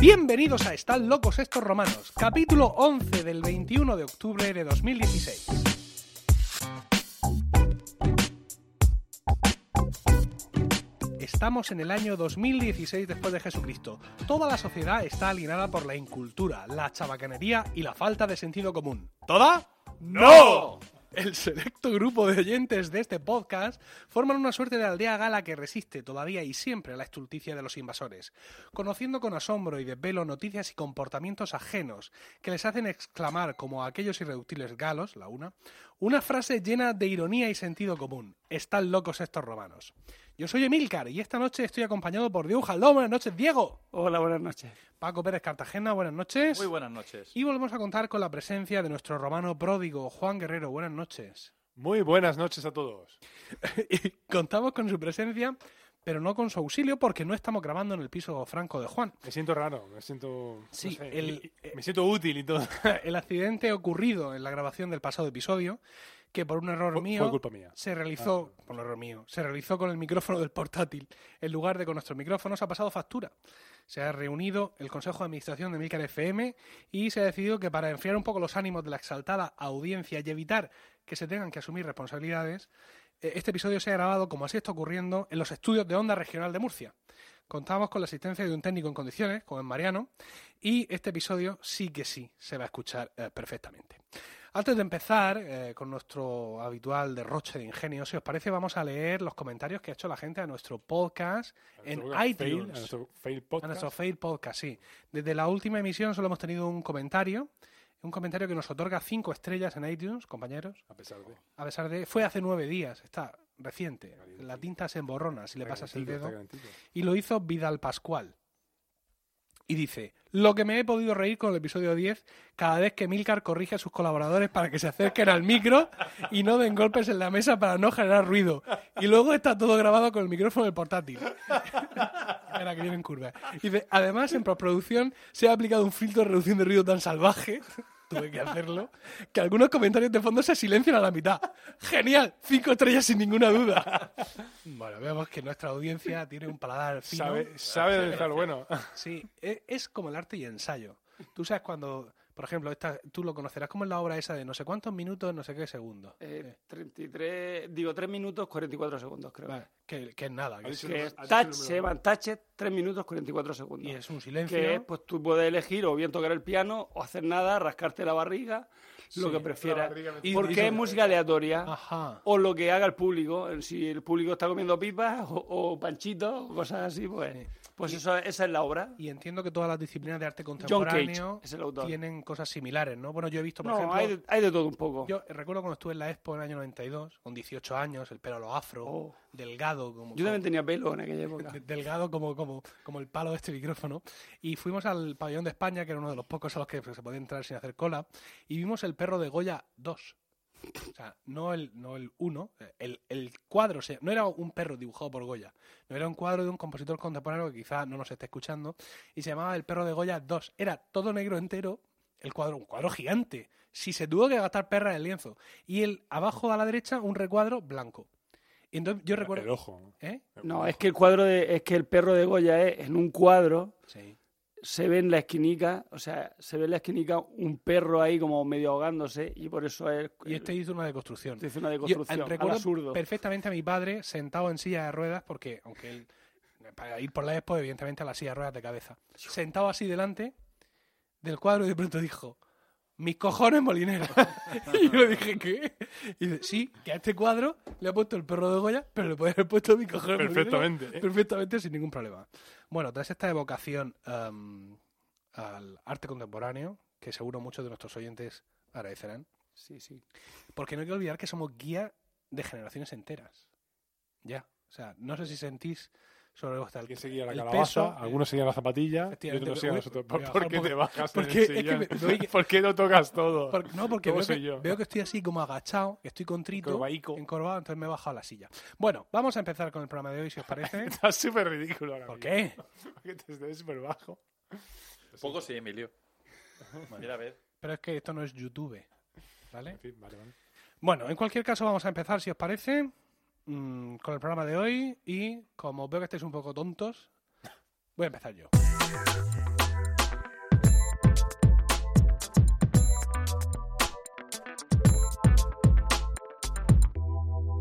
Bienvenidos a Están locos estos romanos, capítulo 11 del 21 de octubre de 2016. Estamos en el año 2016 después de Jesucristo. Toda la sociedad está alienada por la incultura, la chabacanería y la falta de sentido común. ¿Toda? ¡No! El selecto grupo de oyentes de este podcast forman una suerte de aldea gala que resiste todavía y siempre a la estulticia de los invasores, conociendo con asombro y desvelo noticias y comportamientos ajenos que les hacen exclamar, como aquellos irreductibles galos, la una, una frase llena de ironía y sentido común. Están locos estos romanos. Yo soy Emilcar y esta noche estoy acompañado por Diego Jaldón. Buenas noches, Diego. Hola, buenas noches. Paco Pérez Cartagena, buenas noches. Muy buenas noches. Y volvemos a contar con la presencia de nuestro romano pródigo, Juan Guerrero. Buenas noches. Muy buenas noches a todos. y contamos con su presencia, pero no con su auxilio, porque no estamos grabando en el piso franco de Juan. Me siento raro, me siento. no Sí, sé, el- me siento útil y todo. El accidente ocurrido en la grabación del pasado episodio, que por un error mío fue culpa mía. se realizó, por un error mío, se realizó con el micrófono del portátil en lugar de con nuestros micrófonos, ha pasado factura. Se ha reunido el Consejo de Administración de Milcar FM y se ha decidido que para enfriar un poco los ánimos de la exaltada audiencia y evitar que se tengan que asumir responsabilidades, eh, este episodio se ha grabado, como así está ocurriendo, en los estudios de Onda Regional de Murcia. Contamos con la asistencia de un técnico en condiciones, como es Mariano, y este episodio sí que sí se va a escuchar eh, perfectamente. Antes de empezar eh, con nuestro habitual derroche de ingenio, si os parece, vamos a leer los comentarios que ha hecho la gente a nuestro podcast en A fail, iTunes. a nuestro fail A podcast. nuestro Fail Podcast, sí. Desde la última emisión solo hemos tenido un comentario, un comentario que nos otorga cinco estrellas en iTunes, compañeros. A pesar de. A pesar de, fue hace nueve días, está reciente. La tinta se emborrona si le pasas el dedo. Y lo hizo Vidal Pascual. Y dice, lo que me he podido reír con el episodio 10 cada vez que Milcar corrige a sus colaboradores para que se acerquen al micro y no den golpes en la mesa para no generar ruido. Y luego está todo grabado con el micrófono del portátil. Espera, que. Y dice, además en postproducción se ha aplicado un filtro de reducción de ruido tan salvaje, tuve que hacerlo, que algunos comentarios de fondo se silencian a la mitad. Genial, cinco estrellas sin ninguna duda. Bueno, vemos que nuestra audiencia tiene un paladar fino. Sabe, sabe de estar bueno. Sí, e- es como el arte y ensayo. Tú sabes cuando, por ejemplo, esta, tú lo conocerás como en la obra esa de no sé cuántos minutos, no sé qué segundos. Eh, 33, digo 3 minutos 44 segundos, creo. Vale, que, que es nada. que es- Que es touch, se llaman touches 3 minutos 44 segundos. y es un silencio. que es, pues tú puedes elegir o bien tocar el piano o hacer nada, rascarte la barriga, lo que prefieras. me- Y- Porque y- es música aleatoria. Ajá. O lo que haga el público. Si el público está comiendo pipas o, o panchitos o cosas así, pues, Sí. Pues eso, esa es la obra. Y entiendo que todas las disciplinas de arte contemporáneo Cage tienen cosas similares, ¿no? Bueno, yo he visto, por No, ejemplo, hay de, hay de todo un poco. yo recuerdo cuando estuve en la Expo en el año 92, con 18 años, el pelo a lo afro, Oh. delgado, como, Yo también tenía pelo en aquella época. de- delgado como, como, como el palo de este micrófono. Y fuimos al pabellón de España, que era uno de los pocos a los que se podía entrar sin hacer cola, y vimos el perro de Goya 2. O sea, no el, no el 1, el, el cuadro, o sea, no era un perro dibujado por Goya, no era un cuadro de un compositor contemporáneo que quizás no nos esté escuchando, y se llamaba El perro de Goya 2. Era todo negro entero, el cuadro, un cuadro gigante. Si se tuvo que gastar perra en el lienzo. Y el abajo a la derecha, un recuadro blanco. Y entonces yo recuerdo. El ojo. ¿Eh? No, es que el cuadro de, es que el perro de Goya es en un cuadro, Sí. Se ve en la esquinica, o sea, se ve en la esquinica un perro ahí como medio ahogándose y por eso es Y este hizo una deconstrucción. te hizo una Yo, deconstrucción eh, al recuerdo absurdo. perfectamente a mi padre sentado en silla de ruedas, porque aunque él, para ir por la expo, evidentemente a la silla de ruedas de cabeza, sentado así delante del cuadro y de pronto dijo, mis cojones molinero. y yo le dije, ¿qué? Y dice, sí, que a este cuadro le ha puesto el perro de Goya, pero le puede haber puesto mis cojones Perfectamente. perfectamente sin ningún problema. Bueno, tras esta evocación am, al arte contemporáneo, que seguro muchos de nuestros oyentes agradecerán, Sí, sí. porque no hay que olvidar que somos guía de generaciones enteras. Ya. O sea, no sé si sentís sobre vuestra Alguien seguía la el calabaza, peso, algunos seguían la zapatilla y otros seguían voy ¿Por, qué te bajas Porque del es que sillón? me- que- ¿Por qué no tocas todo? Por- no, porque ¿Cómo veo que, veo que estoy así como agachado, que estoy contrito, Encorvaico. encorvado, entonces me he bajado la silla. Bueno, vamos a empezar con el programa de hoy, si os parece. Estás súper ridículo ahora ¿Por qué? Porque te ves súper bajo. Poco sí, Emilio. Mira, a ver. Pero es que esto no es YouTube, ¿vale? En fin, vale, vale. Bueno, en cualquier caso vamos a empezar, si os parece. Mm, con el programa de hoy y como veo que estáis un poco tontos, voy a empezar yo.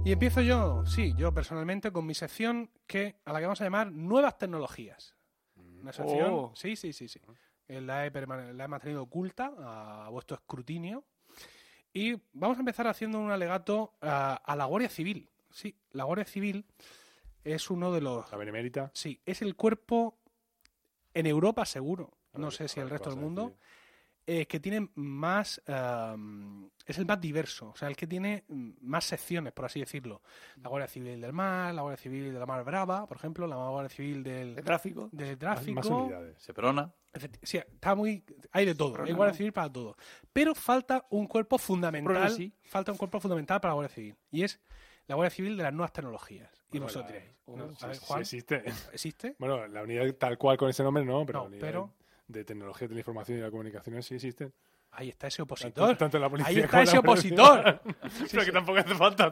Y empiezo yo, sí, yo personalmente con mi sección que a la que vamos a llamar Nuevas Tecnologías. Una sección, Oh. sí, sí, sí, sí. Eh, La he, permane- la he mantenido oculta a vuestro escrutinio. Y vamos a empezar haciendo un alegato a, a la Guardia Civil. Sí, la Guardia Civil es uno de los... La benemérita. Sí, es el cuerpo en Europa seguro, no sé si el resto del mundo, eh, que tiene más... es el más diverso, o sea, el que tiene mm, más secciones, por así decirlo. La Guardia Civil del Mar, la Guardia Civil de la Mar Brava, por ejemplo, la Guardia Civil del, de tráfico. del tráfico. Más unidades. Seprona. Sí, está muy. Hay de todo. Hay. Guardia Civil para todo. Pero falta un cuerpo fundamental. Sí. Falta un cuerpo fundamental para la Guardia Civil. Y es la Guardia Civil de las nuevas tecnologías. Y Bueno, vosotros diréis. oh, ¿no? Sí, A ver, sí Juan, existe. ¿existe? Bueno, la unidad tal cual con ese nombre no, pero No, la unidad pero- de tecnología de la información y la comunicación sí existen. Ahí está ese Tanto, opositor. tanto en la Ahí está ese la opositor. pero que tampoco hace falta.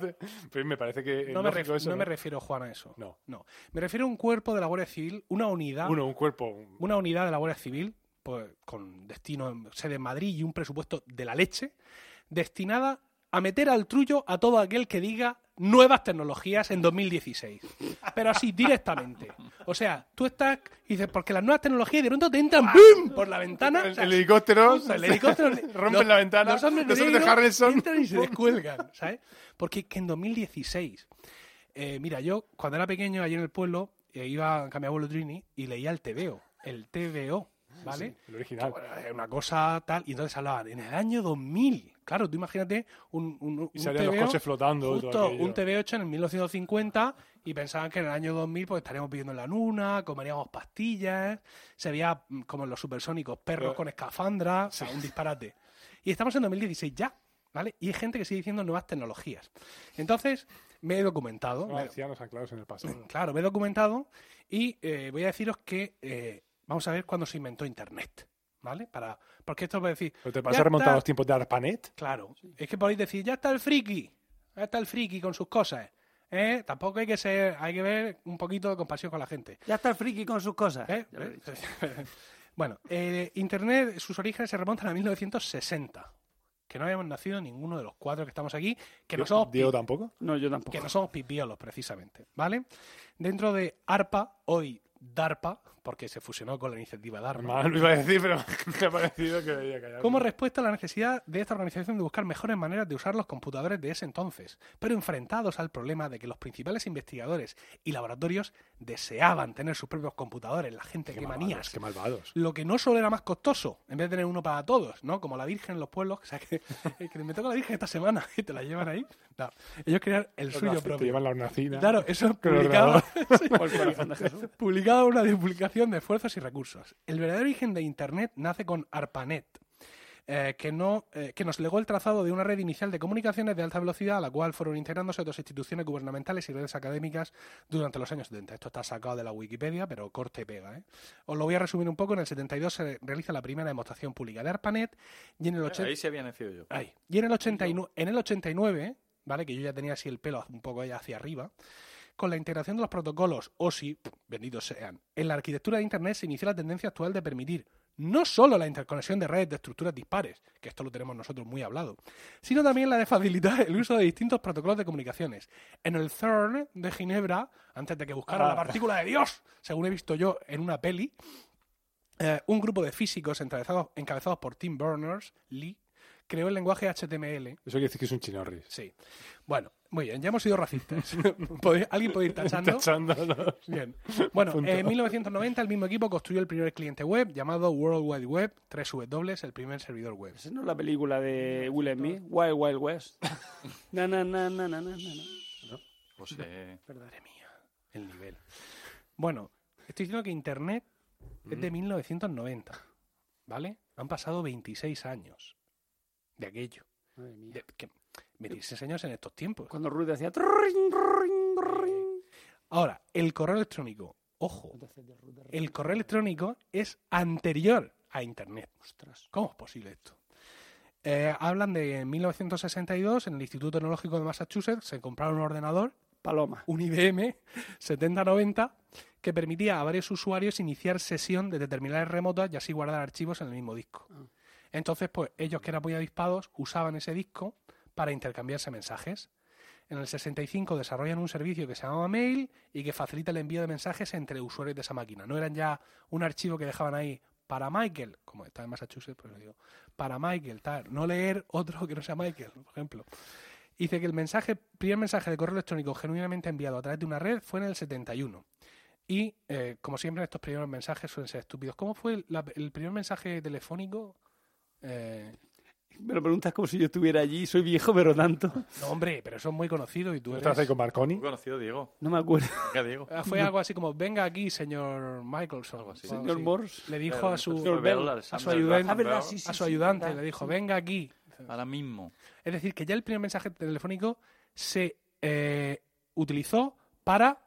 Pero me parece que No me, ref- eso, no me refiero, Juan, a eso. No. No. Me refiero a un cuerpo de la Guardia Civil, una unidad. Uno, un cuerpo. un- una unidad de la Guardia Civil, pues, con destino en sede en Madrid y un presupuesto de la leche, destinada a meter al trullo a todo aquel que diga nuevas tecnologías en 2016. Pero así, directamente. O sea, tú estás y dices, porque las nuevas tecnologías de pronto te entran ¡bum! por la ventana. El, o sea, el helicóptero. justo, el helicóptero rompen los- la ventana. Los hombres de los de Harrison. entran y se descuelgan, ¿sabes? Porque que en 2016, eh, mira, yo cuando era pequeño allí en el pueblo eh, iba a mi abuelo Trini y leía el TVO, el TVO, ¿vale? El original. Bueno, era una cosa tal, y entonces hablaban en el año 2000. Claro, tú imagínate un, un, un Y los TVO, coches flotando. justo un TV 8 en el 1950 y pensaban que en el año 2000 pues estaríamos viviendo en la luna, comeríamos pastillas, se veía mm, como en los supersónicos perros Pero- con escafandra, o sea, un disparate. Y estamos en 2016 ya, ¿vale? Y hay gente que sigue diciendo nuevas tecnologías. Entonces, me he documentado. Los me- ancianos anclados en el pasado. Claro, me he documentado y eh, voy a deciros que eh, vamos a ver cuándo se inventó Internet, ¿vale? Para, porque esto va a decir, Pero te Ya vas a remontar los tiempos de ARPANET. claro, es que podéis decir, ya está el friki, ya está el friki con sus cosas, ¿eh? Tampoco hay que ser, hay que ver un poquito de compasión con la gente. Ya está el friki con sus cosas. ¿eh? Bueno, eh, Internet, sus orígenes se remontan a 1960, que no habíamos nacido ninguno de los cuatro que estamos aquí, que no somos Diego tampoco. No, yo tampoco. que no somos pipiolos precisamente, ¿vale? Dentro de ARPA, hoy DARPA, porque se fusionó con la iniciativa DARPA, Mal lo iba a decir, pero me ha parecido que debía callar. como respuesta a la necesidad de esta organización de buscar mejores maneras de usar los computadores de ese entonces, pero enfrentados al problema de que los principales investigadores y laboratorios deseaban tener sus propios computadores, la gente, Qué malvados, manías. Qué malvados. Lo que no solo era más costoso, en vez de tener uno para todos, ¿no? Como la Virgen en los pueblos, o sea, que, que me toca la Virgen esta semana y te la llevan ahí. No, ellos querían el suyo Te propio. llevan la hornacina. Claro, eso Con el publicaba, O el corazón de Jesús. publicaba una duplicación de esfuerzos y recursos. El verdadero origen de Internet nace con ARPANET, eh, que, no, eh, que nos legó el trazado de una red inicial de comunicaciones de alta velocidad a la cual fueron integrándose otras instituciones gubernamentales y redes académicas durante los años 70. Esto está sacado de la Wikipedia, pero corte y pega. ¿eh? Os lo voy a resumir un poco. En el 72 se realiza la primera demostración pública de ARPANET y en el 80... Ahí se había nacido yo. Ahí. Y en el, 89, en el 89, ¿vale? Que yo ya tenía así el pelo un poco hacia arriba, con la integración de los protocolos OSI, benditos sean, en la arquitectura de Internet se inició la tendencia actual de permitir no solo la interconexión de redes de estructuras dispares, que esto lo tenemos nosotros muy hablado, sino también la de facilitar el uso de distintos protocolos de comunicaciones. En el CERN de Ginebra, antes de que buscaran Ah. la partícula de Dios, según he visto yo en una peli, eh, un grupo de físicos encabezados, encabezados por Tim Berners-Lee creó el lenguaje HTML. Eso quiere decir que es un chinorris. Sí. Bueno, muy bien, ya hemos sido racistas. ¿Alguien puede ir tachando? Tachándolos. Bien. Bueno, Punto. en 1990 el mismo equipo construyó el primer cliente web llamado World Wide Web, 3W, el primer servidor web. Esa no es la película de Will Smith, Wild Wild West. na, na, na, na, na, na, na, na. Pues, eh, Madre mía, el nivel. Bueno, estoy diciendo que Internet es de 1990, ¿vale? Han pasado 26 años de aquello. Madre mía. De, que, 26 años en estos tiempos. Cuando Ruth decía... "Trrring, trrring, trrring". Ahora, el correo electrónico, ojo, el correo electrónico es anterior a Internet. Ostras. ¿Cómo es posible esto? Eh, hablan de en 1962 en el Instituto Tecnológico de Massachusetts se compraron un ordenador Paloma. un IBM 7090 que permitía a varios usuarios iniciar sesión de terminales remotas y así guardar archivos en el mismo disco. Ah. Entonces, pues ellos que eran muy avispados usaban ese disco para intercambiarse mensajes. En el 65 desarrollan un servicio que se llamaba Mail y que facilita el envío de mensajes entre usuarios de esa máquina. No eran ya un archivo que dejaban ahí para Michael, como está en Massachusetts, pues digo, para Michael, tal, no leer otro que no sea Michael, por ejemplo. Dice que el mensaje, primer mensaje de correo electrónico genuinamente enviado a través de una red fue en el 71. Y, eh, como siempre, estos primeros mensajes suelen ser estúpidos. ¿Cómo fue el primer mensaje telefónico? Eh, Me lo preguntas como si yo estuviera allí, soy viejo, pero tanto. no, hombre, pero eso es muy conocido y tú eres... ¿Estás ahí con Marconi? Muy conocido, Diego. No me acuerdo. Ah, Fue algo así como, venga aquí, señor. Algo así. o algo Señor así. Morse. Le dijo a su, Señor Bell, a su ayudante, Ah, verdad, sí, sí, a su ayudante, le dijo, venga aquí. Ahora mismo. Es decir, que ya el primer mensaje telefónico se eh, utilizó para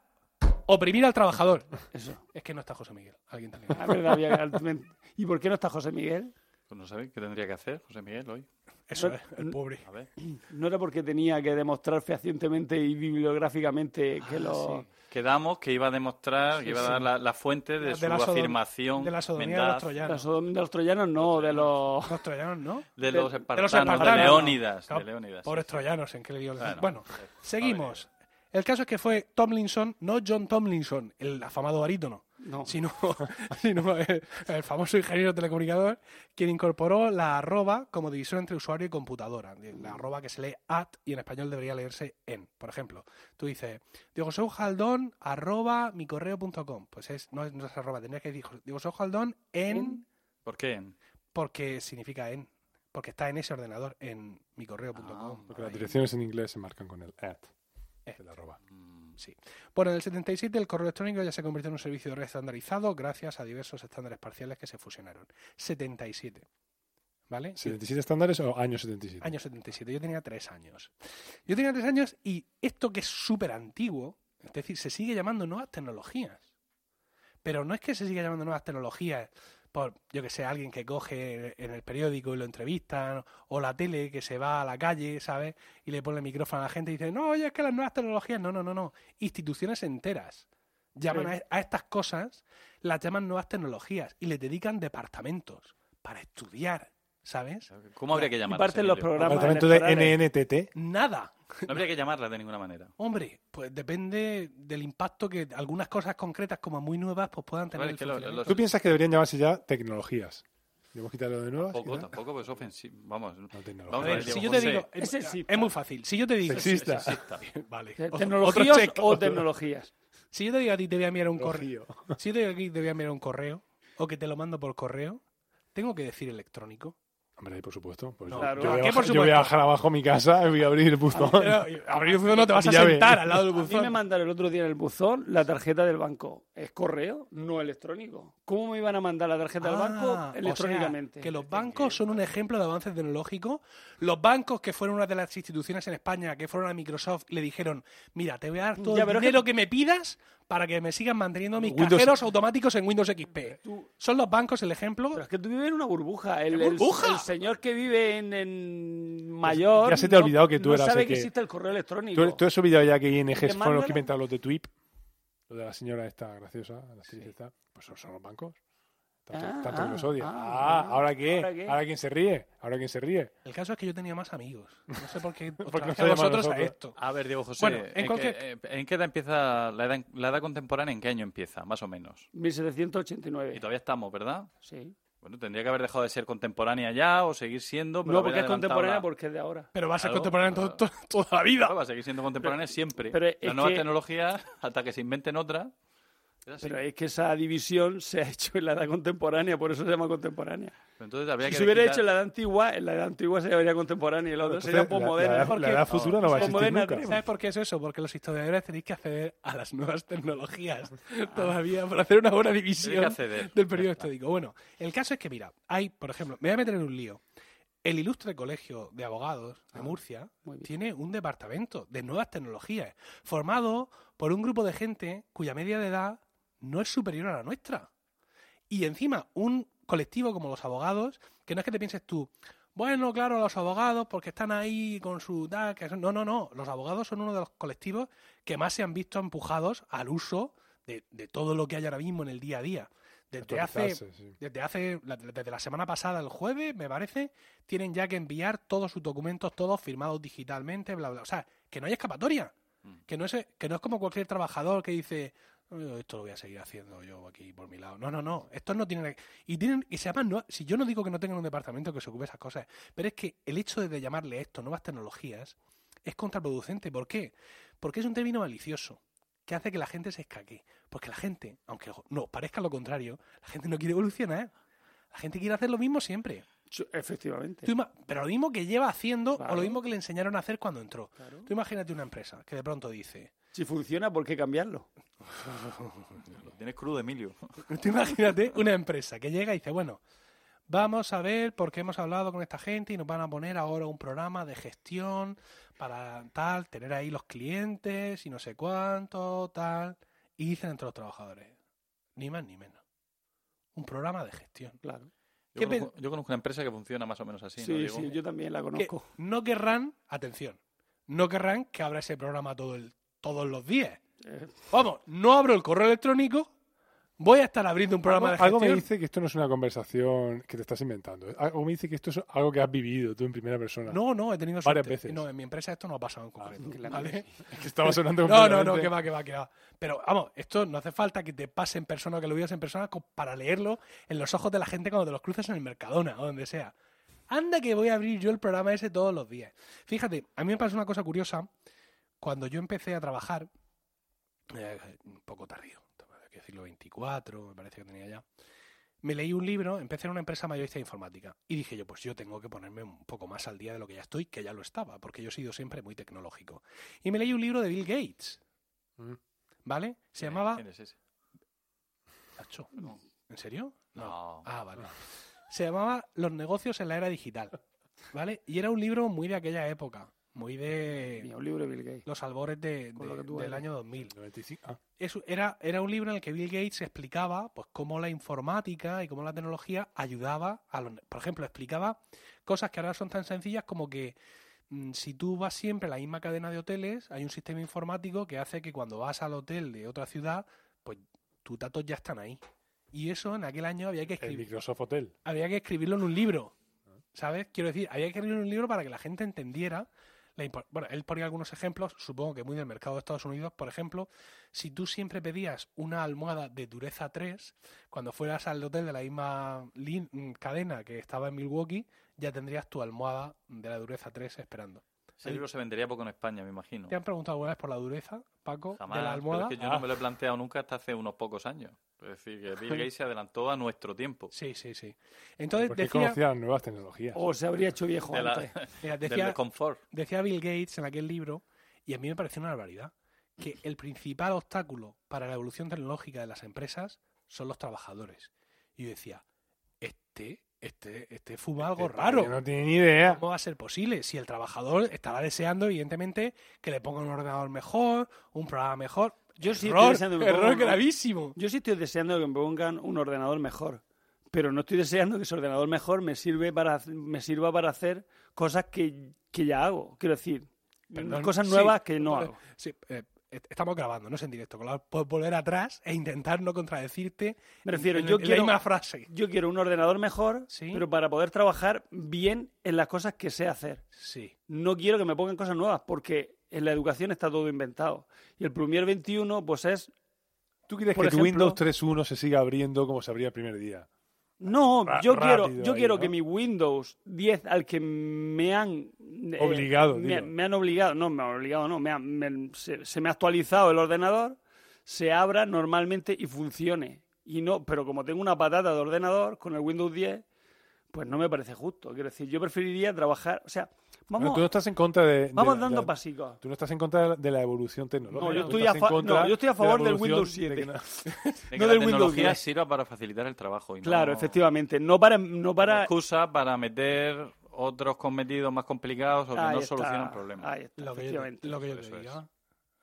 oprimir al trabajador. Eso. Es que no está José Miguel. Alguien también. La verdad, había- ¿Y por qué no está José Miguel? Pues no sabéis qué tendría que hacer José Miguel hoy. Eso es, el pobre. A ver. No era porque tenía que demostrar fehacientemente y bibliográficamente que lo... sí. Quedamos que iba a demostrar, Sí, que iba a dar la, la fuente de, De su la sodom- afirmación De la sodomía de los La troyanos. Sodom de los troyanos no, de los... Los troyanos, ¿no? de los espartanos, espartanos, de no. Leónidas. Claro, de Leónidas, Pobres sí, troyanos, ¿en qué le dio? Bueno, Bueno, seguimos. El caso es que fue Tomlinson, no John Tomlinson, el afamado barítono, No. sino, sino el, el famoso ingeniero telecomunicador, quien incorporó la arroba como división entre usuario y computadora. La arroba que se lee at y en español debería leerse en. Por ejemplo, tú dices, Diego Soujaldón arroba mi correo.com. Pues es, no es, no es arroba, tendrías que decir Diego Soujaldón en, En. ¿Por qué? porque significa en. Porque está en ese ordenador, en micorreo.com. Ah, Porque las direcciones en inglés se marcan con el at. Eh. El arroba. Sí. Bueno, en el 77 el correo electrónico ya se convirtió en un servicio de red estandarizado gracias a diversos estándares parciales que se fusionaron. 77. ¿Vale? ¿77 estándares o año 77? Año 77. Yo tenía tres años. Yo tenía tres años y esto que es súper antiguo, es decir, se sigue llamando nuevas tecnologías. Pero no es que se siga llamando nuevas tecnologías por, yo que sé, alguien que coge en el periódico y lo entrevistan, o la tele que se va a la calle, ¿sabes? Y le pone el micrófono a la gente y dice, no, oye, es que las nuevas tecnologías, no, no, no, no. Instituciones enteras llaman Sí. a, a estas cosas, las llaman nuevas tecnologías y les dedican departamentos para estudiar, ¿sabes? ¿Cómo habría que Y llamarla? parten los programas Departamento de. NNTT. Nada. No habría que llamarla de ninguna manera. Hombre, pues depende del impacto que algunas cosas concretas como muy nuevas pues puedan tener. Vale, el lo- ¿Tú piensas que deberían llamarse ya tecnologías? ¿Debemos quitarlo de nuevo? Tampoco, tampoco, pues ofensivo. Vamos. No, A tecnologías. Vamos ver, si yo te digo, Es es, sexista. es muy fácil. Si yo te digo, Sexista. Sexista. vale, ¿Te- otro- ¿Tecnologías otro check, o otro- tecnologías? Si yo te digo a ti te voy a enviar un correo, si yo te digo aquí te voy a enviar un correo o que te lo mando por correo, tengo que decir electrónico. Hombre, por supuesto. Pues No, yo, claro. yo voy ¿A a qué, por bajar, yo voy a supuesto? bajar abajo a mi casa y voy a abrir el buzón. Pero, abrir un buzón no te vas a sentar al lado del A mí me buzón. mandaron el otro día en el buzón la tarjeta del banco. ¿Es correo? No electrónico. ¿Cómo me iban a mandar la tarjeta del Ah, banco o sea, electrónicamente? que los bancos son un ejemplo de avance tecnológico. Los bancos que fueron una de las instituciones en España que fueron a Microsoft y le dijeron, mira, te voy a dar todo Ya, el dinero que... me pidas para que me sigan manteniendo mis Windows- cajeros automáticos en Windows XP. Tú- Son los bancos el ejemplo. Pero es que tú vives en una burbuja. El, ¿Qué el- burbuja? el señor que vive en, en mayor. Ya se te ha no- olvidado que tú no eras sabe el que que- existe el correo electrónico. ¿Tú, tú has olvidado ya que ING fueron los que inventaron los de TWIP? Lo de la señora esta graciosa, la actriz esta. Pues son, son los bancos. Tanto, Ah, tanto que los ah, odia. ah, Ah, ah. ¿ahora qué? ¿Ahora qué? ¿Ahora quién se ríe? ¿Ahora quién se ríe? El caso es que yo tenía más amigos. No sé por qué a llaman vosotros a esto. A ver, Diego José, Bueno, en ¿en, cualquier- qué, eh, ¿en qué edad empieza la edad, la edad contemporánea? ¿En qué año empieza, más o menos? 1789. Y todavía estamos, ¿verdad? Sí. Bueno, tendría que haber dejado de ser contemporánea ya o seguir siendo. pero No, porque es contemporánea la- porque es de ahora. Pero va a ser Claro, contemporáneo claro. to- to- toda la vida. Claro, va a seguir siendo contemporánea siempre. pero Las nuevas que- tecnologías, hasta que se inventen otras. Pero es que esa división se ha hecho en la edad contemporánea, por eso se llama contemporánea. Pero Entonces habría Si que se hubiera quitar- hecho en la edad antigua, en la edad antigua se llamaría contemporánea y la otra Entonces, sería posmoderna. la, la, porque- la edad futura no va a existir nunca. ¿Sabes por qué es eso? Porque los historiadores tenéis que acceder a las nuevas tecnologías todavía para hacer una buena división del periodo histórico. Bueno, el caso es que, mira, hay, por ejemplo, me voy a meter en un lío. El ilustre colegio de abogados de Murcia muy bien. tiene un departamento de nuevas tecnologías formado por un grupo de gente cuya media de edad no es superior a la nuestra. Y encima, un colectivo como los abogados, que no es que te pienses tú, bueno, claro, los abogados, porque están ahí con su... No, no, no. Los abogados son uno de los colectivos que más se han visto empujados al uso de, de todo lo que hay ahora mismo en el día a día. Desde hace, sí. desde hace, la- desde la semana pasada, el jueves, me parece, tienen ya que enviar todos sus documentos, todos firmados digitalmente, bla, bla. O sea, que no hay escapatoria. Mm. Que no es, que no es como cualquier trabajador que dice, "Oh, esto lo voy a seguir haciendo yo aquí por mi lado. No, no, no. Estos no tienen. Y tienen. Y se llaman. nue- si yo no digo que no tengan un departamento que se ocupe de esas cosas, pero es que el hecho de llamarle esto nuevas tecnologías es contraproducente. ¿Por qué? Porque es un término malicioso que hace que la gente se escaque. Porque la gente, aunque no parezca lo contrario, la gente no quiere evolucionar. La gente quiere hacer lo mismo siempre. Efectivamente. Tú pero lo mismo que lleva haciendo o lo mismo que le enseñaron a hacer cuando entró. Claro. Tú imagínate una empresa que de pronto dice, Si funciona, ¿por qué cambiarlo? Lo tienes crudo, Emilio. Tú imagínate una empresa que llega y dice, bueno, vamos a ver por qué hemos hablado con esta gente y nos van a poner ahora un programa de gestión para tal, tener ahí los clientes y no sé cuánto, tal. Y dicen entre los trabajadores, ni más ni menos. Un programa de gestión. Claro. Yo ¿Qué conozco, yo conozco una empresa que funciona más o menos así, Sí, ¿no, sí, yo también la Que conozco. no querrán, atención, no querrán que abra ese programa todo el, todos los días. Eh, Vamos, no abro el correo electrónico, voy a estar abriendo un programa de algo, algo gestión. me dice que esto no es una conversación que te estás inventando. Algo me dice que esto es algo que has vivido tú en primera persona. No, no, he tenido Varias suerte. veces. No, en mi empresa esto no ha pasado en concreto. que la ¿vale? Es que estaba sonando No, no, no, que va, que va, que va. Pero vamos, esto no hace falta que te pase en persona o que lo vivas en persona para leerlo en los ojos de la gente cuando te los cruces en el Mercadona o donde sea. Anda que voy a abrir yo el programa ese todos los días. Fíjate, a mí me pasó una cosa curiosa. Cuando yo empecé a trabajar, eh, un poco tardío, hay que decirlo 24, me parece que tenía ya. Me leí un libro, empecé en una empresa mayorista de informática y dije yo, pues yo tengo que ponerme un poco más al día de lo que ya estoy, que ya lo estaba, porque yo he sido siempre muy tecnológico. Y me leí un libro de Bill Gates, Mm. ¿vale? Se ¿Quién- llamaba... ¿Quién es ese? ¿En serio? No. Ah, vale. Se llamaba Los negocios en la era digital, ¿vale? Y era un libro muy de aquella época, muy de Mira, un libro de Bill Gates. los albores de- del eres. año 2000. 95. Ah, Eso era, era un libro en el que Bill Gates explicaba pues cómo la informática y cómo la tecnología ayudaba a los... Por ejemplo, explicaba cosas que ahora son tan sencillas como que mm, si tú vas siempre a la misma cadena de hoteles, hay un sistema informático que hace que cuando vas al hotel de otra ciudad, pues tus datos ya están ahí. Y eso en aquel año había que el escribir, Microsoft Hotel. había que escribirlo en un libro. ¿Sabes? Quiero decir, había que escribirlo en un libro para que la gente entendiera. La bueno, él ponía algunos ejemplos, supongo que muy del mercado de Estados Unidos. Por ejemplo, si tú siempre pedías una almohada de dureza 3, cuando fueras al hotel de la misma mm, cadena que estaba en Milwaukee, ya tendrías tu almohada de la dureza 3 esperando. Ese libro se vendería poco en España, me imagino. ¿Te han preguntado alguna vez por la dureza, Paco, Jamás, de la pero almohada? es que yo Ah. no me lo he planteado nunca hasta hace unos pocos años. Es decir, que Bill Gates se adelantó a nuestro tiempo. Sí, sí, sí. Entonces Porque decía, conocía las nuevas tecnologías. O se habría hecho viejo De la- antes. mira, del decía, confort. decía Bill Gates en aquel libro, y a mí me pareció una barbaridad, que el principal obstáculo para la evolución tecnológica de las empresas son los trabajadores. Y yo decía, este, este, este fuma algo Este raro. No tiene ni idea. ¿Cómo va a ser posible? Si el trabajador estará deseando, evidentemente, que le pongan un ordenador mejor, un programa mejor. Yo sí estoy deseando que me error pongan- gravísimo. Yo sí estoy deseando que me pongan un ordenador mejor. Pero no estoy deseando que ese ordenador mejor me, sirve para, me sirva para hacer cosas que, que ya hago. Quiero decir, Perdón, cosas sí, nuevas que no hago. Sí, eh, est- estamos grabando, no es en directo. Puedes volver atrás e intentar no contradecirte. Me refiero, en- yo en la quiero- misma frase. Yo quiero un ordenador mejor, Sí. pero para poder trabajar bien en las cosas que sé hacer. Sí. No quiero que me pongan cosas nuevas, porque en la educación está todo inventado. Y el Plumier 21, pues es... ¿Tú quieres que tu ejemplo- Windows 3.1 se siga abriendo como se abría el primer día? No, yo quiero, yo ahí, quiero ¿no? que mi Windows 10 al que me han eh, Obligado, me, digo. me han obligado, no, me han obligado, no, me han- me- se, se me ha actualizado el ordenador, se abra normalmente y funcione. Y no, pero como tengo una patata de ordenador con el Windows 10, pues no me parece justo. Quiero decir, yo preferiría trabajar, o sea, Bueno, vamos, tú no estás en contra de. de vamos la- dando de- pasicos. Tú no estás en contra de la evolución tecnológica. No, yo estoy a no, yo estoy a de favor del evolución Windows de que 7. no- De que No la del Windows tecnología 10. sirva para facilitar el trabajo. Y no Claro, efectivamente, no para, no para excusa para meter otros cometidos más complicados o que Ahí no está, solucionan problemas. ahí está, Lo que yo, lo que yo te es.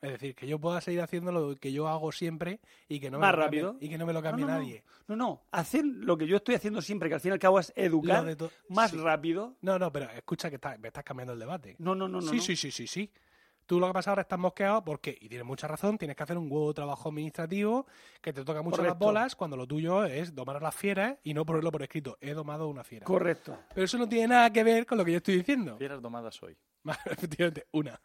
Es decir, que yo pueda seguir haciendo lo que yo hago siempre y que no me Más lo cambie- rápido. y que no me lo cambie no, no. nadie. No, no, hacer lo que yo estoy haciendo siempre, que al fin y al cabo es educar más sí. rápido. No, no, pero escucha que está- me estás cambiando el debate. No, no, no, no. sí, no. sí, sí, sí, sí. Tú lo que pasa ahora estás mosqueado porque, y tienes mucha razón, tienes que hacer un huevo de trabajo administrativo que te toca mucho las bolas cuando lo tuyo es domar a las fieras y no ponerlo por escrito. He domado una fiera. Correcto. Pero eso no tiene nada que ver con lo que yo estoy diciendo. Fieras domadas hoy. Efectivamente, una.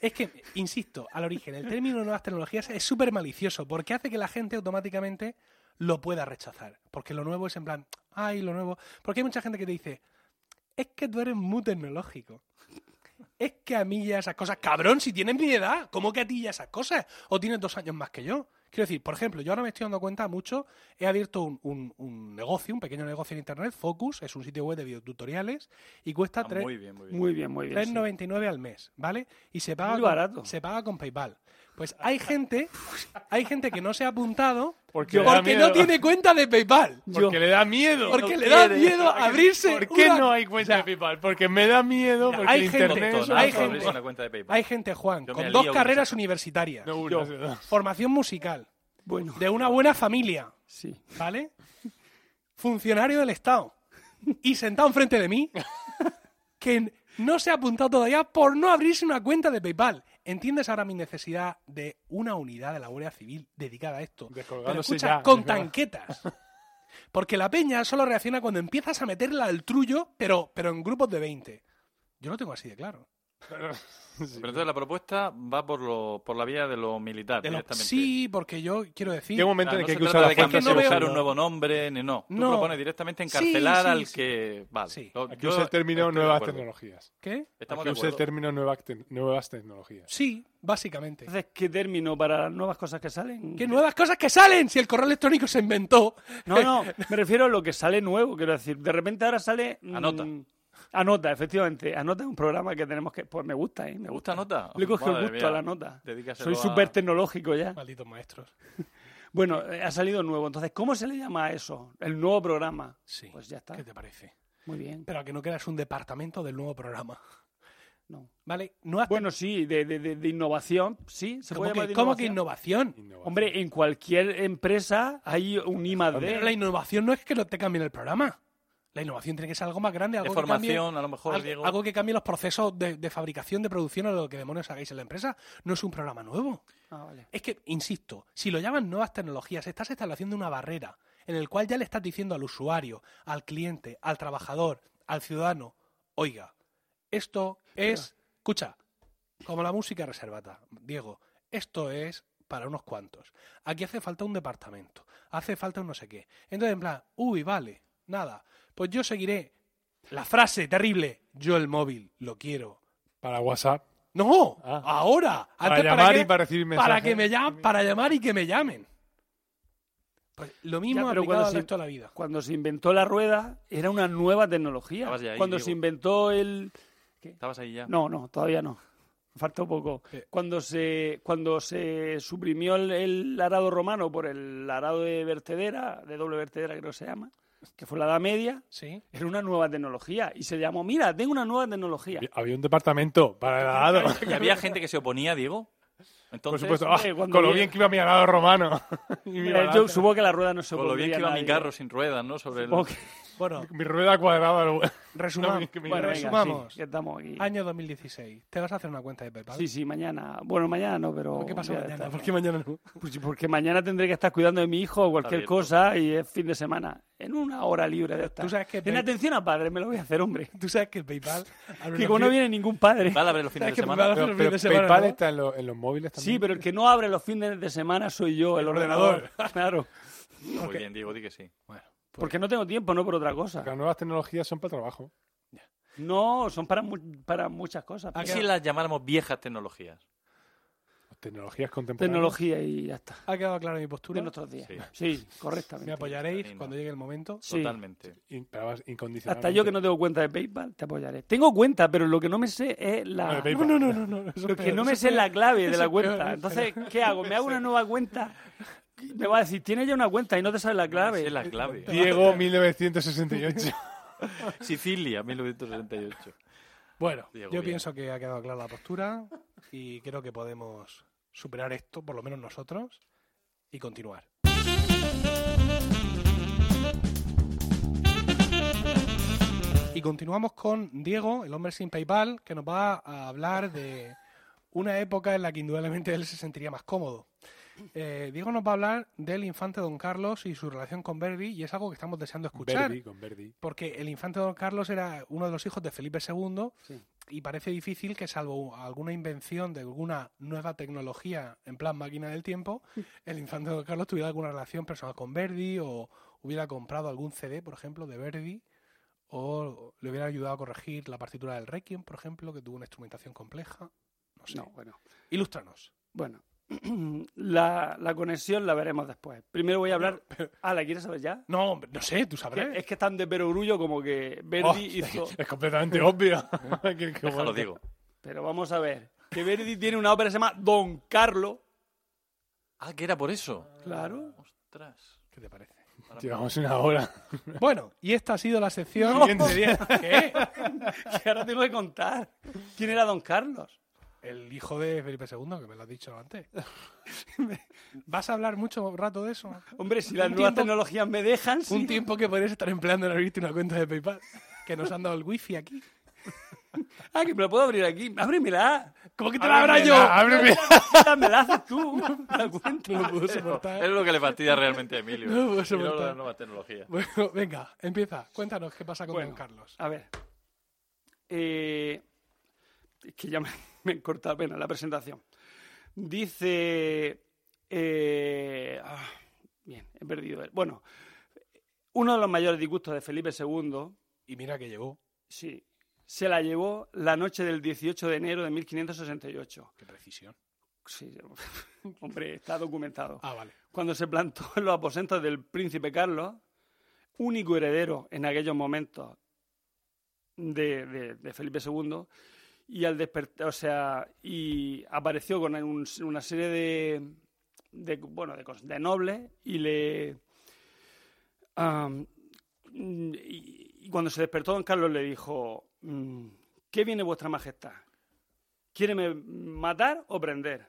Es que, insisto, al origen, el término nuevas tecnologías es súper malicioso porque hace que la gente automáticamente lo pueda rechazar. Porque lo nuevo es en plan, ay, lo nuevo. Porque hay mucha gente que te dice, es que tú eres muy tecnológico. Es que a mí ya esas cosas, cabrón, si tienes mi edad, ¿cómo que a ti ya esas cosas? O tienes dos años más que yo. Quiero decir, por ejemplo, yo ahora me estoy dando cuenta mucho, he abierto un, un- un negocio, un pequeño negocio en internet, Focus, es un sitio web de videotutoriales y cuesta Ah, tres- muy bien, muy bien. Muy bien, muy bien. sí. 3,99 al mes, ¿vale? Y se paga Muy con- barato. se paga con PayPal. Pues hay gente, hay gente que no se ha apuntado Porque le da porque miedo. no tiene cuenta de PayPal. Porque le da miedo. Porque no le da quiere. miedo abrirse. ¿Por qué una- no hay cuenta de PayPal? Porque me da miedo, porque hay el gente- internet... Hay gente- abrirse una cuenta de PayPal. Hay gente, Juan, Yo me con dos carreras universitarias, No, una, dos. formación musical, Bueno, de una buena familia, sí. ¿vale? Funcionario del Estado y sentado enfrente de mí, que no se ha apuntado todavía por no abrirse una cuenta de PayPal. ¿Entiendes ahora mi necesidad de una unidad de la Guardia Civil dedicada a esto? Pero escucha, ya, con tanquetas. Porque la peña solo reacciona cuando empiezas a meterla al trullo, pero, pero en grupos de 20. Yo lo tengo así de claro. Pero entonces la propuesta va por, lo, por la vía de lo militar De lo- directamente. sí, porque yo quiero decir... Llega un momento Claro, en no que hay se que usar la de cambiarse, no veo- buscar un nuevo nombre, ni no. Tú No. propones directamente encarcelar sí, al sí. que... Vale. Sí. Lo- Hay que yo usar el término nuevas tecnologías. ¿Qué? Estamos Hay que usar el término nuevas, te- nuevas tecnologías. Sí, básicamente. Entonces, ¿qué término para las nuevas cosas que salen? ¿Qué nuevas cosas que salen? Si el correo electrónico se inventó. No, no, me refiero a lo que sale nuevo, quiero decir. De repente ahora sale... Anota. Anota, efectivamente. Anota es un programa que tenemos que... Pues me gusta, ¿eh? Me ¿Te gusta nota? Le coge el Madre gusto mía. a la nota. Dedícaselo Soy a- súper tecnológico ya. Malditos maestros. Bueno, eh, ha salido nuevo. Entonces, ¿cómo se le llama a eso? El nuevo programa. Sí. Pues ya está. ¿Qué te parece? Muy bien. Pero a que no creas un departamento del nuevo programa. No. ¿Vale? Bueno, sí, de, de- de- de innovación, sí. ¿Se ¿Cómo, puede llamar que, de cómo que innovación? Hombre, en cualquier empresa hay un I más Pero la innovación no es que no te cambien el programa. La innovación tiene que ser algo más grande, De algo que cambie, formación, a lo mejor, algo, Diego. algo que cambie los procesos de, de fabricación, de producción o lo que demonios hagáis en la empresa. No es un programa nuevo. Ah, vale. Es que, insisto, si lo llaman nuevas tecnologías, estás estableciendo una barrera en el cual ya le estás diciendo al usuario, al cliente, al trabajador, al ciudadano, oiga, esto es, escucha, como la música reservata, Diego, esto es para unos cuantos. Aquí hace falta un departamento, hace falta un no sé qué. Entonces, en plan, uy, vale, nada, pues yo seguiré la frase terrible, yo el móvil lo quiero. Para WhatsApp. No, Ah. ahora. Para Antes, llamar qué? y para recibir Para mensajes. que me llamen, para llamar y que me llamen. Pues lo mismo Ya, pero aplicado cuando al se- resto de la vida. Cuando se inventó la rueda, era una nueva tecnología. Ahí, Cuando Diego. se inventó el... Estabas ahí ya. No, no, todavía no. Falta poco. ¿Qué? Cuando se, cuando se suprimió el, el arado romano por el arado de vertedera, de doble vertedera creo que se llama, que fue la Edad Media, Sí. era una nueva tecnología. Y se llamó, mira, tengo una nueva tecnología. Había- Había un departamento para el. ¿Y había gente que se oponía, Diego? Por Entonces, supuesto. hombre, Ah, con lo bien que iba mi arado romano. Y mi, balance. yo supongo que la rueda no se con lo bien que iba a mi nadie. carro sin ruedas, ¿no? Sobre el... Que- Bueno, mi rueda cuadrada. lo- resumamos. No, que me- Bueno, venga, resumamos. sí, estamos aquí. Año 2016. ¿Te vas a hacer una cuenta de PayPal? Sí, sí, mañana. Bueno, mañana no, pero. ¿Por qué pasa mañana? está. ¿Por qué mañana no? Pues porque mañana tendré que estar cuidando de mi hijo o cualquier cosa y es fin de semana. En una hora libre de estar. Tú sabes que En Pay- atención a padre, me lo voy a hacer, hombre. Tú sabes que el PayPal... abre Que los como no viene ningún padre. Vale a ver los fines ¿Sabes de semana. Pero, los pero fines de semana, PayPal ¿no? está en, lo- en los móviles también. Sí, pero el que no abre los fines de semana soy yo, el, El ordenador. ordenador. Claro. Muy bien, Diego, di que sí. Bueno, pues- Porque no tengo tiempo, no por otra cosa. Porque las nuevas tecnologías son para el trabajo. No, son para, mu- para muchas cosas. ¿A ¿Y qué- si las llamáramos viejas tecnologías? Tecnologías contemporáneas. Tecnología y ya está. ¿Ha quedado clara mi postura? De nuestros días. Sí. Sí, correctamente. Me apoyaréis cuando llegue el momento. Sí. Totalmente. Pero incondicionalmente. Hasta yo que no tengo cuenta de PayPal, te apoyaré. Tengo cuenta, pero lo que no me sé es No, la... No, no, no, no. Lo que peor, no me sé es la clave de la peor, cuenta. Entonces, ¿qué hago? ¿Me hago una nueva cuenta? Me va a decir, tienes ya una cuenta y no te sabes la clave. Es la clave. Diego 1968. Sicilia, 1968. Bueno, Diego, yo bien. pienso que ha quedado clara la postura y creo que podemos superar esto, por lo menos nosotros, y continuar. Y continuamos con Diego, el hombre sin PayPal, que nos va a hablar de una época en la que indudablemente él se sentiría más cómodo. Eh, Diego nos va a hablar del infante Don Carlos y su relación con Verdi, y es algo que estamos deseando escuchar. Verdi, con Verdi. Porque el infante Don Carlos era uno de los hijos de Felipe II Sí. y parece difícil que salvo alguna invención de alguna nueva tecnología en plan máquina del tiempo, el infante Don Carlos tuviera alguna relación personal con Verdi o hubiera comprado algún CD, por ejemplo, de Verdi o le hubiera ayudado a corregir la partitura del Requiem, por ejemplo, que tuvo una instrumentación compleja. No sé. No, bueno. Ilústranos. Bueno, la, la conexión la veremos después. Primero voy a hablar... Ah, ¿la quieres saber ya? No, hombre, no sé, tú sabrás. es que están de perogrullo como que Verdi Oh, hizo... Es completamente obvio. Que- que Déjalo, bueno. digo. Pero vamos a ver. Que Verdi tiene una ópera que se llama Don Carlo. Ah, que era por eso. Claro. Ostras. ¿Qué te parece? Llevamos una hora. Bueno, y esta ha sido la sección. ¿Quién diría? ¿Qué? Que ahora tengo que contar. ¿Quién era Don Carlos? El hijo de Felipe II, que me lo has dicho antes. ¿Vas a hablar mucho rato de eso? Hombre, si las nuevas tecnologías me dejan, sí. Un tiempo que podrías estar empleando en abrirte una cuenta de PayPal. Que nos han dado el wifi aquí. Ah, que me lo puedo abrir aquí. Ábremela. ¿Cómo que te la abra yo? Ábreme. Me la haces tú. La cuenta. No lo puedo soportar. Es lo que le fastidia realmente a Emilio. No puedo no soportar. nuevas tecnologías. Bueno, venga, empieza. Cuéntanos qué pasa con Bueno. Don Carlos. A ver. Eh, es que ya me, me corta apenas la presentación. Dice. eh, ah, bien, he perdido. el- Bueno, uno de los mayores disgustos de Felipe II, Y mira que llegó. sí, se la llevó la noche del 18 de enero de 1568. Qué precisión. Sí, hombre, está documentado. Ah, vale. cuando se plantó en los aposentos del príncipe Carlos, único heredero en aquellos momentos de, de- de Felipe II, y al despertar, o sea, y apareció con un- una serie de, de, bueno, de, nobles y le y, y cuando se despertó don Carlos le dijo mm, ¿qué viene vuestra majestad? ¿quiere me matar o prender?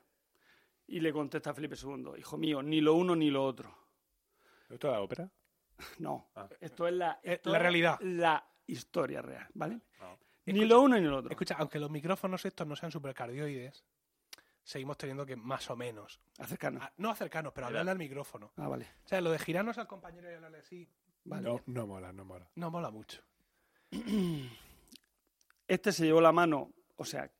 Y le contesta Felipe II, hijo mío, ni lo uno ni lo otro. ¿Esto es la ópera? No, Ah. esto es la, esto la realidad. La historia real, ¿vale? Ah. Ni Escucha- lo uno ni lo otro. Escucha, aunque los micrófonos estos no sean supercardioides, seguimos teniendo que más o menos. Acercarnos. no acercarnos, pero hablarle al micrófono. Ah, vale. O sea, lo de girarnos al compañero y hablarle así, Vale. No, no mola, no mola. no mola mucho. Este se llevó la mano, o sea,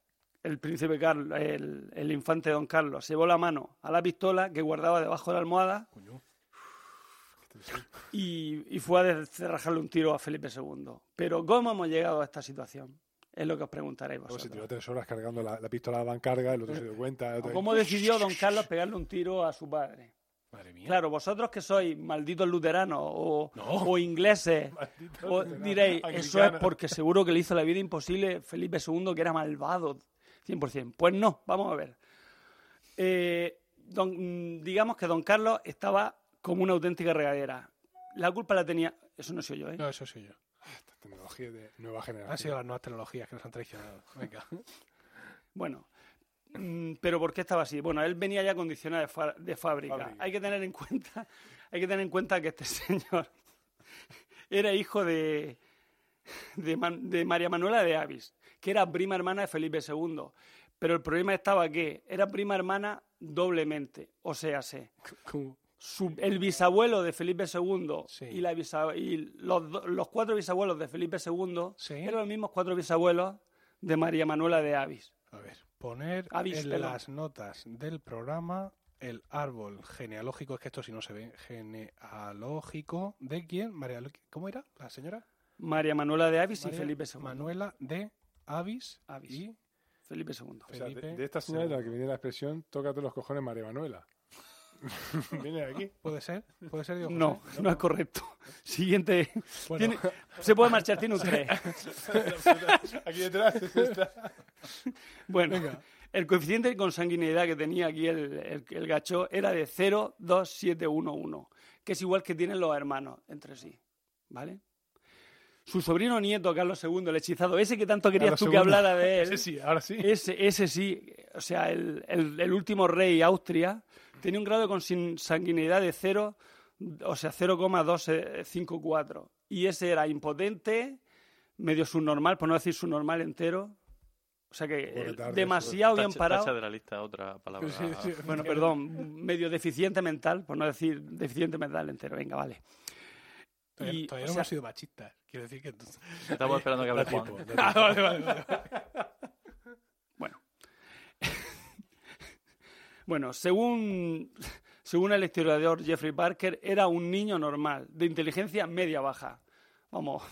el príncipe Carlos, el, el infante don Carlos, se llevó la mano a la pistola que guardaba debajo de la almohada Coño. Y, y fue a descerrajarle un tiro a Felipe II. Pero ¿cómo hemos llegado a esta situación? Es lo que os preguntaréis Luego se tiró vosotros. tres horas cargando la, la pistola de Bancarga, el otro se dio cuenta. otro- ¿Cómo decidió don Carlos pegarle un tiro a su padre? Madre mía. Claro, vosotros que sois malditos luteranos o, No. o ingleses, diréis, eso es porque seguro que le hizo la vida imposible Felipe II, que era malvado, 100%. Pues no, vamos a ver. Eh, don- mm, digamos que don Carlos estaba como una auténtica regadera. La culpa la tenía... Eso no soy yo, ¿eh? No, eso soy yo. Esta tecnología de nueva Han sido generación. las nuevas tecnologías que nos han traicionado. Venga. Bueno, mm, pero ¿por qué estaba así? Bueno, él venía ya condicionado de, fa- de fábrica. Fábrica. Hay que tener en cuenta, hay que tener en cuenta que este señor era hijo de, de, Man- de María Manuela de Avis, que era prima hermana de Felipe II. Pero el problema estaba que era prima hermana doblemente, o sea, se Como- su- el bisabuelo de Felipe II Sí. y, la bisa- y los, cuatro bisabuelos de Felipe II Sí. eran los mismos cuatro bisabuelos de María Manuela de Avis. A ver, poner Avis, en perdón. las notas del programa el árbol genealógico, es que esto si no se ve, genealógico de quién? María, ¿Cómo era la señora? María Manuela de Avis María y Felipe II. Manuela de Avis, Avis. y Felipe II. O sea, de, Felipe de esta señora de la que viene la expresión, tócate los cojones María Manuela. Viene de aquí. ¿Puede ser? ¿Puede ser? Diego No, no es correcto. Siguiente. Bueno, Tiene- se puede marchar, tiene un 3. aquí detrás está. Bueno, Venga. el coeficiente de consanguinidad que tenía aquí el, el, el gacho era de 0,2711, que es igual que tienen los hermanos entre sí. ¿Vale? Su sobrino nieto, Carlos II, el hechizado, ese que tanto querías Carlos tú II. que hablara de él. Ese sí, ahora sí. Ese, ese sí, o sea, el, el- el último rey Austria tenía un grado de consanguinidad de 0, o sea, 0,254. Y ese era impotente, medio subnormal, por no decir subnormal entero. O sea que eh, tarde, demasiado bien parado. tacha de la lista otra palabra. Sí, sí. Bueno, perdón, medio deficiente mental, por no decir deficiente mental entero. Venga, vale. Todavía, Y, todavía no sea- hemos sido machistas. Quiero decir que... Estamos esperando que hable Juan. Ah, vale, vale, vale. Bueno. Bueno, según, según el historiador Jeffrey Parker, era un niño normal, de inteligencia media-baja. Vamos,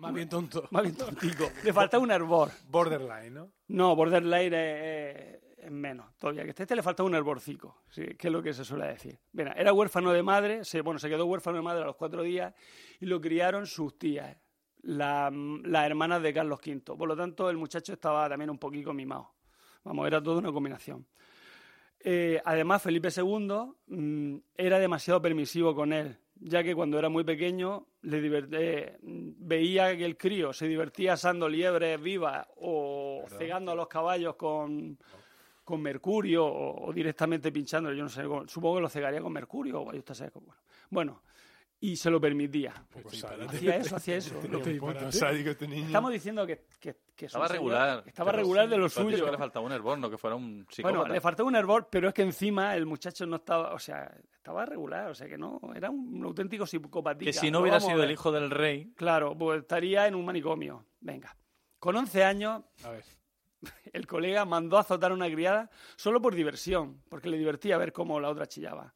Más bien tonto. más bien tontico. Le faltaba un hervor. Borderline, ¿no? No, borderline es, menos todavía. Que a este le faltaba un hervorcico, sí, que es lo que se suele decir. Mira, era huérfano de madre, se, bueno, se quedó huérfano de madre a los cuatro días y lo criaron sus tías, la- las hermanas de Carlos V. Por lo tanto, el muchacho estaba también un poquito mimado. Vamos, era toda una combinación. Eh, además, Felipe II mm, era demasiado permisivo con él, ya que cuando era muy pequeño le eh, veía que el crío se divertía asando liebres vivas o cegando a los caballos con, con mercurio o, o directamente pinchándolo. Yo no sé, supongo que lo cegaría con mercurio o vaya usted a saber cómo. Bueno, bueno, y se lo permitía. Este sádico. Hacía eso, hacía eso. Disparate. sádico este niño. Estamos diciendo que, Estaba señor- regular. Estaba regular de lo suyo. que le faltaba un hervor, no que fuera un psicópata. Bueno, le faltaba un hervor, pero es que encima el muchacho no estaba, o sea, estaba regular, o sea que no, era un auténtico psicopatía. que si no hubiera sido el hijo del rey, Claro, pues estaría en un manicomio. Venga. Con 11 años, A ver. el colega mandó a azotar a una criada solo por diversión, porque le divertía ver cómo la otra chillaba.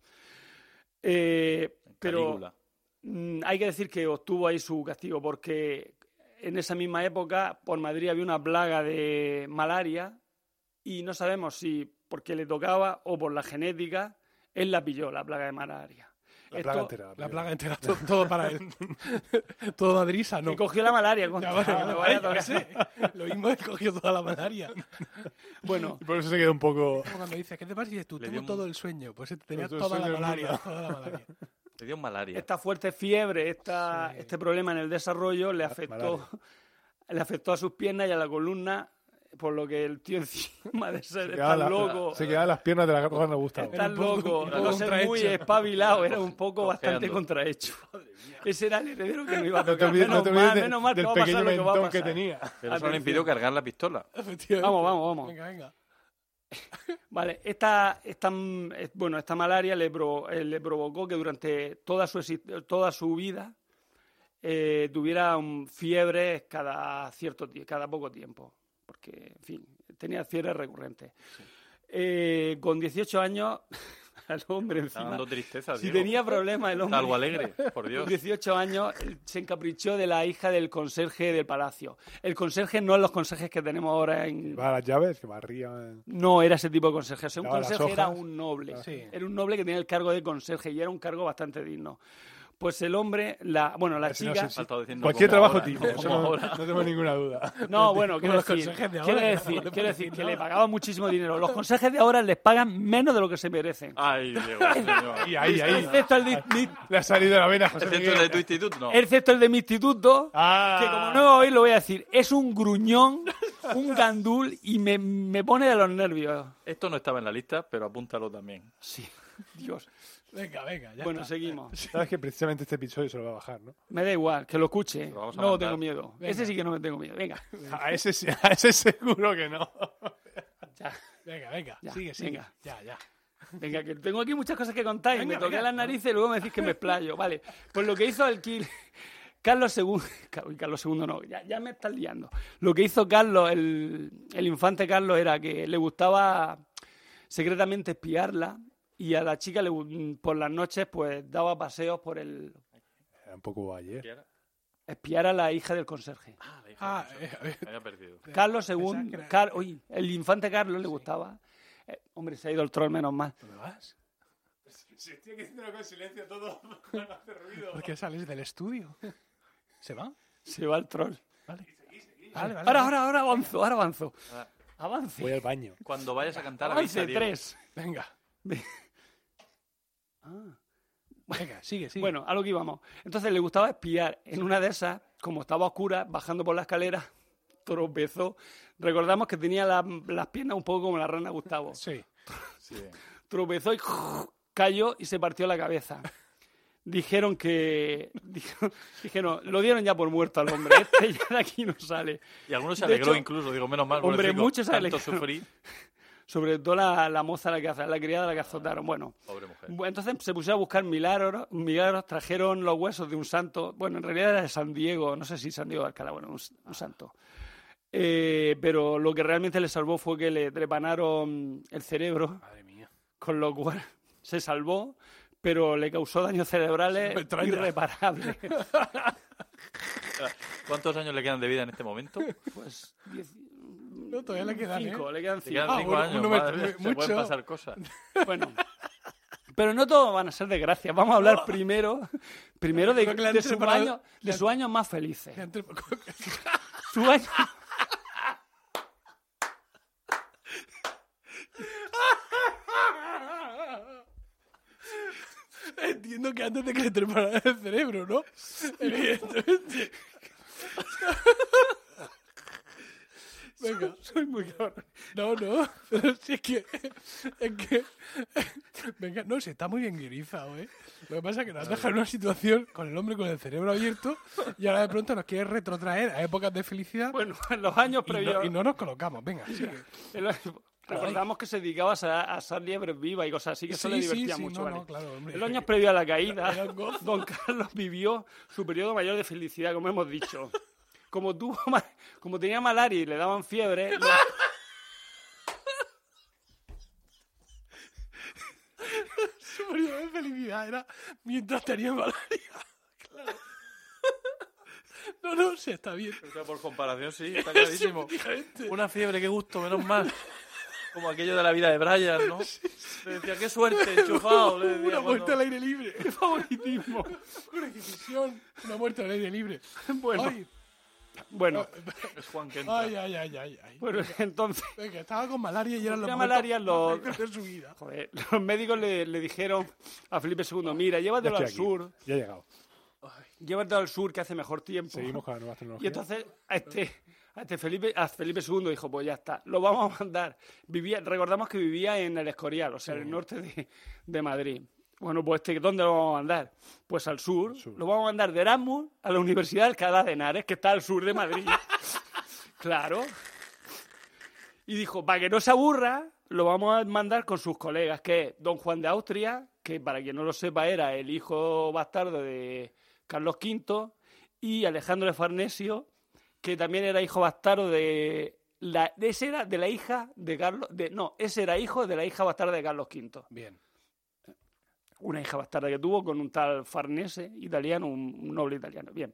Eh, pero Calígula. Mm, hay que decir que obtuvo ahí su castigo porque en esa misma época por Madrid había una plaga de malaria y no sabemos si porque le tocaba o por la genética, él la pilló, la plaga de malaria. La Esto- plaga entera. La plaga entera, to- todo, para él. todo Madrid sano. que cogió la malaria. Ya, vale, vale, me vaya a vale, tocar. sí. Lo mismo es cogió toda la malaria. Bueno, Y por eso se queda un poco... Como cuando dices, ¿qué te pasa? Y dices tú, tengo todo el sueño. Pues tenía Todo la sueño malaria. Toda la malaria. Le dio malaria. esta fuerte fiebre, esta, Sí. este problema en el desarrollo le afectó, malaria. le afectó a sus piernas y a la columna, por lo que el tío encima de ser tan la- loco. Se quedaban las piernas de la Juan Gustavo. Poco- loco, no ser muy espabilado, era un poco bastante contrahecho. Ese era el heredero que me iba a No te tocar. olvides, no Menos te mal, olvides menos mal que va a pasar pequeño lo que va a mentón que pasar. tenía. Pero eso no le impidió cargar la pistola. Vamos, vamos, vamos. Venga, venga. Vale, esta, esta, bueno, esta malaria le, provo- eh, le provocó que durante toda su, toda su vida eh, tuviera un fiebre cada cierto cada poco tiempo, porque, en fin, tenía fiebres recurrentes. Eh, con 18 años, al hombre Está encima, dando tristeza, si Diego. tenía problemas el Está hombre, algo alegre, por con Dios. 18 años eh, se encaprichó de la hija del conserje del palacio. El conserje no es los conserjes que tenemos ahora en, Llevaba las llaves, que barría. no era ese tipo de conserje. O sea, un conserje era un noble. Sí. Era un noble que tenía el cargo de conserje y era un cargo bastante digno. Pues el hombre, la, bueno, la no chica. sé si- Faltado diciendo Cualquier como trabajo ahora, tipo, como no, ahora. no tengo ninguna duda. No, bueno, quiero decir, de ahora, quiero no decir, quiero decir decir que le pagaban muchísimo dinero. Los conserjes de ahora les pagan menos de lo que se merecen. Ay, señor. Y ahí, ahí. Excepto el de, mi- Le ha salido la vena José ¿Excepto el de tu instituto? No. excepto el de mi instituto, Ah. que como no hoy lo voy a decir, es un gruñón, un gandul y me, me pone de los nervios. Esto no estaba en la lista, pero apúntalo también. Sí, Dios. Venga, venga. Ya Bueno, está. seguimos. Sabes que precisamente este episodio se lo va a bajar, ¿no? Me da igual, que lo escuche. Lo No mandar. tengo miedo. Venga. Ese sí que no me tengo miedo. Venga. A ese, sí- a ese seguro que no. Ya. Venga, venga. Ya, sigue, sigue. venga. Ya, ya. Venga, que tengo aquí muchas cosas que contar y Venga, me toqué las narices y luego me decís que me explayo. Vale, pues lo que hizo el Kil... Carlos II, Carlos II no, ya, ya me estás liando. Lo que hizo Carlos, el, el infante Carlos, era que le gustaba secretamente espiarla y a la chica le gu- por las noches pues daba paseos por el... Era un poco ayer. espiar a la hija del conserje. Ah, la hija Ah, de Jesús. eh, a ver. Me había perdido. Carlos II, Car- uy, el infante Carlos le gustaba. Eh, hombre, se ha ido el troll, menos mal. ¿Dónde vas? Si estoy aquí haciendo con silencio todo, no hace ruido. ¿Por qué sales del estudio? ¿Se va? Se va el troll. Vale. Vale, vale. Ahora, ahora, ahora avanzo, ahora avanzo. Ah. Avance. Voy al baño. Cuando vayas a cantar, avisa, Avance, tres. Venga. Ah. Venga, sigue, sigue. Bueno, a lo que íbamos. Entonces le gustaba espiar. En una de esas, como estaba oscura, bajando por la escalera, tropezó. Recordamos que tenía la- las piernas un poco como la rana Gustavo. Sí. Sí. Tropezó y cayó y se partió la cabeza. Dijeron que. Dijeron, dijeron, lo dieron ya por muerto al hombre. Este ya de aquí no sale. Y algunos se alegró hecho, incluso, digo, menos mal. hombre, muchos se alegraron. Sobre todo la, la moza, la, que, la criada, la que azotaron. Bueno, Pobre mujer. Entonces se pusieron a buscar milagros, milagros, trajeron los huesos de un santo, bueno, en realidad era de San Diego, no sé si San Diego de Alcalá, bueno, un, un santo. Eh, pero lo que realmente le salvó fue que le trepanaron el cerebro, Madre mía. con lo cual se salvó, pero le causó daños cerebrales irreparables. ¿Cuántos años le quedan de vida en este momento? Pues diez- No, todavía le quedan, cinco, ¿eh? le quedan cinco. quedan Ah, cinco bueno, años, madre mía, se pueden pasar cosas. Bueno. Pero no todos van a ser desgracias. Vamos a hablar primero, primero de, le han de sus años más felices. Su año... Entiendo que antes de que le treparan el cerebro, ¿no? Evidentemente. Venga. Soy muy cabrón. No, no, pero sí es que. Es que. Venga, no, se está muy bien guionizado, ¿eh? Lo que pasa es que nos dejado en una situación con el hombre con el cerebro abierto y ahora de pronto nos quieres retrotraer a épocas de felicidad Bueno, en los años y, previos... no, y no nos colocamos. Venga, los- Recordamos que se dedicaba a, a asar liebres vivas y cosas así, que eso Sí, le sí, divertía sí, mucho. no, ¿vale? no, claro, hombre. En los años previos a la caída, don Carlos vivió su periodo mayor de felicidad, como hemos dicho. Como, tuvo como tenía malaria y le daban fiebre, lo- Su periodo de felicidad era mientras tenía malaria. Claro. No, no, sí, está bien. O sea, por comparación, sí, está clarísimo. Una fiebre, qué gusto, menos mal. Como aquello de la vida de Brian, ¿no? Le decía, qué suerte, enchufado. Le decía, Una cuando- muerte al aire libre. favoritismo. Una Inquisición. Una muerte al aire libre. Bueno, Ay, bueno, Es Juan que entra. ay, ay, ay, ay. ay. bueno, entonces, Venga, estaba con malaria y eran los malaria en los- de su vida. joder, los médicos le, le dijeron a Felipe II, mira, llévatelo al aquí. sur, Ya he llegado. llévatelo al sur que hace mejor tiempo. Seguimos con las nuevas Y tecnologías. entonces a este, a este Felipe, a Felipe II dijo, pues ya está, lo vamos a mandar. Vivía, recordamos que vivía en el Escorial, o sea, en el norte de, de Madrid. Bueno, pues este, ¿dónde lo vamos a mandar? Pues al sur. Sur. Lo vamos a mandar de Erasmus a la Universidad de Alcalá de Henares, que está al sur de Madrid. claro. Y dijo, para que no se aburra, lo vamos a mandar con sus colegas, que es don Juan de Austria, que para quien no lo sepa era el hijo bastardo de Carlos V, y Alejandro de Farnesio, que también era hijo bastardo de... La, ese era de la hija de Carlos... De, no, ese era hijo de la hija bastarda de Carlos V. Bien. Una hija bastarda que tuvo con un tal Farnese italiano, un, noble italiano. Bien.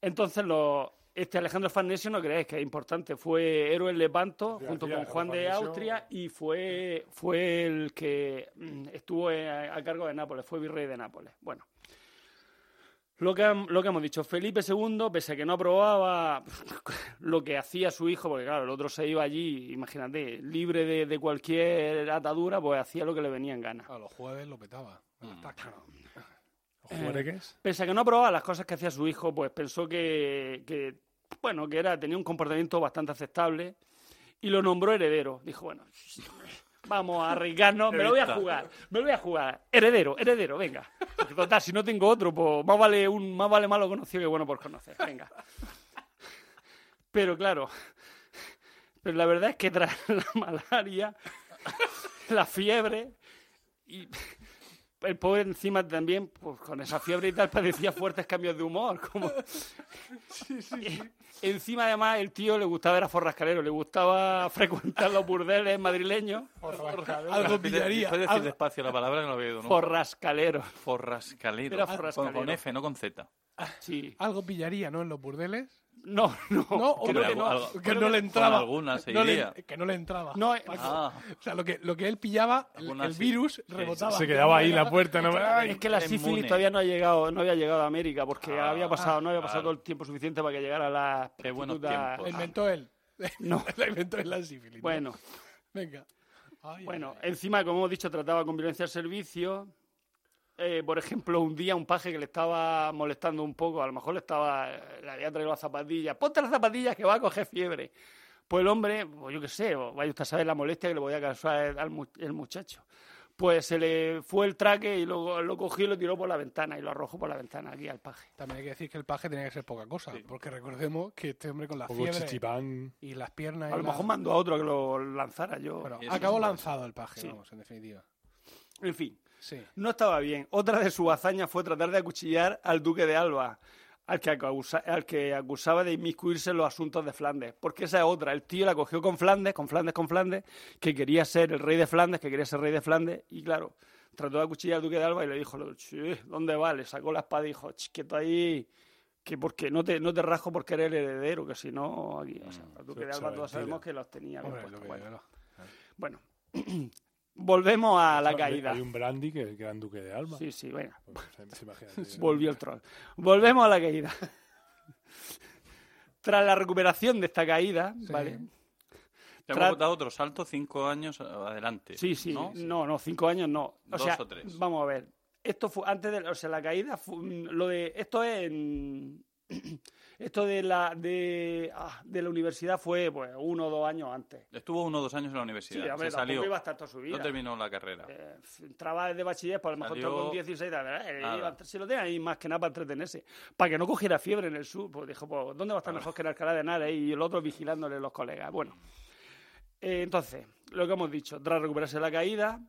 Entonces, lo, este Alejandro Farnesio, no creéis que es importante, fue héroe en Lepanto junto con Juan de. Austria y fue, fue el que mm, estuvo eh, a, a cargo de Nápoles, fue virrey de Nápoles. Bueno. Lo que, lo que hemos dicho, Felipe II, pese a que no aprobaba lo que hacía su hijo, porque claro, el otro se iba allí, imagínate, libre de, de cualquier atadura, pues hacía lo que le venía en gana. A los jueves lo petaba. ¿Los juareques? Pese a que no aprobaba las cosas que hacía su hijo, pues pensó que, que, bueno, que era, tenía un comportamiento bastante aceptable y lo nombró heredero. Dijo, bueno, vamos a arriesgarnos, me lo voy a jugar, me lo voy a jugar. Heredero, heredero, venga. Porque, total, si no tengo otro, pues más vale, un, más vale malo conocido que bueno por conocer. Venga. Pero claro, pero la verdad es que tras la malaria, la fiebre y el pobre encima también, pues con esa fiebre y tal, padecía fuertes cambios de humor. Como... Encima, además, el tío le gustaba, era forrascalero, le gustaba frecuentar los burdeles madrileños. Algo pillaría. Puedes decir algo- despacio la palabra que no lo he oído nunca. Forrascalero, Forrascalero. Era Con-. Con, F, no con Z. sí. Algo pillaría, ¿no? En los burdeles. No, no, No, creo que no. algo- Que Creo no que- le entraba. Alguna se no le- iría. que no le entraba. No, eh, Ah, O sea, lo que, lo que él pillaba, el, el sí. virus rebotaba. Se quedaba ahí la puerta. No, ¡Ay! es que la sífilis inmune. todavía no ha llegado, no había llegado a América porque Ah, había pasado, no había pasado claro. todo el tiempo suficiente para que llegara la Qué buenos tiempos. La inventó él. No. La inventó él la sífilis. ¿no? Bueno, Venga. Ay, bueno, ay. encima, como hemos dicho, trataba con violencia al servicio. Eh, por ejemplo, un día un paje que le estaba molestando un poco, a lo mejor le estaba, le había traído las zapatillas, ponte las zapatillas que va a coger fiebre. Pues el hombre, pues yo qué sé, vaya usted a saber la molestia que le podía causar al mu- el muchacho. Pues se le fue el traque y luego lo cogió y lo tiró por la ventana y lo arrojó por la ventana aquí al paje. También hay que decir que el paje tenía que ser poca cosa, porque recordemos que este hombre con la fiebre chichipán. y las piernas... A lo la- mejor mandó a otro a que lo lanzara yo. Bueno, acabó lanzado el paje, Sí. vamos, en definitiva. En fin, Sí. no estaba bien. Otra de sus hazañas fue tratar de acuchillar al duque de Alba, al que, acusa- al que acusaba de inmiscuirse en los asuntos de Flandes. Porque esa es otra. El tío la cogió con Flandes, con Flandes, con Flandes, que quería ser el rey de Flandes, que quería ser rey de Flandes, y claro, trató de acuchillar al duque de Alba y le dijo, "Chi, ¿dónde va? Le sacó la espada y dijo, "Ch, quieto ahí, que porque no te, no te rasco porque eres el heredero, que si no, aquí, o sea, el duque de Alba todos sabemos que los tenía bien Hombre, bueno. bueno. volvemos a la caída. Hay un brandy que es el gran duque de Alba. Sí, sí, venga. Pues, Volvió el troll. Volvemos a la caída. Tras la recuperación de esta caída, Sí. ¿vale? Te hemos dado otro salto cinco años adelante. Sí, sí, ¿no? no, no, cinco años no. O Dos sea, o tres. vamos a ver. Esto fue antes de, o sea, la caída, lo de, esto es en, esto de la, de, ah, de la universidad fue, pues, uno o dos años antes. Estuvo uno o dos años en la Sí, universidad. hombre, Se salió. iba a estar toda su vida. No terminó la carrera. Eh, entraba desde bachiller, pues a lo mejor Salió- con 16, la verdad, eh, a- si lo tenía ahí más que nada para entretenerse, para que no cogiera fiebre en el sur, pues dijo, pues, ¿dónde va a estar mejor que en Alcalá de Henares? Y el otro vigilándole los colegas. Bueno, eh, entonces, lo que hemos dicho, tras recuperarse la caída,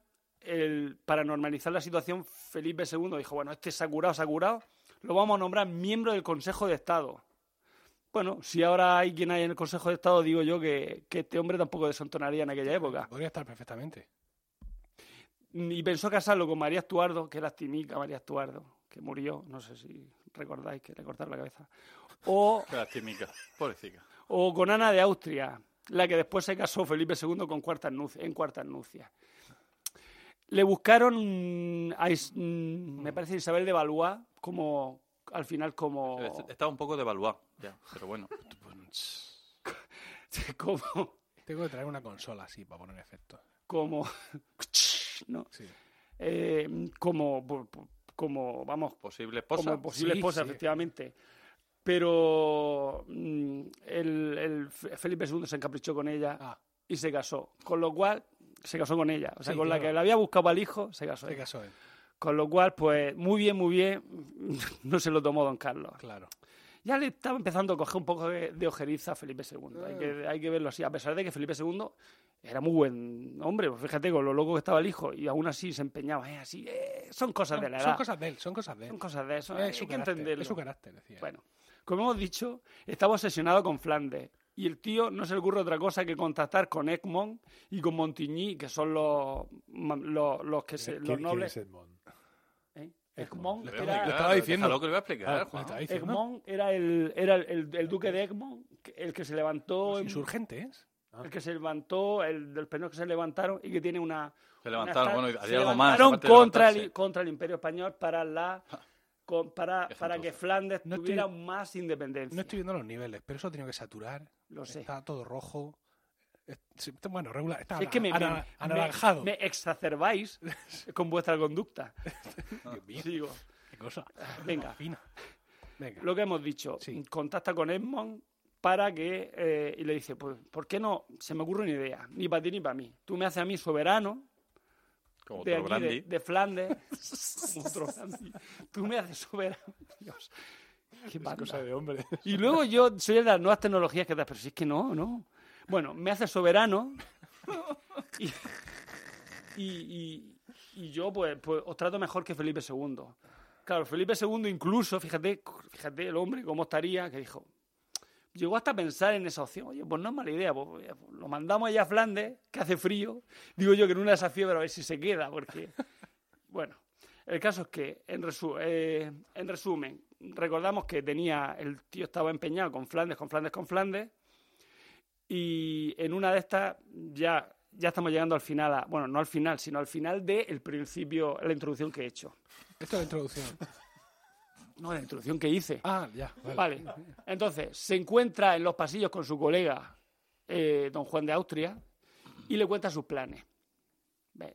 el, para normalizar la situación, Felipe II dijo, bueno, este se ha curado, se ha curado, lo vamos a nombrar miembro del Consejo de Estado. Bueno, si ahora hay quien hay en el Consejo de Estado, digo yo que, que este hombre tampoco desentonaría en aquella época. Podría estar perfectamente. Y pensó casarlo con María Estuardo, que era Timica María Estuardo, que murió, no sé si recordáis que le cortaron la cabeza. O, lastímica. Pobrecita. o con Ana de Austria, la que después se casó Felipe II con cuartas en cuartas nupcias. Le buscaron, mm, a Is- mm, me parece, Isabel de Valois, como, al final como... Estaba un poco devaluado ya, pero bueno. como, Tengo que traer una consola así para poner efectos. como, ¿no? Sí. Eh, como, como, vamos, Posible esposa. como posible Sí, esposa, sí. efectivamente. Pero mm, el, Felipe II se encaprichó con ella Ah, y se casó. Con lo cual, se casó con ella. O sea, Sí, con la que le había buscado al hijo, se casó. se ella. casó él. Con lo cual, pues, muy bien, muy bien, no se lo tomó don Carlos. Claro. Ya le estaba empezando a coger un poco de, de ojeriza a Felipe II. Hay que, hay que verlo así. A pesar de que Felipe II era muy buen hombre, pues fíjate con lo loco que estaba el hijo, y aún así se empeñaba, eh, así, eh, son cosas No, de la edad. son cosas de él, son cosas de él. Son cosas de eso, Es hay su que carácter, entenderlo. es su carácter, decía. Bueno, como hemos dicho, estaba obsesionado con Flandes. Y el tío no se le ocurre otra cosa que contactar con Egmont y con Montigny, que son los, los, los que se, ¿Quién- los quién nobles. es Edmond? ¿eh? Egmont Le Lo era, estaba diciendo. déjalo que le voy a explicar, Ah, Juan. lo. Egmont era el, era el, el- el duque de Egmont, el que se levantó, Los en- insurgentes. el que se levantó, el del que se levantaron y que tiene una. Se levantaron, una bueno, se algo más. levantaron contra el, contra el Imperio Español para la. con- para, para que. Flandes No estoy- tuviera más independencia. No estoy viendo los niveles, pero eso ha tenido que saturar. Lo sé. Está todo rojo. Bueno, regular. Está es que me, ana- me- anaranjado. me- me exacerbáis con vuestra conducta. Dios mío, Digo, qué cosa. Venga. Fina. Venga. lo que hemos dicho, Sí. contacta con Edmond para que, eh, y le dice, pues, ¿por qué no? Se me ocurre una idea, ni para ti ni para mí. Tú me haces a mí soberano Como de otro aquí, de, de Flandes. Como otro. Tú me haces soberano. Dios, qué Es cosa de hombre. Y luego yo soy de las nuevas tecnologías que te pero si es que no, no. Bueno, me hace soberano y, y, y- y yo pues, pues os trato mejor que Felipe II. Claro, Felipe II incluso, fíjate, fíjate el hombre cómo estaría, que dijo, llegó hasta a pensar en esa opción. Oye, pues no es mala idea, pues, pues, lo mandamos allá a Flandes, que hace frío. Digo yo que en una de esas fiebres a ver si se queda, porque, bueno, el caso es que, en, resu- eh, en resumen, recordamos que tenía, el tío estaba empeñado con Flandes, con Flandes, con Flandes, y en una de estas ya, ya estamos llegando al final, a- bueno, no al final, sino al final del principio, la introducción que he hecho. Esto es la introducción. No, la introducción que hice. Ah, ya. Vale. Vale. Entonces, se encuentra en los pasillos con su colega, eh, don Juan de Austria, y le cuenta sus planes.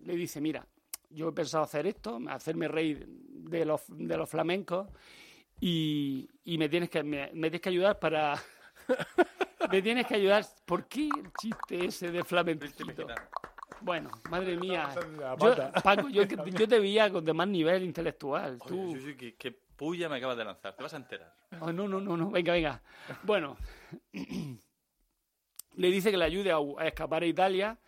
Le dice, mira, yo he pensado hacer esto, hacerme rey de los, de los flamencos y, y me, tienes que, me, me tienes que ayudar para... me tienes que ayudar... ¿Por qué el chiste ese de flamenquito? Bueno, madre mía. Yo. Paco, yo, yo te veía con de más nivel intelectual. Oye, Tú... sí, sí, qué, qué puya me acabas de lanzar. Te vas a enterar. Oh, no, no, no, no, venga, venga. Bueno, le dice que le ayude a, a escapar a Italia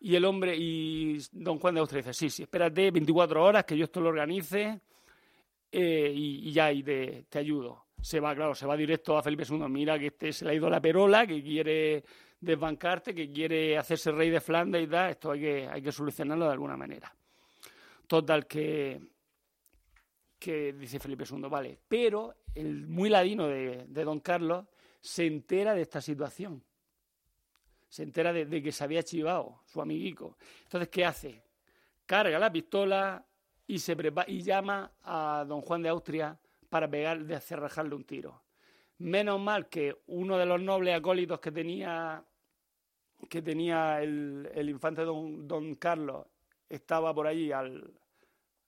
y el hombre, y don Juan de Austria dice, sí, sí, espérate 24 horas que yo esto lo organice eh, y, ya, y te, ayudo. Se va, claro, se va directo a Felipe II. Mira que este se le ha ido la perola, que quiere desbancarte, que quiere hacerse rey de Flandes y tal. Esto hay que, hay que solucionarlo de alguna manera. Total, que, que dice Felipe II, vale, pero el muy ladino de, de don Carlos se entera de esta situación. Se entera de, de que se había chivado su amiguico. Entonces, ¿qué hace? Carga la pistola y, llama a don Juan de Austria para pegar, de cerrajarle un tiro. Menos mal que uno de los nobles acólitos que tenía, que tenía el, el infante don, don Carlos estaba por allí al,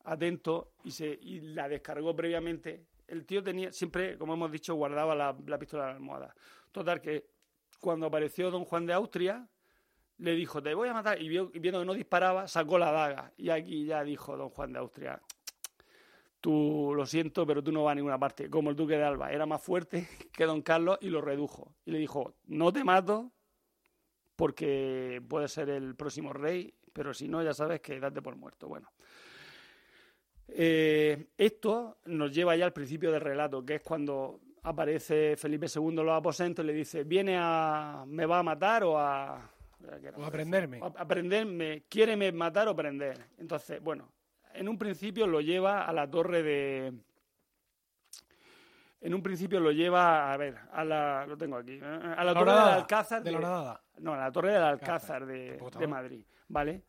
atento y, se, y la descargó previamente. El tío tenía, siempre, como hemos dicho, guardaba la, la pistola en la almohada. Total, que cuando apareció don Juan de Austria, le dijo, te voy a matar. Y, viendo que no disparaba, sacó la daga. Y aquí ya dijo don Juan de Austria, tú lo siento, pero tú no vas a ninguna parte. Como el duque de Alba, era más fuerte que don Carlos y lo redujo. Y le dijo, no te mato porque puedes ser el próximo rey, pero si no, ya sabes que date por muerto. Bueno. Eh, esto nos lleva ya al principio del relato, que es cuando aparece Felipe II en los aposentos y le dice, viene a, me va a matar o a... O a prenderme. A, a prenderme, quiere me matar o prender. Entonces, bueno, en un principio lo lleva a la torre de... En un principio lo lleva, a ver, a la, lo tengo aquí, eh, a la torre del Alcázar de la horadada. no, a la Torre del Alcázar de, de. Madrid, ¿vale?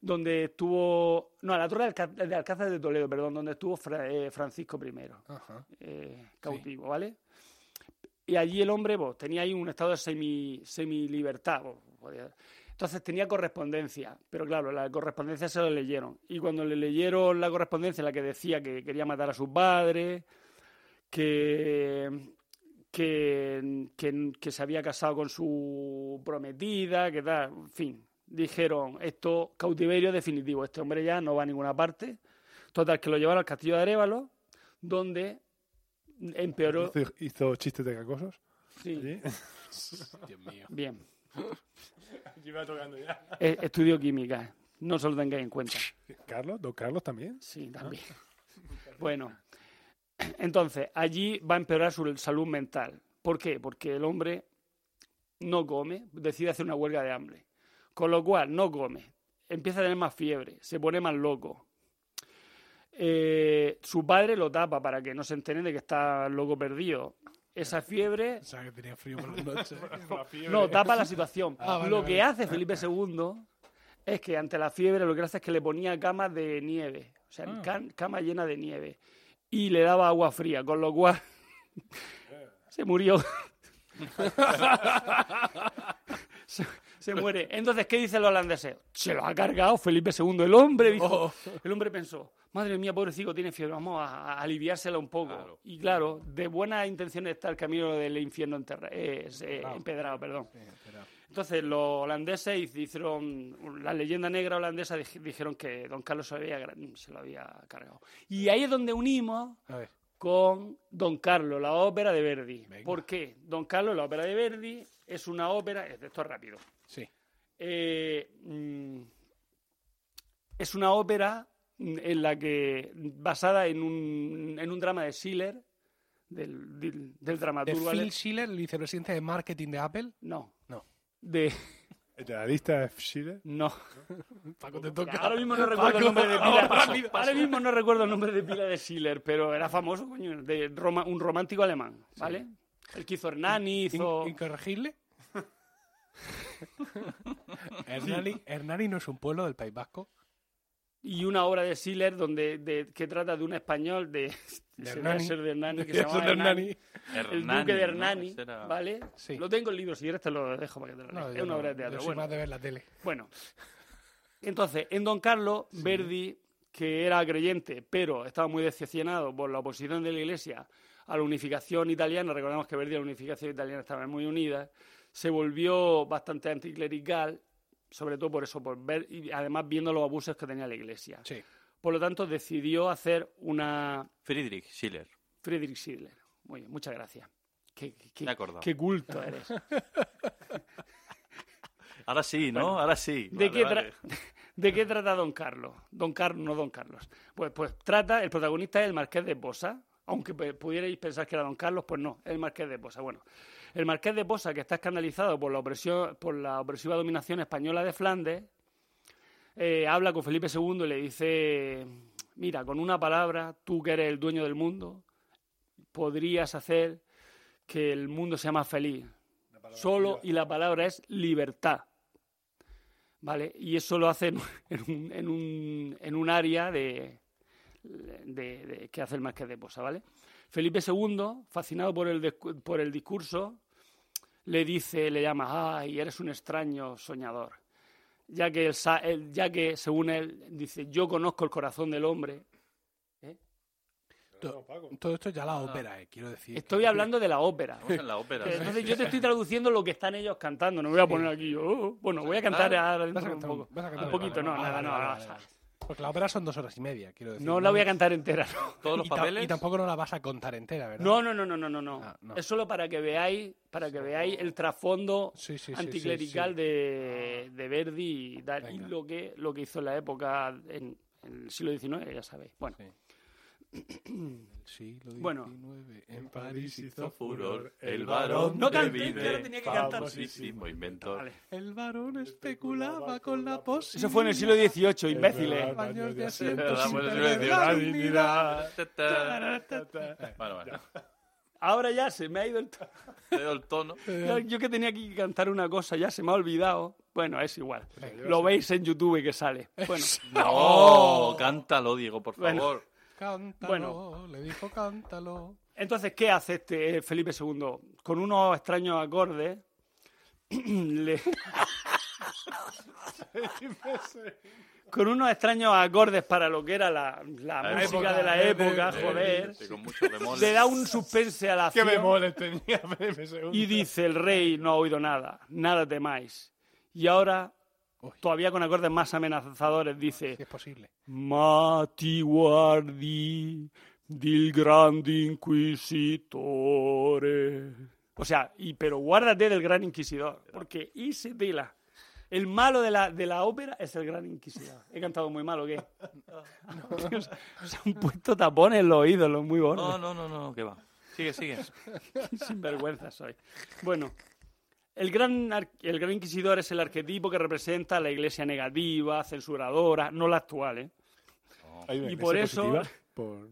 Donde estuvo. No, a la Torre de Alcázar de Toledo, perdón, donde estuvo Fra- eh, Francisco I, Ajá. eh, cautivo, ¿vale? Y allí el hombre pues, tenía ahí un estado de semi, semi-libertad. pues, podía- Entonces tenía correspondencia, pero claro, la correspondencia se lo leyeron. Y cuando le leyeron la correspondencia en la que decía que quería matar a su padre, que, que, que, que se había casado con su prometida, que tal, en fin, dijeron, esto cautiverio definitivo, este hombre ya no va a ninguna parte. Total, que lo llevaron al castillo de Arévalo, donde empeoró. Hizo, hizo chistes de cacosos. Sí, allí. Dios mío. bien. Iba tocando ya. Eh, Estudio química, no se lo tengáis en cuenta. Carlos, don Carlos también. Sí, también. Bueno, entonces, allí va a empeorar su salud mental. ¿Por qué? Porque el hombre no come, decide hacer una huelga de hambre. Con lo cual, no come, empieza a tener más fiebre, se pone más loco. Eh, su padre lo tapa para que no se enteren de que está loco perdido. Esa fiebre O sea, que tenía frío por la noche. no, tapa la situación. Ah, vale, lo vale. que hace Felipe II es que ante la fiebre lo que hace es que le ponía camas de nieve, o sea, Ah. can- cama llena de nieve, y le daba agua fría, con lo cual se murió. se, se muere. Entonces, ¿qué dicen los holandeses? Se lo ha cargado Felipe II. El hombre dijo, Oh. el hombre pensó, madre mía, pobrecito, tiene fiebre, vamos a, a aliviársela un poco. Claro. Y claro, de buenas intenciones está el camino del infierno enterra- eh, eh, empedrado. Perdón. Entonces los holandeses hicieron, la leyenda negra holandesa dij- dijeron que Don Carlos se, había gra- se lo había cargado. Y ahí es donde unimos con Don Carlos, la ópera de Verdi. Venga. ¿Por qué? Don Carlos, la ópera de Verdi, es una ópera, esto es rápido. Eh, mm, es una ópera mm, en la que, basada en un, en un drama de Schiller, del, del, del ¿De dramaturgo... ale- Phil Schiller, el vicepresidente de marketing de Apple? No. No. De... ¿De la lista de Schiller? No. Paco, te toca. Ahora mismo no recuerdo el nombre de pila. Ahora mismo no recuerdo el nombre de pila de Schiller, pero era famoso, coño, de Roma- un romántico alemán, ¿vale? El que hizo Hernani, hizo... In- ¿Incorregible? Hernani, Hernani no es un pueblo del País Vasco. y una obra de Schiller donde de- que trata de un español de, De Hernani. ser de Hernani que se llama de Hernani, Hernani. el duque de Hernani, ¿vale? Sí. Lo tengo en el libro, si quieres te lo dejo para que te lo leas. es una no, obra de teatro. Yo soy Bueno, más de ver la tele. bueno, entonces, en Don Carlos, Verdi, que era creyente, pero estaba muy decepcionado por la oposición de la Iglesia a la unificación italiana, recordamos que Verdi y la unificación italiana estaban muy unidas, se volvió bastante anticlerical, sobre todo por eso, por ver y además viendo los abusos que tenía la Iglesia. Sí. Por lo tanto, decidió hacer una Friedrich Schiller. Friedrich Schiller. Muy bien, muchas gracias. Qué, qué- Me qué culto eres. Ahora sí, ¿no? Ahora sí. ¿De, Vale, qué vale. tra- ¿De qué trata Don Carlos? Don Carlos, no Don Carlos. Pues, pues trata, el protagonista es el Marqués de Posa, aunque pe- pudierais pensar que era Don Carlos, pues no, es el Marqués de Posa. Bueno, el Marqués de Posa, que está escandalizado por la, opresión, por la opresiva dominación española de Flandes, eh, habla con Felipe II y le dice, mira, con una palabra, tú que eres el dueño del mundo, podrías hacer que el mundo sea más feliz. Solo, y la palabra es libertad. ¿Vale? Y eso lo hace en, un, en un, en un área de, de- de- que hace el Marqués de Posa, ¿vale? Felipe II, fascinado por el, por el discurso, le dice, le llama, ay, eres un extraño soñador. Ya que, él- ya que según él, dice, yo conozco el corazón del hombre. To- Todo esto ya la ópera, eh, quiero decir. Estoy que- hablando de la ópera. En la ópera. Que sí. Entonces yo te estoy traduciendo lo que están ellos cantando, no me voy a poner aquí yo. "Oh". Bueno, voy a cantar ahora un cantar poco. vas a cantar Un poquito, no, Ah, nada, no, no, Porque la ópera son dos horas y media, quiero decir. no la voy a cantar entera, no. Todos los Y, ta- papeles. y tampoco no la vas a contar entera, ¿verdad? No, no, no, no, no, no, no. Ah, no. Es solo para que veáis, para que veáis el trasfondo Sí, sí, sí, anticlerical sí, De, de Verdi y, tal, y Venga. lo que lo que hizo en la época en, en el siglo XIX, ya sabéis. Bueno, Sí. El siglo Bueno. XIX en París hizo furor el No varón de canté, Vide, pero tenía que cantar. famosísimo inventor. vale. El varón especulaba con la posibilidad. Eso fue en el siglo XVIII, imbéciles. Baños de Ah, asientos sin bueno, sí, perder sí, la sí, dignidad. Bueno, bueno. Ahora ya se me ha ido el tono. El. Yo, yo que tenía que cantar una cosa, ya se me ha olvidado. Bueno, es igual. Lo veis en YouTube que sale. Bueno, No, cántalo, Diego, por Bueno. Cántalo, Bueno. le dijo cántalo. entonces, ¿qué hace este eh, Felipe II? Con unos extraños acordes, le- con unos extraños acordes para lo que era la, la La música época, de la de- época, de- joder, bemol. le da un suspense a la ¿Qué acción bemoles tenía Felipe II? y dice el rey no ha oído nada, nada temáis. Y ahora, Uy. todavía con acordes más amenazadores, dice Si es posible. Ma ti guardi del grande inquisitore. O sea, y, pero guárdate del gran inquisidor, porque ese tela. El malo de la, de la ópera es el gran inquisidor. He cantado muy mal, ¿o qué? Dios, se han puesto tapones en los oídos, los muy gordos. No, no, no, no, que va. Sigue, sigue. Sin vergüenza soy. Bueno, el gran, ar- el gran inquisidor es el arquetipo que representa a la iglesia negativa, censuradora, no la actual, ¿eh? Una y por eso- por-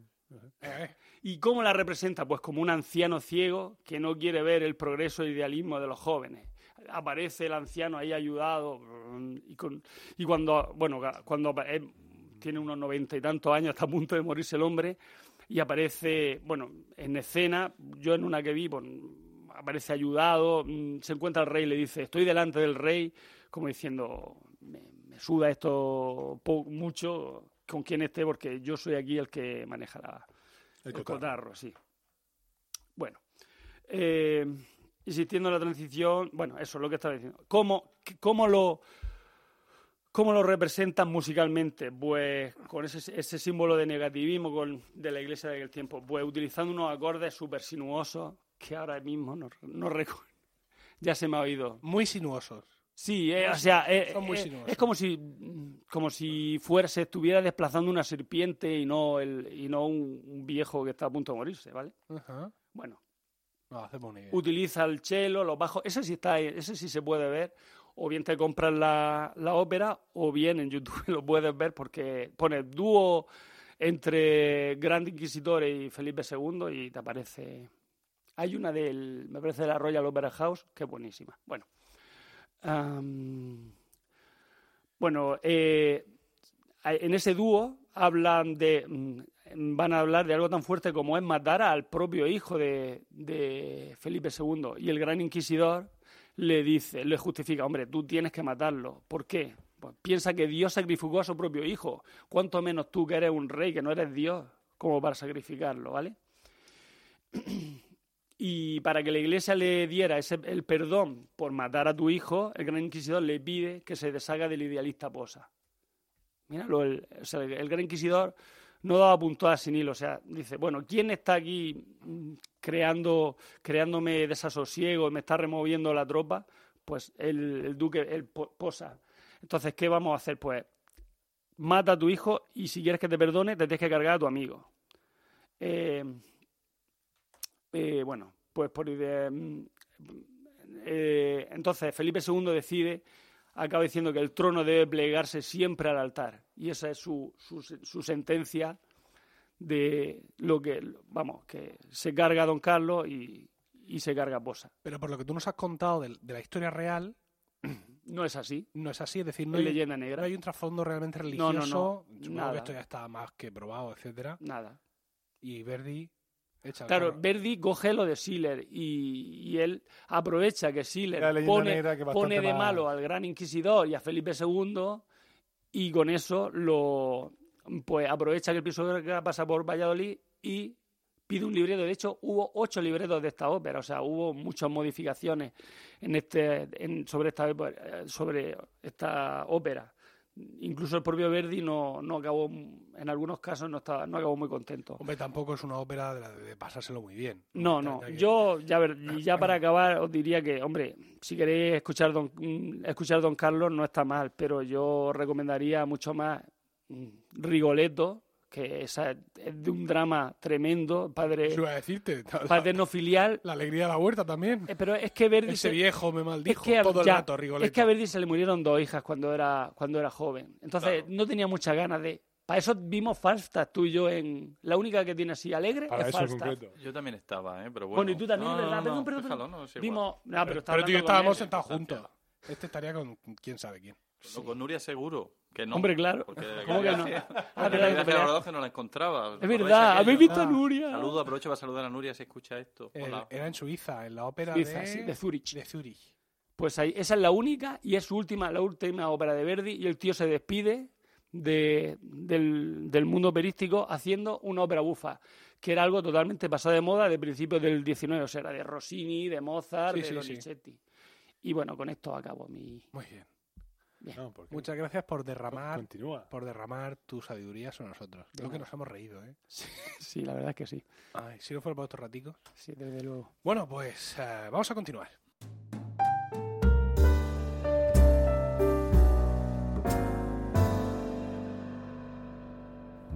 ¿Y cómo la representa? Pues como un anciano ciego que no quiere ver el progreso e idealismo de los jóvenes. Aparece el anciano ahí ayudado y, con- y cuando, bueno, cuando eh, tiene unos noventa y tantos años, está a punto de morirse el hombre, y aparece, bueno, en escena, yo en una que vi, pues, aparece ayudado, mm, se encuentra el rey y le dice, estoy delante del rey, como diciendo, me, me suda esto mucho con quien esté, porque yo soy aquí el que maneja la, El el cotarro. sí. Bueno, eh, insistiendo en la transición, bueno, eso es lo que estaba diciendo. ¿Cómo, cómo lo cómo lo representan musicalmente? Pues con ese, ese símbolo de negativismo con, de la iglesia de aquel tiempo, pues utilizando unos acordes súper sinuosos que ahora mismo no, no recuerdo. Ya se me ha oído. muy sinuosos. Sí, eh, o sea, eh, Son muy eh, sinuosos. es como si como si fuera se estuviera desplazando una serpiente y no el y no un, un viejo que está a punto de morirse, ¿vale? Ajá. Bueno, No, hacemos una idea. utiliza el cello, los bajos, ese sí está, ese sí se puede ver, o bien te compras la, la ópera, o bien en YouTube lo puedes ver porque pone dúo entre Gran Inquisidor y Felipe II y te aparece. Hay una del, me parece de la Royal Opera House, que es buenísima. Bueno, bueno, eh, en ese dúo hablan de, mm, van a hablar de algo tan fuerte como es matar al propio hijo de, Felipe II. Y el gran inquisidor le dice, le justifica, hombre, tú tienes que matarlo. ¿Por qué? Pues piensa que Dios sacrificó a su propio hijo. ¿Cuánto menos tú que eres un rey, que no eres Dios, como para sacrificarlo, ¿vale? Y para que la iglesia le diera ese, el perdón por matar a tu hijo, el gran inquisidor le pide que se deshaga del idealista Posa. Míralo, el, o sea, el gran inquisidor no daba puntadas sin hilo. O sea, dice, bueno, ¿quién está aquí mm, creando, creándome desasosiego, me está removiendo la tropa? Pues el, duque, el Po- Posa. Entonces, ¿qué vamos a hacer? Pues mata a tu hijo y si quieres que te perdone, te tienes que cargar a tu amigo. Eh, eh, bueno, pues por idea- mm, eh, entonces Felipe II decide, acaba diciendo que el trono debe plegarse siempre al altar. Y esa es su, su, su sentencia de lo que, vamos, que se carga a Don Carlos y, y se carga a Posa. Pero por lo que tú nos has contado de, la historia real, No es así. no es así. Es decir, no Es hay, leyenda no negra. hay un trasfondo realmente no, religioso. no, Supongo nada. que esto ya está más que probado, etcétera. Nada. Y Verdi Claro. Verdi coge lo de Schiller y, y él aprovecha que Schiller pone, que pone de malo al gran inquisidor y a Felipe II y con eso lo pues aprovecha que el Pisuerga pasa por Valladolid y pide un libreto. De hecho, hubo ocho libretos de esta ópera, o sea, hubo muchas modificaciones en este, en- sobre, esta, ópera- sobre esta ópera. Incluso el propio Verdi no, no acabó, en algunos casos no, estaba, no acabó muy contento. Hombre, tampoco es una ópera de, la de pasárselo muy bien. No, no. Que- Yo, ya, ver, ya para acabar, os diría que, hombre, si queréis escuchar Don, mm, escuchar Don Carlos, no está mal, pero yo recomendaría mucho más mm, Rigoletto, que esa es es de un drama tremendo, padre iba a decirte. La, paterno filial. la alegría de la huerta también. Eh, Pero es que Verdi Ese se- viejo me es maldijo que, a- todo el ya, rato, Rigoletto. es que a Verdi se le murieron dos hijas cuando era, cuando era joven. Entonces no tenía muchas ganas de. Para eso vimos Falstaff tú y yo en. La única que tiene así alegre Para es eso Falstaff. concreto. Yo también estaba, ¿eh? Pero bueno. Bueno, y tú también, No, ¿verdad? no, Perdón, no, perdón, déjalo, no, igual. Vimos. No, pero, está Pero tú y yo estábamos él. sentados juntos. Este estaría con quién sabe quién. No, con Nuria seguro. Que no. Hombre, claro. Porque ¿Cómo que no? Ah, verdad, viaje a verdad. Badajoz no la encontraba. ¿Os Es verdad? ¿habéis visto a Ah. Nuria? Saludo, aprovecho para saludar a Nuria si escucha esto. El- Hola. era en Suiza, en la ópera Suiza, de... sí, de Zurich. de Zurich. Pues ahí, esa es la única y es su última, la última ópera de Verdi y el tío se despide de- del, del mundo operístico haciendo una ópera bufa, que era algo totalmente pasado de moda de principios del 19, o sea, era de Rossini, de Mozart, Sí, de sí, Donizetti. Y bueno, con esto acabo mi... Muy bien. No, porque Muchas gracias por derramar, continúa. por derramar tu sabiduría sobre nosotros. Lo que nos hemos reído, ¿eh? Sí, la verdad es que sí. Ay, si no fuera por estos raticos. Sí, desde luego. Bueno, pues eh, vamos a continuar.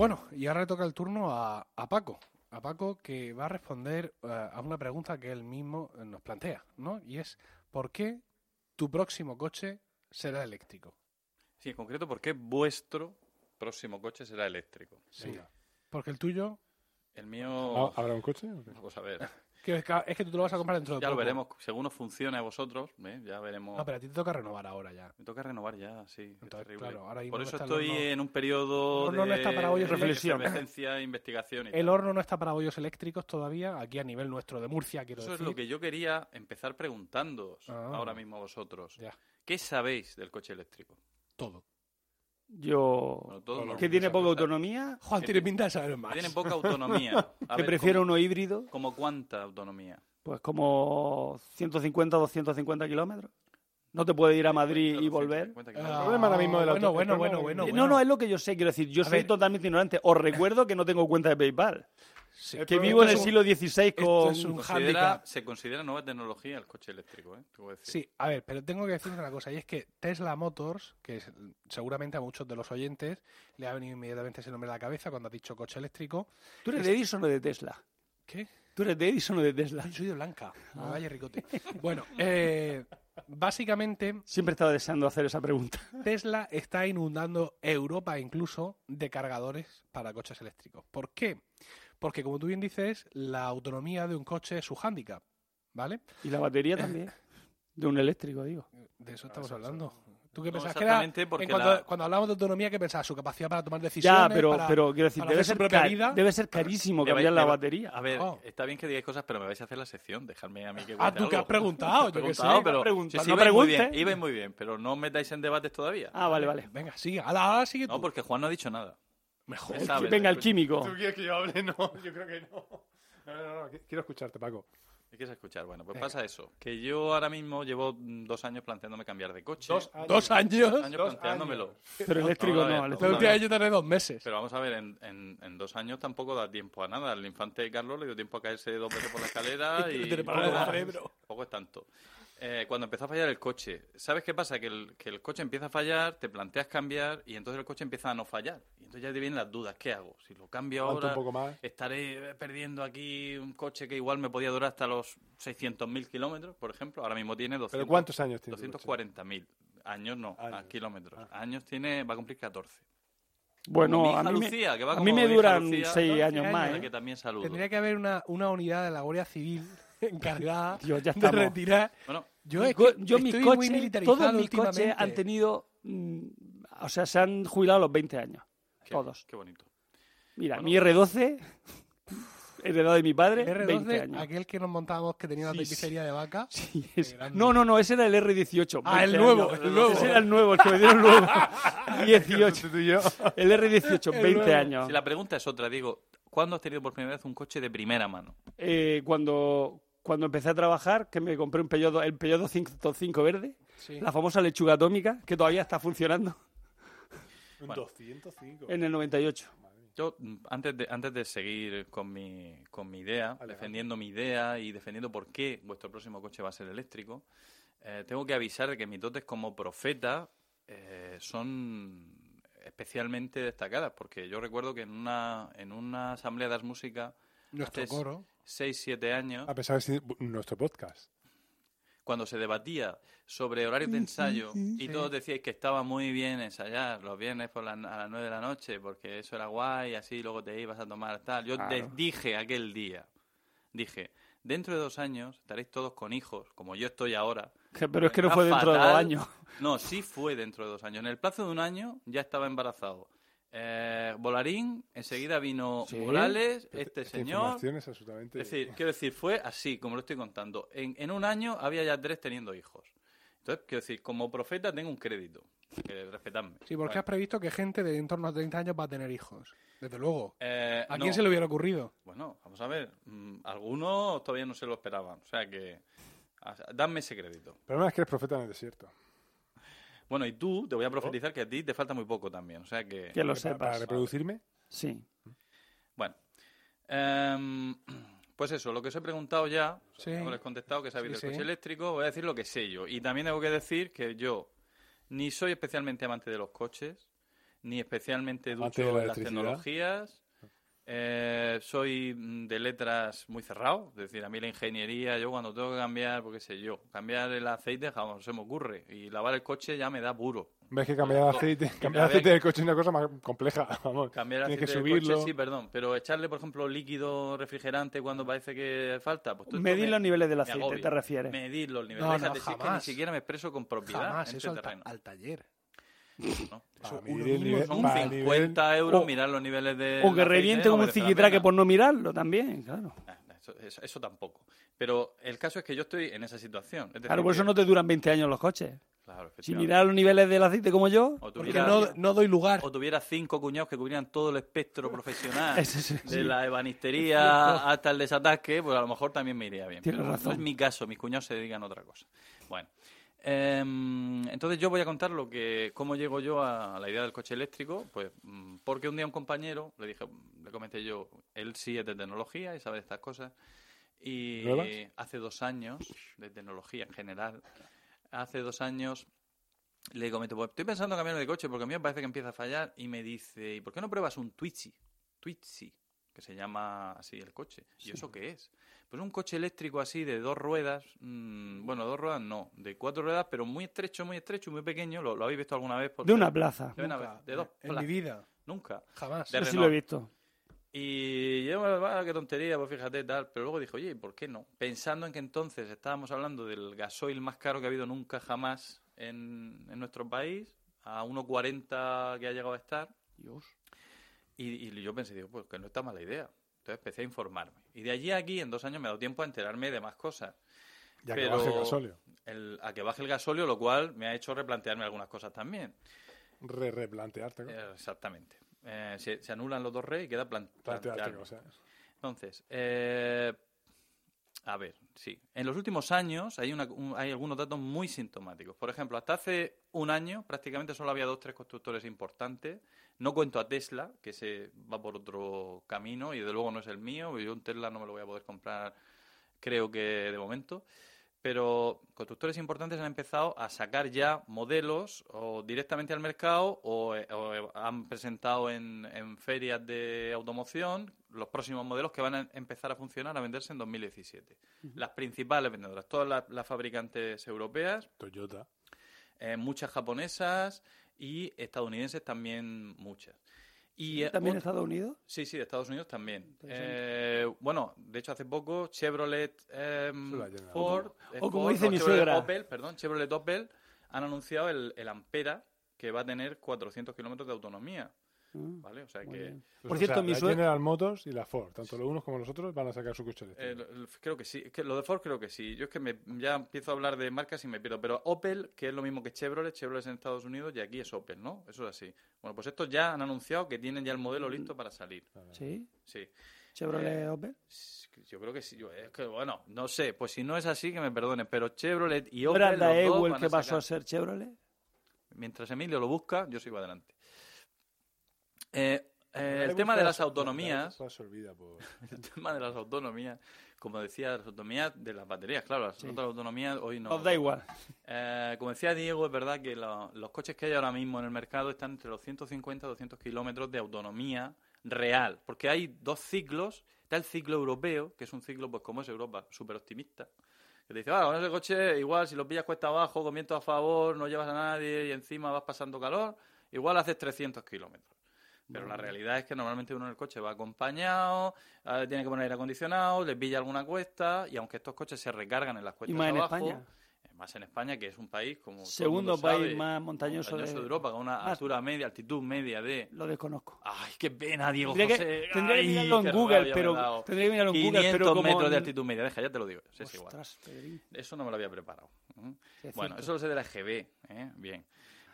Bueno, y ahora le toca el turno a, a Paco. A Paco que va a responder eh, a una pregunta que él mismo eh, nos plantea, ¿no? Y es, ¿por qué tu próximo coche será eléctrico? Sí, en concreto, ¿por qué vuestro próximo coche será eléctrico? Sí. Porque el tuyo, El mío. Ah, ¿Habrá un coche? Vamos a ver. Que es que es que tú te lo vas a comprar dentro de Ya lo veremos. Según os funcione a vosotros, ¿eh? ya veremos. No, pero a ti te toca renovar ahora ya. Me toca renovar ya, sí. es Entonces, terrible. claro, ahora Por eso estoy horno. en un periodo El horno de no está para bollos reflexión. investigación y El tal. horno no está para bollos eléctricos todavía, aquí a nivel nuestro de Murcia, quiero Eso es decir. lo que yo quería empezar preguntándoos Ah. ahora mismo a vosotros. Ya, ¿Qué sabéis del coche eléctrico? todo. Yo... Bueno, Que tiene poca autonomía, Juan tiene pinta de saber más. Que tienen poca autonomía. A que ver, prefiero ¿cómo- uno híbrido, ¿Como cuánta autonomía? pues como 150 250 kilómetros. No te puede ir a Madrid y volver. 150 kilómetros. problema ahora mismo de la bueno, auto- bueno, el bueno, problema- bueno, Eh, No, no, es lo que yo sé, quiero decir, yo A soy ver. totalmente ignorante. Os recuerdo que no tengo cuenta de PayPal, Sí. Que vivo en el siglo XVI con... es un se considera nueva tecnología el coche eléctrico, ¿eh? Te decir. Sí, a ver, pero tengo que decir una cosa, y es que Tesla Motors, que es- seguramente a muchos de los oyentes le ha venido inmediatamente ese nombre a la cabeza cuando has dicho coche eléctrico. ¿Tú eres de Edison o de Tesla? ¿Qué? ¿Tú eres de Edison o de Tesla? Ay, soy de Blanca. Me vaya ricote. Bueno, eh, básicamente Siempre he estado deseando hacer esa pregunta. Tesla está inundando Europa incluso de cargadores para coches eléctricos. ¿Por qué? Porque, como tú bien dices, la autonomía de un coche es su hándicap, ¿vale? Y la batería también. De un eléctrico, digo. De eso estamos hablando. ¿Tú qué No pensabas? que era, exactamente, porque en cuanto, la- cuando hablamos de autonomía, ¿qué pensabas? Su capacidad para tomar decisiones. Ya, pero, para- pero quiero decir, debe ser, propia ca- vida. debe ser carísimo cambiar la batería. A ver, Oh. está bien que digáis cosas, pero me vais a hacer la sección. Dejadme a mí que Ah, tú que has preguntado, yo que sé. Preguntado, pero Pregunta, sí, sí, no muy preguntes. bien, ibais muy bien, pero no os metáis en debates todavía. Ah, vale, vale. Venga, sigue. Ahora, ahora sigue tú. No, porque Juan no ha dicho nada. Mejor. Él sabe, Venga, el químico. ¿Tú quieres que yo hable? No, yo creo que no. No, no, no, quiero escucharte, Paco. ¿Qué quieres escuchar? Bueno, pues Venga. pasa eso. Que yo ahora mismo llevo dos años planteándome cambiar de coche. Dos años. Dos años. Dos años Dos planteándomelo. años. Pero eléctrico no. La última vez yo tardé dos meses. Pero vamos a ver, en, en- en dos años tampoco da tiempo a nada. El infante Carlos le dio tiempo a caerse dos veces por la escalera y... De cerebro. poco es tanto. Eh, cuando empezó a fallar el coche, ¿sabes qué pasa? Que el, que el coche empieza a fallar, te planteas cambiar y entonces el coche empieza a no fallar. Y entonces ya te vienen las dudas. ¿Qué hago? Si lo cambio ahora, un poco más. estaré perdiendo aquí un coche que igual me podía durar hasta los 600.000 kilómetros, por ejemplo. Ahora mismo tiene 200, ¿Pero cuántos años tiene? tu coche? 240.000. Años no, a Años. kilómetros. Ah. Años tiene, va a cumplir 14. Como Bueno, a mí, me, Lucía, que va a como mí me mi hija duran Lucía, seis 12 años años, más. a ¿eh? que también saludo. Tendría que haber una, una unidad de la Guardia Civil encargada Dios, ya de retirar. Bueno, Yo, Mi es que yo mis estoy muy coches, militarizado todos mis coches han tenido, mm, o sea, se han jubilado a los 20 años. qué, Todos. Qué bonito. Mira, Bueno. mi R12, heredado de mi padre, El 20 R12, años. aquel que nos montábamos que tenía una Sí, tapicería de vaca. Sí. No, no, no, ese era el R18. Ah, el 20 nuevo, años. el nuevo. Ese era el nuevo, el que me dieron luego. 18. Tú y yo. El R18, El 20 nuevo. años. Si la pregunta es otra, digo, ¿cuándo has tenido por primera vez un coche de primera mano? Eh, cuando, cuando empecé a trabajar, que me compré un Peugeot, el Peugeot 205 verde, Sí. la famosa lechuga atómica, que todavía está funcionando, Un Bueno. 205. en el 98. Yo, antes de, antes de seguir con mi, con mi idea, defendiendo mi idea y defendiendo por qué vuestro próximo coche va a ser eléctrico, eh, tengo que avisar de que mis dotes como profeta eh, son especialmente destacadas, porque yo recuerdo que en una, en una asamblea de las música, Nuestro hace coro. 6-7 años, A pesar de ser nuestro podcast. cuando se debatía sobre horarios de ensayo y todos decíais que estaba muy bien ensayar los viernes por la- a las 9 de la noche porque eso era guay, así luego te ibas a tomar tal. Yo Claro. dije aquel día, dije, dentro de dos años estaréis todos con hijos, como yo estoy ahora. Pero es que no fue dentro de dos años. No, sí fue dentro de dos años. En el plazo de un año ya estaba embarazado. Eh, Volarín, enseguida vino Sí. Morales, este señor. es absolutamente... Es decir, quiero decir, fue así, como lo estoy contando. En, en un año había ya tres teniendo hijos. Entonces, quiero decir, como profeta tengo un crédito. Que respetadme. Sí, porque has previsto que gente de en torno a 30 años va a tener hijos. Desde luego. Eh, ¿A no. quién se le hubiera ocurrido? Bueno, vamos a ver. mm, Algunos todavía no se lo esperaban. O sea que. Dadme ese crédito. Pero no es que eres profeta en el desierto. Bueno, y tú, te voy a profetizar que a ti te falta muy poco también. O sea que. Que lo Para- Para sepas. reproducirme, Sí. Bueno. Em, pues eso, lo que os he preguntado ya, Sí. os he contestado que sabéis Sí, del sí. coche eléctrico, voy a decir lo que sé yo. Y también tengo que decir que yo ni soy especialmente amante de los coches, ni especialmente ducho de en las tecnologías. Eh, soy mm, de letras muy cerrado, es decir, a mí la ingeniería, yo cuando tengo que cambiar, pues qué sé yo, cambiar el aceite, vamos, se me ocurre, y lavar el coche ya me da puro. ves que cambiar el aceite, cambiar el aceite del coche es una cosa más compleja. Vamos. Cambiar el Tienes que aceite del subirlo. coche, sí, perdón. Pero echarle, por ejemplo, líquido refrigerante cuando parece que falta. Pues Medir me- los niveles del aceite, te refieres. Medir los niveles. No, no, es que ni jamás. siquiera me expreso con propiedad Jamás, en eso este al, ta- terreno. al taller. ¿No? Eso uno nivel- Son para 50 euros O- mirar los niveles de. O que reviente como un ziquitraque por no mirarlo también, claro. Eso, eso- eso tampoco. Pero el caso es que yo estoy en esa situación. Es decir, Claro, por eso no te duran 20 años los coches. Claro, Si miras los niveles del aceite como yo, O Porque tuviera, no, no doy lugar. o tuviera cinco cuñados que cubrieran todo el espectro profesional. Ese sí, de sí. la ebanistería hasta el desatasque, pues a lo mejor también me iría bien. Tienes Pero razón. No es mi caso, mis cuñados se dedican a otra cosa. Bueno, entonces yo voy a contar lo que, cómo llego yo a la idea del coche eléctrico, pues mm, porque un día un compañero le dije, le comenté yo, él sí es de tecnología y sabe de estas cosas, y ¿Nuevas? hace dos años, de tecnología en general, hace dos años le comento, pues estoy pensando en cambiarme de coche porque a mí me parece que empieza a fallar y me dice, ¿y por qué no pruebas un Twitchy? Twitchy, que se llama así el coche. ¿Y eso qué es? Pues un coche eléctrico así de dos ruedas, mm, bueno, dos ruedas no, de cuatro ruedas, pero muy estrecho, muy estrecho, muy pequeño. ¿Lo, lo habéis visto alguna vez? Por de una plaza. De, una vez, de dos En mi vida. Nunca. Jamás. De Yo sí lo he visto. Y yo, va, qué tontería, pues fíjate, tal. Pero luego dije, oye, ¿y por qué no? Pensando en que entonces estábamos hablando del gasoil más caro que ha habido nunca jamás en, en nuestro país, a 1,40 que ha llegado a estar. Dios. Y, y yo pensé, digo, pues que no está mala idea. Entonces empecé a informarme. Y de allí a aquí, en dos años, me ha dado tiempo a enterarme de más cosas. Ya que Pero baje el gasóleo. el- a que baje el gasóleo, lo cual me ha hecho replantearme algunas cosas también. Re replantearte. Eh, exactamente. Eh, se, se anulan los dos reyes y queda plan- Plantearte cosas. Entonces, eh, a ver, sí. En los últimos años hay, una- un- hay algunos datos muy sintomáticos. Por ejemplo, hasta hace un año prácticamente solo había dos tres constructores importantes. No cuento a Tesla, que se va por otro camino y de luego no es el mío. Yo un Tesla no me lo voy a poder comprar, creo que de momento. Pero constructores importantes han empezado a sacar ya modelos o directamente al mercado o, o, han presentado en, en ferias de automoción los próximos modelos que van a empezar a funcionar, a venderse en 2017. Las principales vendedoras, todas las, las fabricantes europeas, Toyota. eh, muchas japonesas y estadounidenses también muchas. Y, eh, ¿También Estados Unidos? Sí, sí, de Estados Unidos también. Eh, bueno, de hecho hace poco Chevrolet, em. Ford, O eh, como Ford, dice no, mi Chevrolet suegra. Opel, perdón, Chevrolet Opel han anunciado el, el Ampera que va a tener 400 kilómetros de autonomía, ¿vale? O sea muy que bien. Pues, Por o cierto, sea, mi la suegra... General Motors y la Ford, tanto los unos como los otros, van a sacar su coche eh, eléctrico. lo- creo que sí, que lo de Ford creo que sí. Yo es que me, ya empiezo a hablar de marcas y me pierdo, pero Opel, que es lo mismo que Chevrolet, Chevrolet es en Estados Unidos y aquí es Opel, ¿no? Eso es así. Bueno, pues estos ya han anunciado que tienen ya el modelo listo para salir. ¿Sí? Sí. ¿Chevrolet Opel? Yo creo que sí. yo- es que, bueno, no sé. Pues si no es así, que me perdonen. Pero Chevrolet y ¿No Opel, era Ewell van que a pasó a ser Chevrolet? Mientras Emilio lo busca, yo sigo adelante. Eh, eh, el tema de las autonomías, el tema de las autonomías, como decía, las autonomías de las baterías, claro, las Sí. otras autonomías hoy no. Nos da igual. Eh, como decía Diego, es verdad que lo- los coches que hay ahora mismo en el mercado están entre los 150 y 200 kilómetros de autonomía real, porque hay dos ciclos. Está el ciclo europeo, que es un ciclo, pues como es Europa, súper optimista. Que te dice, ah, con ese coche, igual si lo pillas cuesta abajo, con viento a favor, no llevas a nadie y encima vas pasando calor, igual haces 300 kilómetros. Pero la realidad es que normalmente uno en el coche va acompañado, eh, tiene que poner aire acondicionado, le pilla alguna cuesta, y aunque estos coches se recargan en las Y cuestas más en abajo, España. eh, más en España, que es un país como Segundo país sabe, más montañoso de- Europa, con una más- altura media, altitud media de... Lo desconozco. ¡Ay, qué pena, Diego Tendría que, José! tendría que ¡Ay, mirarlo en Google, pero tendría que mirarlo en 500 Google, pero como metros de en- altitud media, deja, ya te lo digo. Sí, es igual. Eso no me lo había preparado. Sí, es Bueno, cierto. eso lo sé de la EGB, ¿eh? Bien.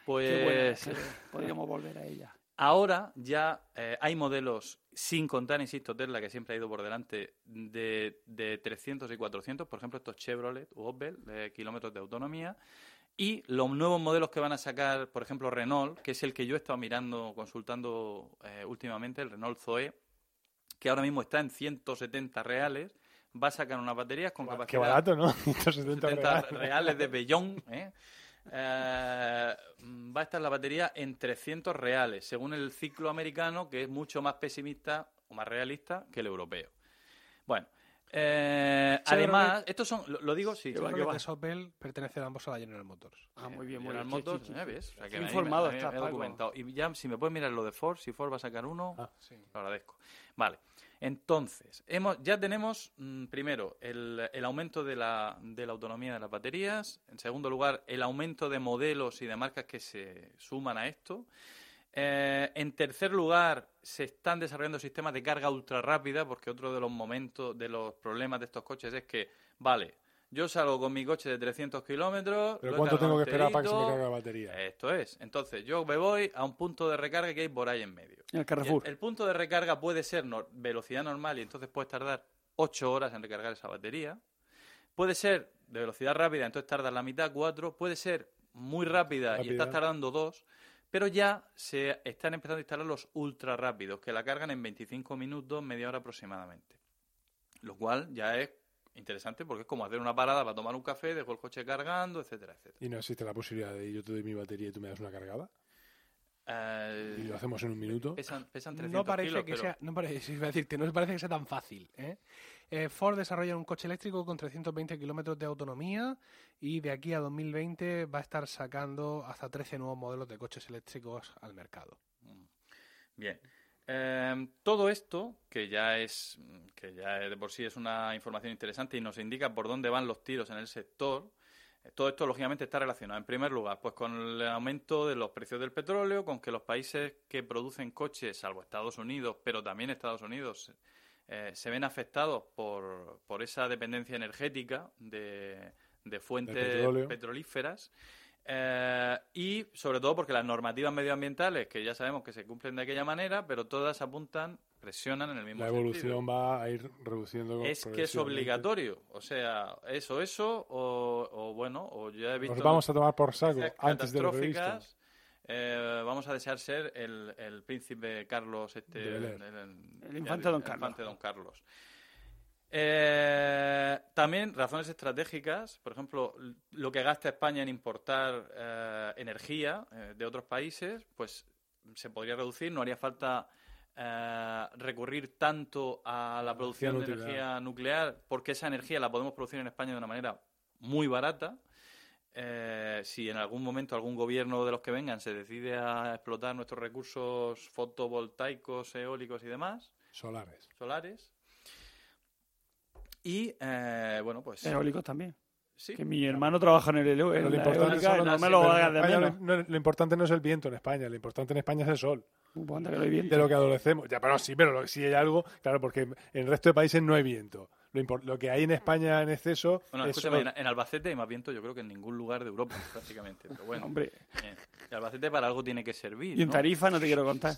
Pues... qué buena. Podríamos volver a ella. Ahora ya eh, hay modelos, sin contar, insisto, Tesla, que siempre ha ido por delante, de, de 300 y 400, por ejemplo, estos Chevrolet u Opel, de kilómetros de autonomía, y los nuevos modelos que van a sacar, por ejemplo, Renault, que es el que yo he estado mirando, consultando eh, últimamente, el Renault Zoe, que ahora mismo está en 170 reales, va a sacar unas baterías con Qué capacidad... barato, ¿no? 170 70 reales. reales de Bellón, ¿eh? Eh, va a estar la batería en 300 reales, según el ciclo americano, que es mucho más pesimista o más realista que el europeo. Bueno, eh, además, estos son, lo, lo digo, sí, Chevrolet es Opel pertenece ambos a la General Motors. Ah, muy bien, muy General bien. Motors, Sí, sí, ¿eh? sí. ¿ves? O sea, que Qué me- informado me- me estás, he Paco. documentado. Y ya, si me puedes mirar lo de Ford, si Ford va a sacar uno, Ah. Sí. lo agradezco. Vale. Entonces, hemos, ya tenemos mm, primero el, el aumento de la, de la autonomía de las baterías. En segundo lugar, el aumento de modelos y de marcas que se suman a esto. Eh, en tercer lugar, se están desarrollando sistemas de carga ultra rápida, porque otro de los momentos, de los problemas de estos coches es que, vale, yo salgo con mi coche de 300 kilómetros. ¿Pero cuánto tengo que esperar para que se me cargue la batería? Esto es. Entonces, yo me voy a un punto de recarga que hay por ahí en medio. En el Y Carrefour. El, el punto de recarga puede ser velocidad normal y entonces puedes tardar 8 horas en recargar esa batería. Puede ser de velocidad rápida, entonces tardas la mitad, 4. Puede ser muy rápida, y Rápida. estás tardando 2. Pero ya se están empezando a instalar los ultra rápidos, que la cargan en 25 minutos, media hora aproximadamente. Lo cual ya es interesante porque es como hacer una parada para tomar un café, dejo el coche cargando, etcétera, etcétera. ¿Y no existe la posibilidad de yo te doy mi batería y tú me das una cargada? Eh, ¿Y lo hacemos en un minuto? pesan, pesan 300 No parece kilos, que pero- sea, no parece, iba a decirte, no parece que sea tan fácil. ¿eh? Eh, Ford desarrolla un coche eléctrico con 320 kilómetros de autonomía y de aquí a 2020 va a estar sacando hasta 13 nuevos modelos de coches eléctricos al mercado. Bien. Eh, todo esto, que ya es que ya de por sí es una información interesante y nos indica por dónde van los tiros en el sector, Eh, Todo esto, lógicamente, está relacionado, en primer lugar, pues con el aumento de los precios del petróleo, con que los países que producen coches, salvo Estados Unidos, pero también Estados Unidos, eh, se ven afectados por, por esa dependencia energética de, de fuentes petrolíferas. Eh, y sobre todo porque las normativas medioambientales, que ya sabemos que se cumplen de aquella manera, pero todas apuntan, presionan en el mismo La sentido evolución va a ir reduciendo. es que es obligatorio. O sea, eso, eso, o, o bueno, o ya he visto. Nos vamos a tomar por saco antes de lo. Eh, vamos a desear ser el, el príncipe Carlos, este, el, Bel-Air. el- El infante Don el Carlos. infante Don Carlos. Eh, también razones estratégicas, por ejemplo, lo que gasta España en importar eh, energía eh, de otros países, pues se podría reducir, no haría falta eh, recurrir tanto a la producción de energía nuclear, porque esa energía la podemos producir en España de una manera muy barata. Eh, si en algún momento algún gobierno de los que vengan se decide a explotar nuestros recursos fotovoltaicos, eólicos y demás, Solares. solares. Y eh, bueno, pues Eólicos también. sí, Que mi hermano trabaja en el en lo lo importante no es el viento en España, lo importante en España es el sol. No viento. De lo que adolecemos. Ya, pero sí, pero lo- si hay algo, claro, porque en el resto de países no hay viento. Lo, impor- lo que hay en España en exceso Bueno, es escúchame, sol. en, en Albacete hay más viento yo creo que en ningún lugar de Europa, prácticamente. Pero bueno, Hombre, eh, y Albacete para algo tiene que servir. y en ¿no? Tarifa no te quiero contar.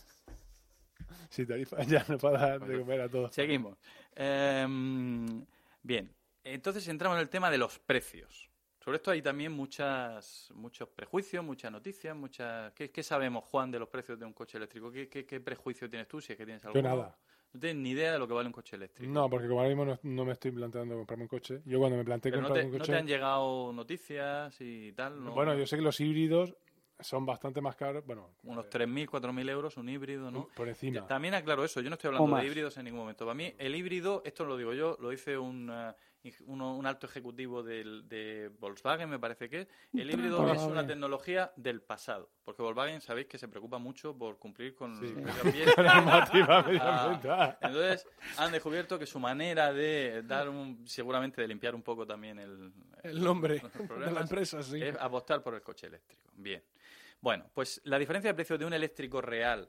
Tarifa ya no para dar de comer a todos. Seguimos. Em, bien, entonces entramos en el tema de los precios. Sobre esto hay también muchas, muchos prejuicios, muchas noticias, muchas... ¿Qué, qué sabemos, Juan, de los precios de un coche eléctrico? ¿Qué, qué, qué prejuicio tienes tú, si es que tienes algo? Yo nada. No tienes ni idea de lo que vale un coche eléctrico. No, porque como ahora mismo no, no me estoy planteando comprarme un coche. Yo cuando me planteé Pero no comprarme te, un no coche... te han llegado noticias y tal, ¿no? Bueno, yo sé que los híbridos son bastante más caros. Bueno, Unos eh, 3.000, 4.000 euros un híbrido, ¿no? por encima. También aclaro eso, yo no estoy hablando de híbridos en ningún momento. Para mí, el híbrido, esto lo digo yo, lo dice un, eh, ing- uno- un alto ejecutivo del- de Volkswagen, me parece que es. El híbrido es Volkswagen. una tecnología del pasado, porque Volkswagen sabéis que se preocupa mucho por cumplir con Sí. el medio ambiente. La normativa Ah. Entonces, han descubierto que su manera de dar un, seguramente de limpiar un poco también el, El nombre de la empresa, sí. es apostar por el coche eléctrico. Bien. Bueno, pues la diferencia de precio de un eléctrico real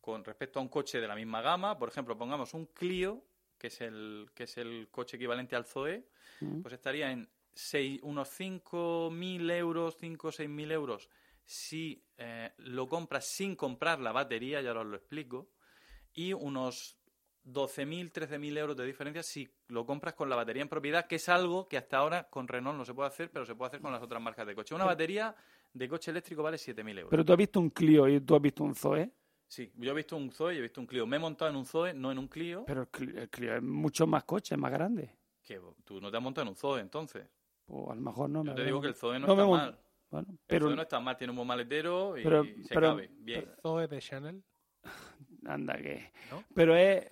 con respecto a un coche de la misma gama, por ejemplo, pongamos un Clio, que es el, que es el coche equivalente al Zoe, Mm. pues estaría en seis- unos 5.000 euros, 5 o 6.000 euros si eh, lo compras sin comprar la batería, ya os lo explico, y unos 12.000, 13.000 euros de diferencia si lo compras con la batería en propiedad, que es algo que hasta ahora con Renault no se puede hacer, pero se puede hacer con las otras marcas de coche. Una batería de coche eléctrico vale 7.000 euros. Pero tú has visto un Clio y tú has visto un Zoe. Sí, yo he visto un Zoe y he visto un Clio. Me he montado en un Zoe, no en un Clio. Pero el Clio, el Clio es mucho más coche, es más grande. Que tú no te has montado en un Zoe, entonces. Pues a lo mejor no. Yo me te digo que el. Zoe no, No me está mal. Bueno, El pero Zoe no está mal, tiene un buen maletero y Pero- se pero- cabe. Bien. Zoe de Chanel. anda que. ¿No? Pero es.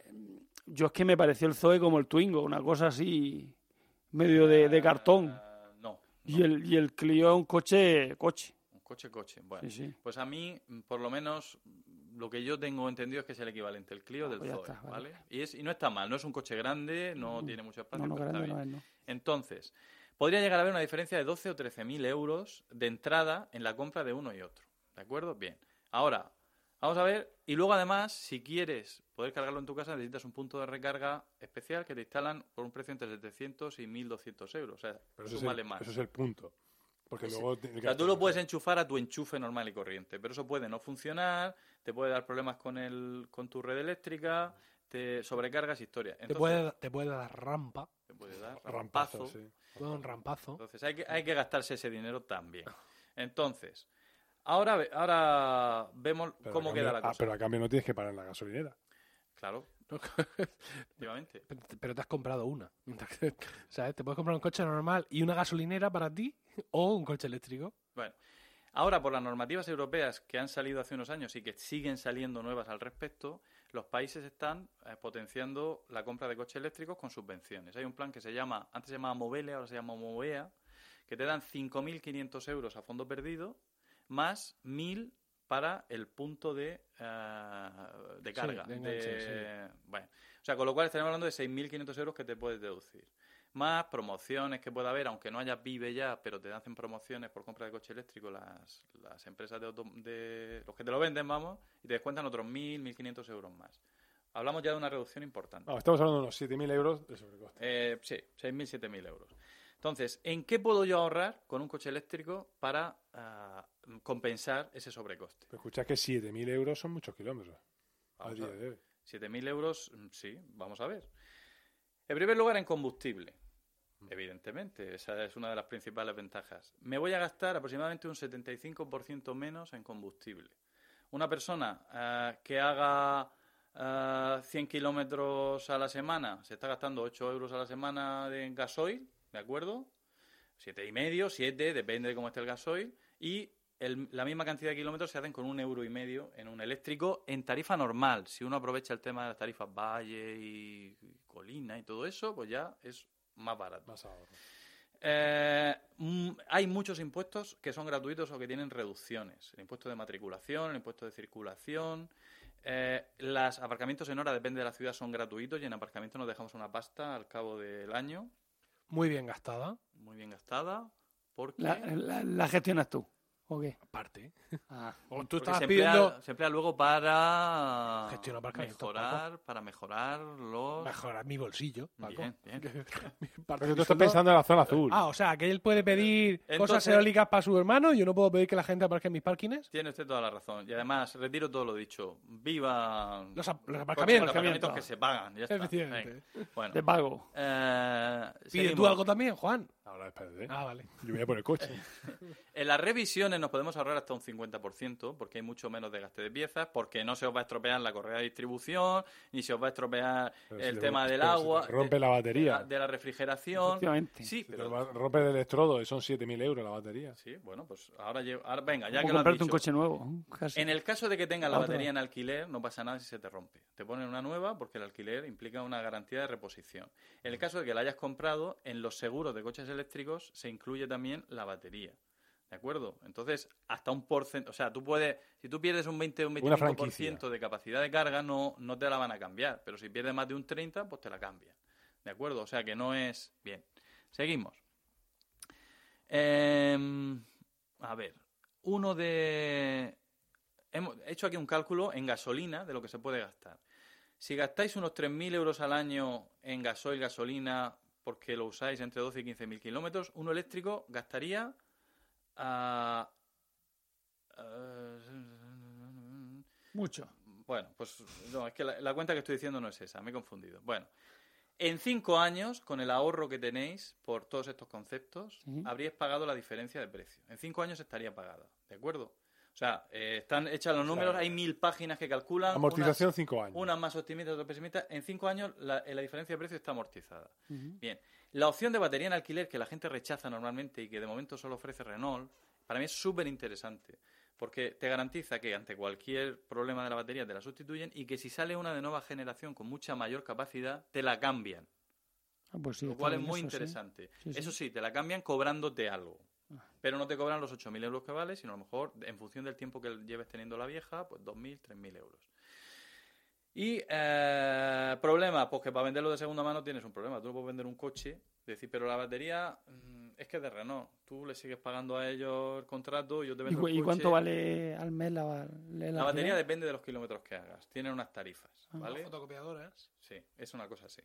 Yo es que me pareció el Zoe como el Twingo, una cosa así. medio de, de cartón. Ah, no, Y el, y el Clio es un coche. coche. un coche, coche. Bueno, Sí, sí. pues a mí, por lo menos, lo que yo tengo entendido es que es el equivalente, el Clio del pues Zoe, está, ¿vale? vale. Y, es, y no está mal, no es un coche grande, no tiene mucho espacio, No, no, pero está bien. no es, no. Entonces, podría llegar a haber una diferencia de 12 o 13 mil euros de entrada en la compra de uno y otro. ¿De acuerdo? Bien. Ahora, vamos a ver. Y luego, además, si quieres poder cargarlo en tu casa, necesitas un punto de recarga especial que te instalan por un precio entre 700 y 1.200 euros. O sea, Pero eso, es súmale el, más. eso es el punto. Porque luego... tiene O sea, tú lo puedes enchufar a tu enchufe normal y corriente, pero eso puede no funcionar, te puede dar problemas con el, con tu red eléctrica, te sobrecargas historia. Te Entonces, puede, te puede dar rampa. te puede dar Rampazo, rampazo. sí. Te puede dar un rampazo. Entonces hay que, hay que gastarse ese dinero también. Entonces, ahora, ve- ahora vemos Pero cómo cambio- queda la ah, cosa. pero a cambio no tienes que parar en la gasolinera. Claro, efectivamente. Pero te has comprado una. ¿Sabes? Te puedes comprar un coche normal y una gasolinera para ti o un coche eléctrico. Bueno, ahora por las normativas europeas que han salido hace unos años y que siguen saliendo nuevas al respecto, los países están eh, potenciando la compra de coches eléctricos con subvenciones. Hay un plan que se llama, antes se llamaba Movele, ahora se llama Movea, que te dan 5.500 euros a fondo perdido, más 1.000 para el punto de, eh, de Sí, carga. de enganche, de- Bueno, o sea, con lo cual estaremos hablando de 6.500 euros que te puedes deducir. más promociones que pueda haber, aunque no haya PIB ya, pero te hacen promociones por compra de coche eléctrico las, las empresas de, auto- de los que te lo venden, vamos, y te descuentan otros 1.000, 1.500 euros más. Hablamos ya de una reducción importante. No, estamos hablando de unos 7.000 euros de sobrecoste. Eh, sí, 6.000, 7.000 euros. Entonces, ¿en qué puedo yo ahorrar con un coche eléctrico para ah, compensar ese sobrecoste? Pero escucha que 7.000 euros son muchos kilómetros. A día de hoy. 7.000 euros, mm, sí, vamos a ver. En primer lugar, en combustible. Evidentemente, esa es una de las principales ventajas. Me voy a gastar aproximadamente un 75% menos en combustible. Una persona ah, que haga ah, 100 kilómetros a la semana se está gastando 8 euros a la semana de gasoil, ¿de acuerdo? Siete y medio, siete, depende de cómo esté el gasoil. Y el- la misma cantidad de kilómetros se hacen con un euro y medio en un eléctrico en tarifa normal. Si uno aprovecha el tema de las tarifas Valle y, y Colina y todo eso, pues ya es más barato. Más ahorro. Eh, mm, hay muchos impuestos que son gratuitos o que tienen reducciones. El impuesto de matriculación, el impuesto de circulación. Eh, los aparcamientos en hora, depende de la ciudad, son gratuitos y en aparcamientos nos dejamos una pasta al cabo del año, Muy bien gastada. muy bien gastada. Porque La, la- la gestionas tú. ¿O qué? Aparte. Ah, O tú estabas se emplea, pidiendo se emplea luego para Gestiona aparcamientos, mejorar, para mejorar los... mejorar mi bolsillo, Paco. Bien, bien. Porque tú estás pensando en la zona azul. Ah, o sea, que él puede pedir cosas Entonces- eólicas para su hermano y yo no puedo pedir que la gente aparque en mis parkings. Tiene usted toda la razón. Y además, retiro todo lo dicho. ¡Viva Los, ap- los aparcamientos. aparcamientos que se pagan! Ya está. Bueno, de pago. eh, ¿Pide tú algo también, Juan? Ahora espérate. Ah, vale. Yo voy a por el coche. En las revisiones nos podemos ahorrar hasta un 50%, porque hay mucho menos desgaste de piezas, porque no se os va a estropear la correa de distribución, ni se os va a estropear Pero si el te- tema del agua, te rompe de, la batería. de la, de la refrigeración. Efectivamente. Sí, Si te pero... rompe el electrodo y son 7.000 euros la batería. Sí, bueno, pues ahora, llevo- ahora venga, ya que lo has comprarte un dicho. coche nuevo. casi. En el caso de que tengas la Otra. batería en alquiler, no pasa nada si se te rompe. Te ponen una nueva porque el alquiler implica una garantía de reposición. En el caso de que la hayas comprado, en los seguros de coches eléctricos se incluye también la batería. ¿De acuerdo? Entonces, hasta un porcentaje, o sea, tú puedes, si tú pierdes un 20 o un Una 25% franquicia. de capacidad de carga, no, no te la van a cambiar. Pero si pierdes más de un 30, pues te la cambian. ¿De acuerdo? O sea, que no es... Bien. Seguimos. Em, a ver, uno de... Hemos hecho aquí un cálculo en gasolina de lo que se puede gastar. Si gastáis unos 3.000 euros al año en gasoil, gasolina, porque lo usáis entre 12 y 15.000 kilómetros, uno eléctrico gastaría... ah, ah, Mucho. bueno, pues no, es que la, la cuenta que estoy diciendo no es esa, me he confundido. Bueno, en cinco años, con el ahorro que tenéis por todos estos conceptos, habríais pagado la diferencia de precio. En cinco años estaría pagada, ¿de acuerdo? O sea, eh, están hechas los números, hay mil páginas que calculan. Amortización unas- 5 años. unas más optimistas, otras pesimistas. En cinco años la, eh, la diferencia de precio está amortizada. Bien, la opción de batería en alquiler que la gente rechaza normalmente y que de momento solo ofrece Renault, para mí es súper interesante. Porque te garantiza que ante cualquier problema de la batería te la sustituyen y que si sale una de nueva generación con mucha mayor capacidad, te la cambian. Ah, pues sí, lo cual es muy eso, interesante. Sí, sí. Eso sí, te la cambian cobrándote algo. Pero no te cobran los 8.000 euros que vale, sino a lo mejor, en función del tiempo que lleves teniendo la vieja, pues 2.000, 3.000 euros. Y eh, problema, pues que para venderlo de segunda mano tienes un problema. Tú no puedes vender un coche, decir, pero la batería mm, es que es de Renault. Tú le sigues pagando a ellos el contrato, yo te ¿Y, vendo cu- el y coche. cuánto vale al mes la, la, La batería depende de los kilómetros que hagas. Tienen unas tarifas, Ah. ¿vale? Fotocopiadoras. Sí, es una cosa así.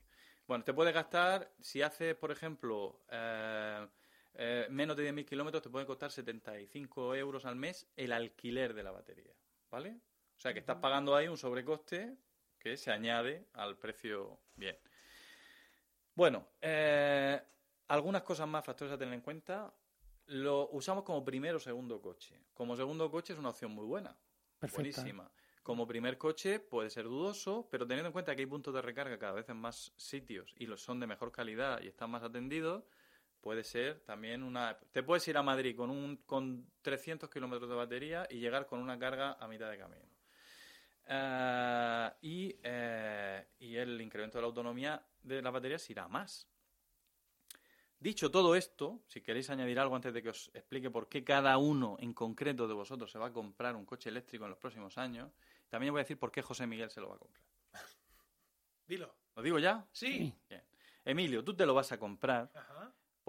Bueno, te puede gastar, si haces, por ejemplo, eh, eh, menos de 10.000 kilómetros, te puede costar 75 euros al mes el alquiler de la batería, ¿vale? O sea, que estás pagando ahí un sobrecoste que se añade al precio bien. Bueno, eh, algunas cosas más, factores a tener en cuenta. Lo usamos como primer o segundo coche. Como segundo coche es una opción muy buena. Perfecta. Buenísima. Como primer coche puede ser dudoso, pero teniendo en cuenta que hay puntos de recarga cada vez en más sitios y los son de mejor calidad y están más atendidos, puede ser también una... Te puedes ir a Madrid con, un, con 300 kilómetros de batería y llegar con una carga a mitad de camino. Eh, y, eh, y el incremento de la autonomía de las baterías irá más. Dicho todo esto, si queréis añadir algo antes de que os explique por qué cada uno en concreto de vosotros se va a comprar un coche eléctrico en los próximos años, también voy a decir por qué José Miguel se lo va a comprar. Dilo. ¿Lo digo ya? Sí. Bien. Emilio, tú te lo vas a comprar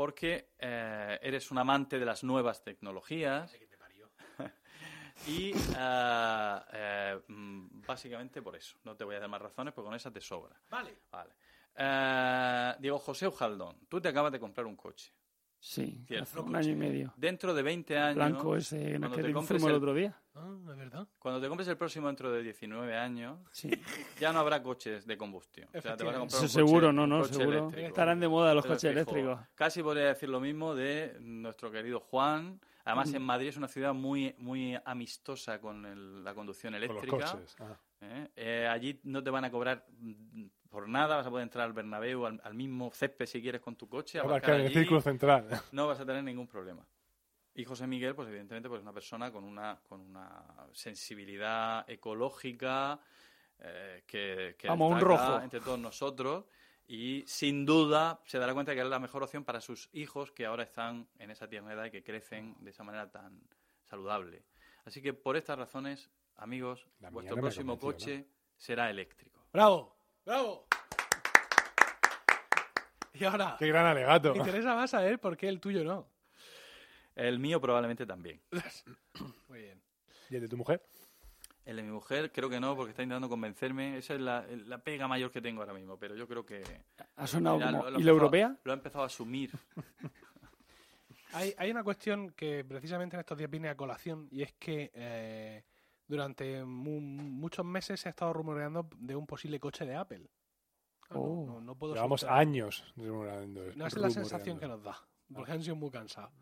porque eh, eres un amante de las nuevas tecnologías y eh, mm, básicamente por eso. No te voy a dar más razones porque con esa te sobra. Vale. Vale. Eh, Diego José Ujaldón, tú te acabas de comprar un coche. Sí, Cierto. hace un año y medio. Dentro de 20 años, Blanco ese compres fuimos el el- otro día. Ah, es verdad. cuando te compres el próximo dentro de 19 años, Sí. ya no habrá coches de combustión. O sea, te vas a comprar Eso un coche- seguro, no, no, coche seguro. eléctrico. Estarán de moda los coches eléctricos. Casi podría decir lo mismo de nuestro querido Juan. Además, en Madrid es una ciudad muy, muy amistosa con el- la conducción Con los eléctrica. coches. Ah. ¿eh? Eh, allí no te van a cobrar mm, por nada, vas a poder entrar al Bernabéu, al, al mismo césped si quieres con tu coche. Aparcar que en el círculo central. no vas a tener ningún problema. Y José Miguel, pues evidentemente, pues es una persona con una, con una sensibilidad ecológica eh, que, que Vamos, un destaca rojo. entre todos nosotros y sin duda se dará cuenta que es la mejor opción para sus hijos que ahora están en esa tierna edad y que crecen de esa manera tan saludable. Así que por estas razones, amigos, La vuestro próximo coche será eléctrico. ¡Bravo! ¡Bravo! Y ahora, Qué gran alegato. me interesa más saber por qué el tuyo no. El mío probablemente también. Muy bien. ¿Y el de tu mujer? El de mi mujer creo que no, porque está intentando convencerme. Esa es la, la pega mayor que tengo ahora mismo, pero yo creo que... Ha sonado como... lo- lo ¿Y la europea? Lo ha empezado a asumir. Hay, hay una cuestión que precisamente en estos días viene a colación y es que eh, durante mu- muchos meses se ha estado rumoreando de un posible coche de Apple. Claro, Oh. no, no puedo Llevamos soltar- años rumorando No es la sensación que nos da, porque han sido muy cansados.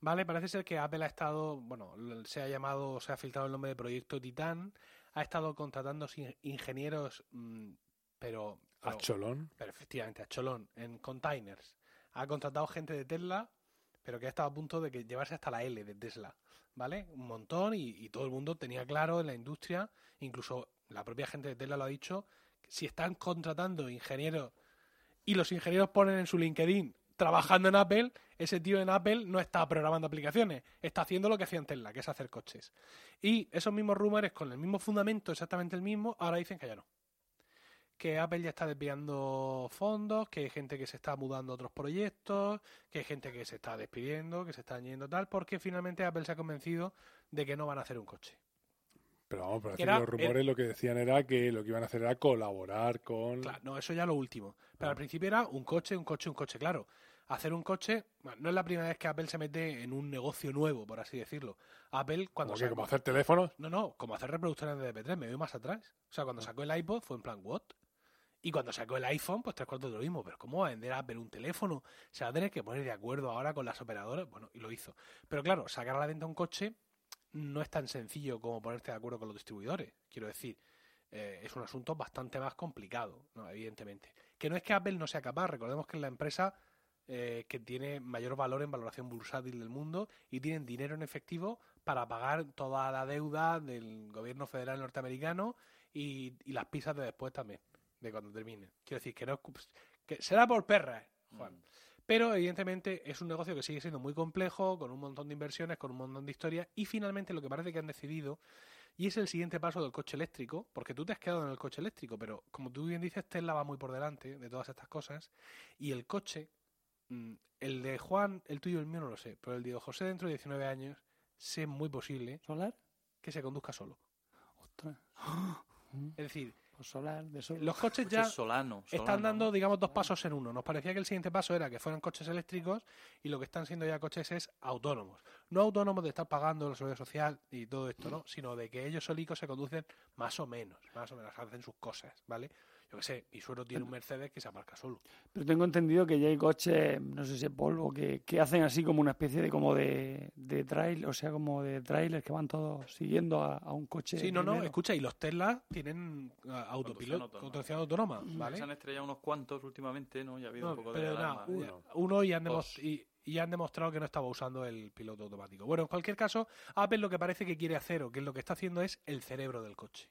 Vale, parece ser que Apple ha estado, bueno, se ha llamado, se ha filtrado el nombre de Proyecto Titán, ha estado contratando ingenieros, mm, pero, A pero- Cholón. pero efectivamente, a Cholón, en containers. Ha contratado gente de Tesla, pero que ha estado a punto de que llevarse hasta la L de Tesla, ¿vale? Un montón y, todo el mundo tenía claro en la industria, incluso la propia gente de Tesla lo ha dicho, si están contratando ingenieros y los ingenieros ponen en su LinkedIn trabajando en Apple, ese tío en Apple no está programando aplicaciones, está haciendo lo que hacía en Tesla, que es hacer coches. Y esos mismos rumores, con el mismo fundamento, exactamente el mismo, ahora dicen que ya no que Apple ya está desviando fondos, que hay gente que se está mudando a otros proyectos, que hay gente que se está despidiendo, que se está yendo tal, porque finalmente Apple se ha convencido de que no van a hacer un coche. Pero vamos, decir, era- los rumores lo que decían era que lo que iban a hacer era colaborar con... Claro, no, eso ya lo último. Pero al principio era un coche, un coche, un coche, claro. Hacer un coche, no es la primera vez que Apple se mete en un negocio nuevo, por así decirlo. Apple cuando ¿Cómo que, como hacer teléfonos? No, no, como hacer reproductores de MP3, me voy más atrás. O sea, cuando sacó el iPod fue en plan, ¿what? Y cuando sacó el iPhone, pues tres cuartos de lo mismo. Pero ¿cómo va a vender Apple un teléfono? Se va a tener que poner de acuerdo ahora con las operadoras. Bueno, y lo hizo. Pero claro, sacar a la venta un coche no es tan sencillo como ponerte de acuerdo con los distribuidores. Quiero decir, eh, es un asunto bastante más complicado, ¿no? evidentemente. Que no es que Apple no sea capaz. Recordemos que es la empresa eh, que tiene mayor valor en valoración bursátil del mundo y tienen dinero en efectivo para pagar toda la deuda del gobierno federal norteamericano y, y las pizzas de después también, de cuando terminen. Quiero decir que no es- que será por perras, Juan. Pero evidentemente es un negocio que sigue siendo muy complejo, con un montón de inversiones, con un montón de historias y finalmente lo que parece que han decidido y es el siguiente paso del coche eléctrico, porque tú te has quedado en el coche eléctrico, pero como tú bien dices, Tesla va muy por delante de todas estas cosas y el coche Mm, El de Juan, el tuyo y el mío no lo sé, pero el de José dentro de 19 años, sé muy posible ¿Solar? que se conduzca solo. Ostras. Es decir, Pues solar, de sol. los coches Coche ya Solano. están dando, digamos, dos pasos en uno. Nos parecía que el siguiente paso era que fueran coches eléctricos y lo que están siendo ya coches es autónomos. No autónomos de estar pagando la seguridad social y todo esto, ¿no? Sino de que ellos solicos se conducen más o menos, más o menos, hacen sus cosas, ¿vale? Yo qué sé, mi suegro tiene un Mercedes que se aparca solo. Pero tengo entendido que ya hay coches, no sé si es polvo, que, que hacen así como una especie de como de, de trail, o sea, como de trailers que van todos siguiendo a, a un coche. Sí, no, no, escucha, y los Tesla tienen ah, autopiloto, autónoma. conducción autónoma, Se ¿vale? han estrellado unos cuantos últimamente, ¿no? Ya ha habido No, un poco de pero nada, alarma. uno, uno y, han y han demostrado que no estaba usando el piloto automático. Bueno, en cualquier caso, Apple lo que parece que quiere hacer o que lo que está haciendo es el cerebro del coche.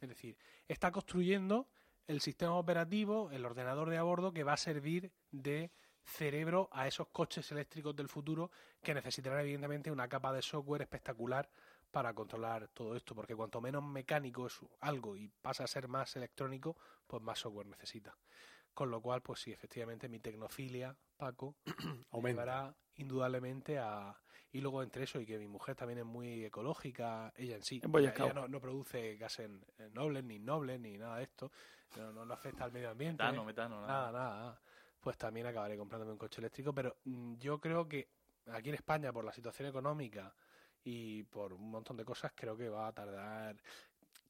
Es decir, está construyendo el sistema operativo, el ordenador de a bordo que va a servir de cerebro a esos coches eléctricos del futuro que necesitarán evidentemente una capa de software espectacular para controlar todo esto, porque cuanto menos mecánico es algo y pasa a ser más electrónico, pues más software necesita. Con lo cual, pues sí, efectivamente, mi tecnofilia, Paco, Aumenta. llevará indudablemente a... Y luego entre eso y que mi mujer también es muy ecológica, ella en sí, ella, no, no produce gases nobles, ni nobles, ni nada de esto, no, no, no afecta al medio ambiente. Metano, metano, nada. Nada, nada, nada. Pues también acabaré comprándome un coche eléctrico, pero mm, yo creo que aquí en España, por la situación económica y por un montón de cosas, creo que va a tardar.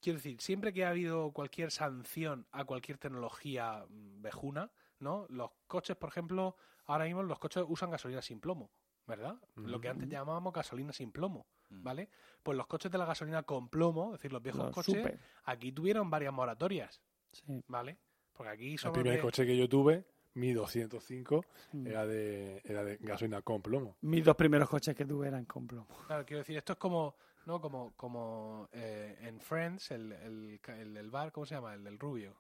Quiero decir, siempre que ha habido cualquier sanción a cualquier tecnología mm, vejuna, ¿no? Los coches, por ejemplo, ahora mismo los coches usan gasolina sin plomo, ¿verdad? Lo que antes llamábamos gasolina sin plomo, Mm. ¿vale? Pues los coches de la gasolina con plomo, es decir, los viejos Los coches, super. aquí tuvieron varias moratorias, Sí. ¿vale? Porque aquí El somos primer de- coche que yo tuve, mi 205, Mm. era de, era de gasolina con plomo. Mis dos primeros coches que tuve eran con plomo. Claro, quiero decir, esto es como, ¿no? Como, como eh, en Friends, el, el, ca- el del bar, ¿cómo se llama? El del rubio.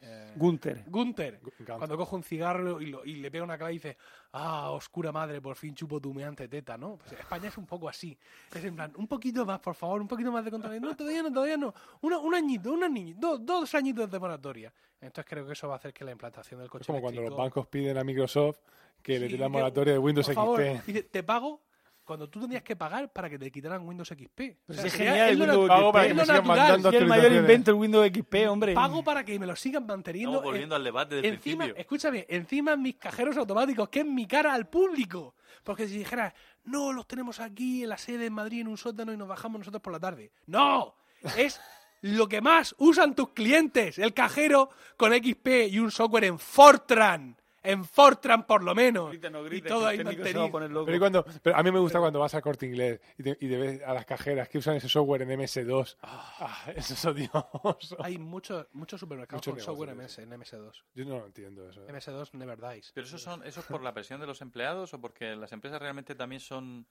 Eh, Gunther. Gunther. Gu- Gunther. Cuando coge un cigarro y, lo- y le pega una clave y dice, ah, oscura madre, por fin chupo tu humeante teta, ¿no? Pues España es un poco así. Es en plan, un poquito más, por favor, un poquito más de control. No, todavía no, todavía no. Una- un añito, un añito, dos, dos añitos de moratoria. Entonces creo que eso va a hacer que la implantación del coche Es como cuando los bancos piden a Microsoft que le dé la moratoria de Windows por favor, XP. dice, te pago cuando tú tendrías que pagar para que te quitaran Windows XP. O sea, si es genial el Windows Pago para es que lo me sigan natural. mandando Y el mayor invento, el Windows XP, hombre. Pago para que me lo sigan manteniendo. Estamos volviendo en- al debate del encima, principio. escúchame, encima en mis cajeros automáticos, que es mi cara al público. Porque si dijeras, no, los tenemos aquí en la sede en Madrid en un sótano y nos bajamos nosotros por la tarde. ¡No! Es lo que más usan tus clientes. El cajero con XP y un software en Fortran. En Fortran, por lo menos. Grita, no y grita, todo ahí. Pero, y cuando, pero a mí me gusta cuando vas a corte inglés y te, y te ves a las cajeras que usan ese software en MS2. Ah, eso es odioso. Hay muchos muchos supermercados Mucho con software MS, en MS2. Yo no lo entiendo eso. ¿eh? MS2 never dies. ¿Pero eso, son, eso es por la presión de los empleados o porque las empresas realmente también son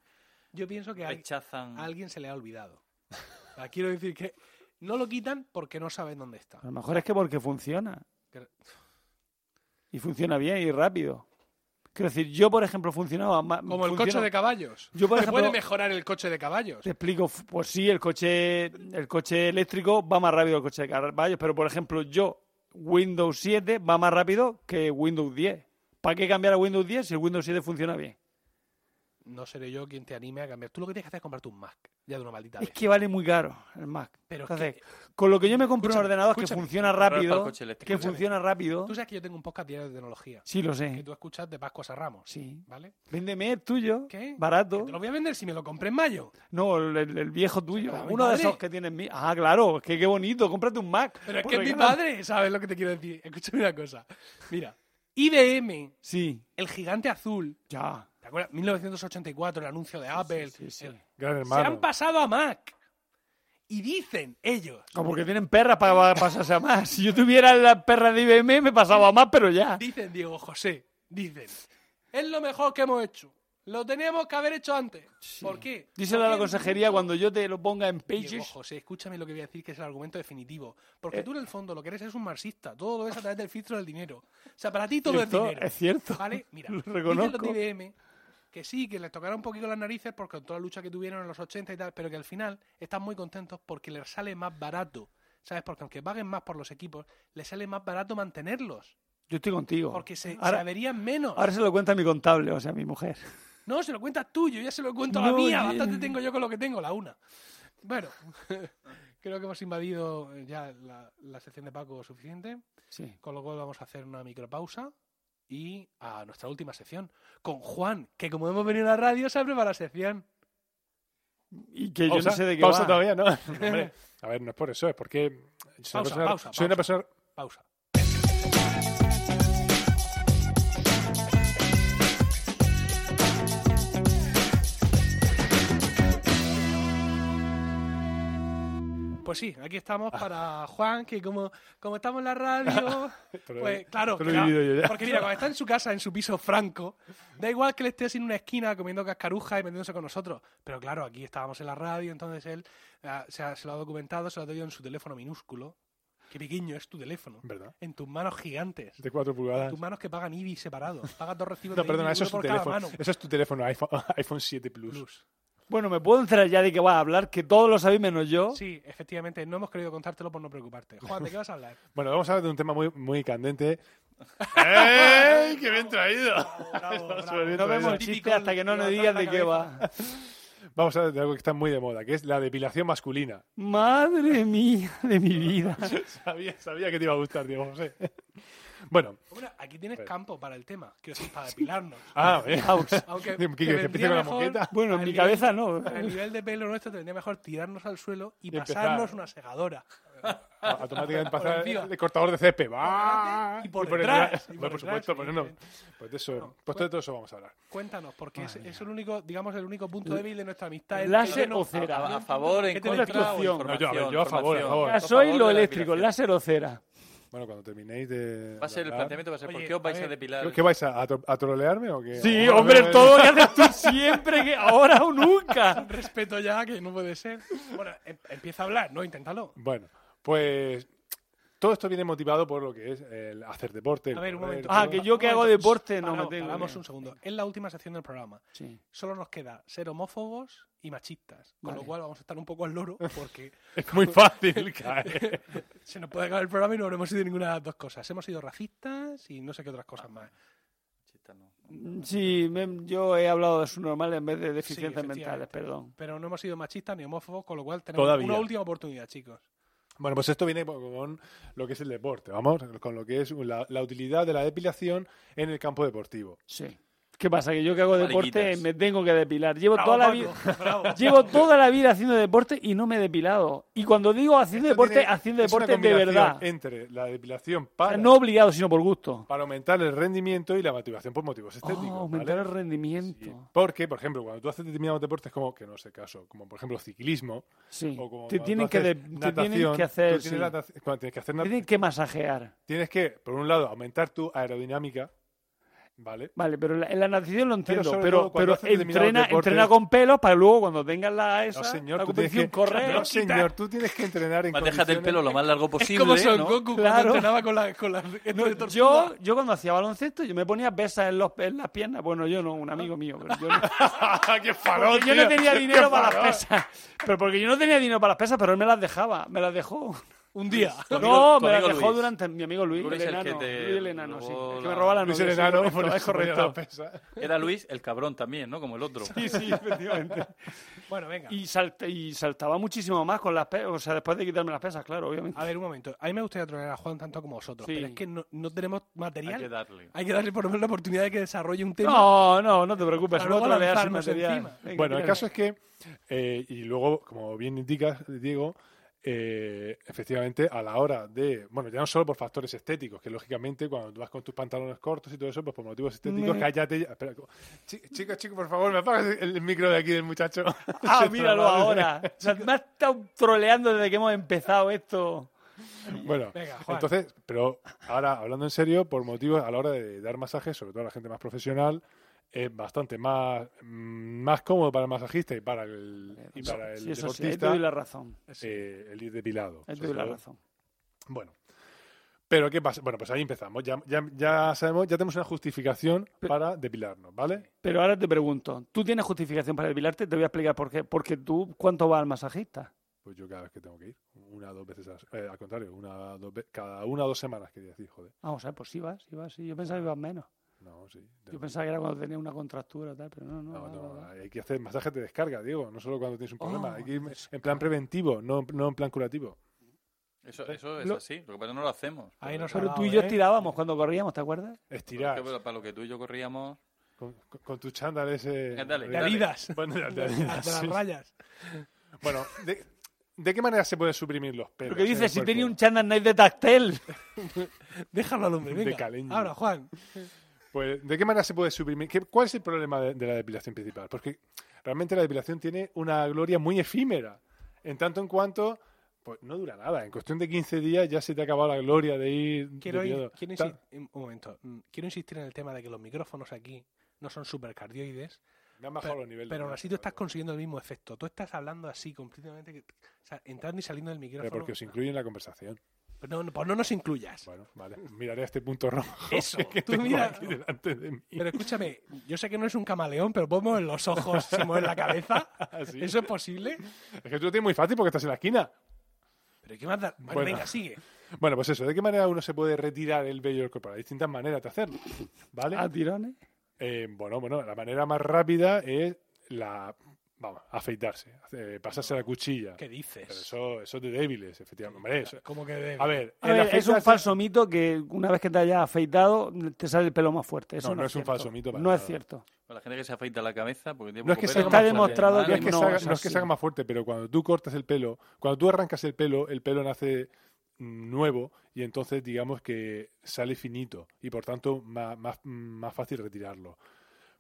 Yo pienso que rechazan? a alguien se le ha olvidado. O sea, quiero decir que no lo quitan porque no saben dónde está. A lo mejor es que porque funciona. Que- Y funciona bien y rápido. Quiero decir, yo, por ejemplo, funcionaba más. Como el funciona- coche de caballos. Yo, por ¿Se ejemplo- puede mejorar el coche de caballos? Te explico, pues sí, el coche, el coche eléctrico va más rápido que el coche de caballos, pero por ejemplo, yo, Windows 7 va más rápido que Windows 10. ¿Para qué cambiar a Windows 10 si el Windows 7 funciona bien? No seré yo quien te anime a cambiar. Tú lo que tienes que hacer es comprarte un Mac. Ya de una maldita Es vez. que vale muy caro el Mac. Pero es Entonces, que- con lo que yo me compro un ordenador que funciona rápido, que Escúchame. funciona rápido. Tú sabes que yo tengo un podcast diario de tecnología. Sí, lo Que sé. tú escuchas de Pascuas a Ramos. Sí. ¿Vale? Véndeme el tuyo, ¿Qué? barato. Que te lo voy a vender si me lo compré en mayo. No, el, el- viejo tuyo. Pero Uno de esos que tienes mi. Ah, claro, que qué bonito. Cómprate un Mac. Pero es Por que es mi padre, ¿sabes lo que te quiero decir? Escúchame una cosa. Mira, IBM, Sí, el gigante azul, ya. ¿Te acuerdas? 1984, el anuncio de Apple. sí, sí. El- Gran Se hermano. han pasado a Mac. Y dicen ellos, Como que tienen perras para pasarse a más. Si yo tuviera la perra de IBM, me pasaba a más, pero ya. dicen Diego José, dicen, es lo mejor que hemos hecho. Lo teníamos que haber hecho antes. ¿Por qué? Díselo a la Porque consejería cuando yo te lo ponga en Diego Pages. José, escúchame lo que voy a decir, que es el argumento definitivo. Eh. Porque tú en el fondo lo que eres es un marxista. Todo lo ves a través del filtro del dinero. O sea, para ti todo es Cierto, dinero. es cierto. ¿Vale? Mira, Lo dicen reconozco. los de IBM que sí, que les tocará un poquito las narices porque con toda la lucha que tuvieron en los 80 y tal, pero que al final están muy contentos porque les sale más barato. ¿Sabes? Porque aunque paguen más por los equipos, les sale más barato mantenerlos. Yo estoy contigo. Porque se, averían menos. ahora se lo cuenta mi contable, o sea, mi mujer. No, se lo cuentas tú, yo ya se lo cuento a la mía. Bastante tengo yo con lo que tengo, la una. Bueno, creo que hemos invadido ya la, la sección de Paco suficiente, Sí. con lo cual vamos a hacer una micropausa y a nuestra última sección, con Juan, que como hemos venido a la radio, se preparado la sección. Y que yo no sé de qué pausa va. todavía, ¿no? Hombre, a ver, no es por eso, es porque soy Pausa, una persona, pausa, soy una pausa. persona Pausa. Pues sí, aquí estamos para Juan, que como, como estamos en la radio, pues claro, porque mira, cuando está en su casa, en su piso franco, da igual que él esté así en una esquina comiendo cascaruja y metiéndose con nosotros, pero claro, aquí estábamos en la radio, entonces él ah, se, ha- se lo ha documentado, se lo ha tenido en su teléfono minúsculo, qué pequeño es tu teléfono, ¿Verdad? en tus manos gigantes, De 4 pulgadas. tus manos que pagan IBI separados, pagas dos recibos No, de perdona, IBI, eso es uno tu por cada teléfono. mano. Eso es tu teléfono, iPhone, iPhone 7 Plus. Plus. Bueno, me puedo enterar ya de qué vas a hablar, que todos lo sabéis menos yo. Sí, efectivamente, no hemos querido contártelo por no preocuparte. Juan, ¿de qué vas a hablar? Bueno, vamos a hablar de un tema muy, muy candente ¡Ey! ¡Qué bien traído! Bravo, bravo. Súper bien No vemos el chiste hasta que no nos digas de qué va. Vamos a hablar de algo que está muy de moda, que es la depilación masculina. Madre mía de mi vida. Sabía, sabía que te iba a gustar, Diego José. Bueno, Bueno, aquí tienes campo para el tema, quiero decir, para depilarnos. ah, bien. Aunque ¿Qué, te que empiece con la moqueta? Bueno, en mi nivel- cabeza no. A nivel de pelo nuestro te vendría mejor tirarnos al suelo y, Y empezar. pasarnos una segadora. Automáticamente Por pasa encima. el, el cortador de césped. ¡Va! Y por el- detrás, y por por detrás, supuesto, y- pues no. Pues de eso, pues de todo eso vamos a hablar. Cuéntanos, porque es, es el único, digamos, el único punto débil de nuestra amistad. Láser no- o cera. A, favor, en ¿Qué te contra, o No, yo, a ver, yo a favor, a favor. De la eléctrico, láser o cera. Bueno, cuando terminéis de. Va a ser el hablar, planteamiento, va a ser, ¿por Oye, qué os vais a a, depilar? ¿Qué vais a, a, tro- a trolearme o qué? Sí, hombre, todo lo que haces tú siempre, que ahora o nunca. Respeto ya, que no puede ser. Bueno, em- empieza a hablar, ¿no? Inténtalo. Bueno, pues todo esto viene motivado por lo que es el hacer deporte. el A ver, un momento. Ah, que yo que hago deporte no me tengo. que- un segundo. Es la última sección del programa. Sí. Solo nos queda ser homófobos y machistas. Con Vale. lo cual vamos a estar un poco al loro porque Es muy fácil caer. se nos puede acabar el programa y no habremos sido ninguna de las dos cosas. Hemos sido racistas y no sé qué otras cosas más. Chita, no. Sí, me- yo he hablado de su normal en vez de deficiencias efectivamente. mentales, perdón. Pero no hemos sido machistas ni homófobos, con lo cual tenemos Todavía. una última oportunidad, chicos. Bueno, pues esto viene con lo que es el deporte, vamos, con lo que es la, utilidad de la depilación en el campo deportivo. Sí. ¿Qué pasa? Que yo que hago deporte Mariquitas. me tengo que depilar. Llevo Bravo, toda la vida. bravo. Llevo toda la vida haciendo deporte y no me he depilado. Y cuando digo haciendo Esto deporte, tiene- haciendo es una deporte de verdad. Entre la depilación O para, sea, no obligado, sino por gusto. para aumentar el rendimiento y la motivación por motivos estéticos. Oh, aumentar ¿vale? el rendimiento. Sí, Porque, por ejemplo, cuando tú haces determinados deportes, como que no sé caso, como por ejemplo ciclismo, Sí. o como Te tienen que, te tienen que hacer. tú tienes sí. natación- cuando tienes que hacer tienen que masajear. tienes que, por un lado, aumentar tu aerodinámica, ¿vale? Vale, pero en la, en la natación lo entiendo. Pero, pero entrena, deportes- entrena con pelos para luego cuando tengas la esa, No, señor, la competición, que, correr. no, señor, tú tienes que entrenar en Más déjate el pelo lo más largo posible, es como Son ¿no? Goku Claro. cuando entrenaba con la, con la. Yo, yo cuando hacía baloncesto, yo me ponía pesas en, los, en las piernas. Bueno, yo no, un amigo mío. Pero yo, no, ¡Qué farol, yo no tenía ¡Qué dinero para las pesas. Pero porque yo no tenía dinero para las pesas, pero él me las dejaba. Me las dejó. Un día. Amigo- no, me amigo dejó Luis. durante mi amigo Luis, Luis el el que enano. te Luis el enano, sí. El que me la- robaba la Luis el sí, enano, correcto, por eso es correcto. la. Era Luis el cabrón también, ¿no? Como el otro. Sí, sí, efectivamente. Bueno, venga. Y, salta- y saltaba muchísimo más con las pesas, o sea, después de quitarme las pesas, claro, obviamente. A ver, un momento. A mí me gustaría traer a Juan tanto como vosotros, Sí. pero es que no, no tenemos Hay material. que darle. Hay que darle por lo menos la oportunidad de que desarrolle un tema. No, no, no te preocupes, Para luego material. encima. Venga, Bueno, el caso es que, eh, y luego, como bien indicas, Diego, eh, efectivamente, a la hora de, bueno, ya no solo por factores estéticos, que lógicamente cuando tú vas con tus pantalones cortos y todo eso, pues por motivos estéticos, Me- cállate. Espera, chi- chicos, chicos, por favor, me apagas el micro de aquí del muchacho. Ah, míralo ahora. O sea, me has estado troleando desde que hemos empezado esto. Bueno, Venga, entonces, pero ahora hablando en serio, por motivos a la hora de dar masajes, sobre todo a la gente más profesional, es bastante más, mm, más cómodo para el masajista y para el, y para el Sí, eso sí, te deportista doy la razón. eh, el ir depilado. Sobre doy la razón. Bueno. Pero ¿qué pasa? Bueno, pues ahí empezamos. Ya, ya, ya sabemos, ya tenemos una justificación para depilarnos, ¿vale? Pero ahora te pregunto, ¿tú tienes justificación para depilarte? Te voy a explicar por qué. Porque tú, ¿cuánto vas al masajista? Pues yo cada vez que tengo que ir, una o dos veces, a eh, al contrario, una, dos cada una o dos semanas, quería decir, joder. Vamos a ver, pues sí vas, sí vas, sí. Yo pensaba que ibas menos. No, sí. Yo pensaba que era cuando tenías una contractura tal, pero no, no. No, no, va, va. hay que hacer masaje de descarga, Diego, no solo cuando tienes un problema, Oh, hay que ir pues, en plan preventivo, no, no en plan curativo. Eso, eso es Lo- así. Lo que pasa es que no lo hacemos. Ahí Pero dado, tú y yo ¿eh? estirábamos cuando corríamos, ¿te acuerdas? Estirar para lo que tú y yo corríamos. con, con, con tu chándal ese... Dale, De. Adidas. Bueno, de- de De Adidas, las rayas. Bueno, ¿de, de qué manera se pueden suprimir los pelos? Porque dices, si tenía un Chandal Night de Tactel. Déjalo al hombre, De venga. caleño. Ahora, Juan. Pues, ¿de qué manera se puede suprimir? ¿Qué- ¿Cuál es el problema de, de la depilación principal? Porque realmente la depilación tiene una gloria muy efímera. En tanto en cuanto, pues no dura nada. En cuestión de 15 días ya se te ha acabado la gloria de ir Quiero, ir- quiero un momento. Mm, Quiero insistir en el tema de que los micrófonos aquí no son supercardioides, Me han bajado pero, los niveles. pero aún así tú estás consiguiendo el mismo efecto. Tú estás hablando así completamente, que- o sea, entrando y saliendo del Pero micrófono. porque os incluye en la conversación. No, no, pues no nos incluyas. Bueno, vale. Miraré este punto rojo. Eso, que tú tengo mira- aquí delante de mí. Pero escúchame, yo sé que no es un camaleón, pero puedo mover los ojos si mueves la cabeza. ¿Eso es posible? Es que tú lo tienes muy fácil porque estás en la esquina. ¿Pero qué más da? Bueno, Bueno. venga, sigue. Bueno, pues eso, ¿de qué manera uno se puede retirar el vello corporal? Hay distintas maneras de hacerlo, ¿vale? ¿A tirones? Eh, bueno, bueno, la manera más rápida es la, vamos, afeitarse, eh, pasarse la cuchilla. ¿Qué Pero dices? eso, eso es de débiles, efectivamente. Hombre, eso- ¿Cómo que de... a ver, A el ver, es un falso mito que una vez que te hayas afeitado te sale el pelo más fuerte. Eso No, no, no es un falso mito para No es cierto. Con la gente que se afeita la cabeza porque tiene No es poco que más Está demostrado que No es que, no se haga, es no es que se haga más fuerte, pero cuando tú cortas el pelo, cuando tú arrancas el pelo, el pelo nace mm, nuevo y entonces digamos que sale finito y por tanto más, más, más fácil retirarlo.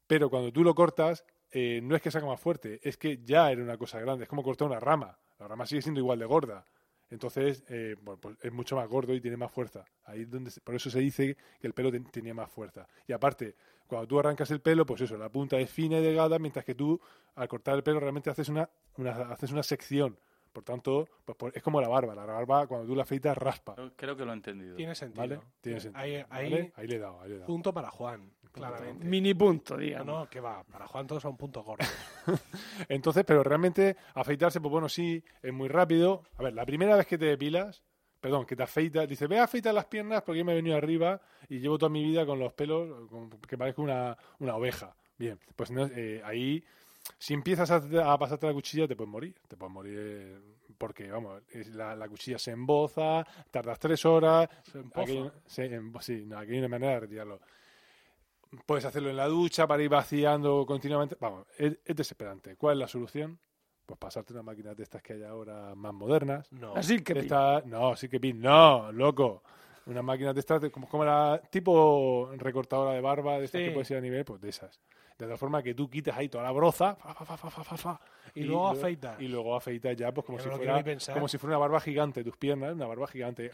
Pero cuando tú lo cortas, eh, no es que se haga más fuerte, es que ya era una cosa grande, es como cortar una rama. La rama sigue siendo igual de gorda. Entonces, eh, bueno, pues es mucho más gordo y tiene más fuerza. Ahí es donde se- por eso se dice que el pelo ten- tenía más fuerza. Y aparte, cuando tú arrancas el pelo, pues eso, la punta es fina y delgada, mientras que tú, al cortar el pelo, realmente haces una, una- haces una sección. Por tanto, pues por- es como la barba. La barba, cuando tú la afeitas, raspa. Creo- que lo he entendido. Tiene sentido. ¿Vale? Tiene sentido. Ahí, ahí ¿vale? Ahí le he dado, ahí le he dado. punto para Juan, claramente. Mini punto, No, digamos. no, que va. Para Juan todos son puntos gordos. Entonces, pero realmente afeitarse, pues bueno, sí, es muy rápido. A ver, la primera vez que te depilas, perdón, que te afeitas, dice, ve a afeitar las piernas porque yo me he venido arriba y llevo toda mi vida con los pelos con- que parezco una, una oveja. Bien, pues no, eh, ahí, si empiezas a, a pasarte la cuchilla, te puedes morir. Te puedes morir eh, porque, vamos, es- la, la cuchilla se emboza, tardas tres horas. Se empoza. Aquello- se embo- sí, no, aquí hay una manera de retirarlo. Puedes hacerlo en la ducha para ir vaciando continuamente. Vamos, es, es desesperante. ¿Cuál es la solución? Pues pasarte una máquina de estas que hay ahora más modernas. No. Así que Esta- no, sí que pin, no, loco. Una máquina de estas, de- como, como la tipo recortadora de barba, de estas Sí. que puedes ir a nivel, pues de esas. De tal forma que tú quitas ahí toda la broza, fa, fa, fa, Y luego afeitas. Y luego afeitas ya, pues como Yo si, fuera, como si fuera una barba gigante, tus piernas, una barba gigante.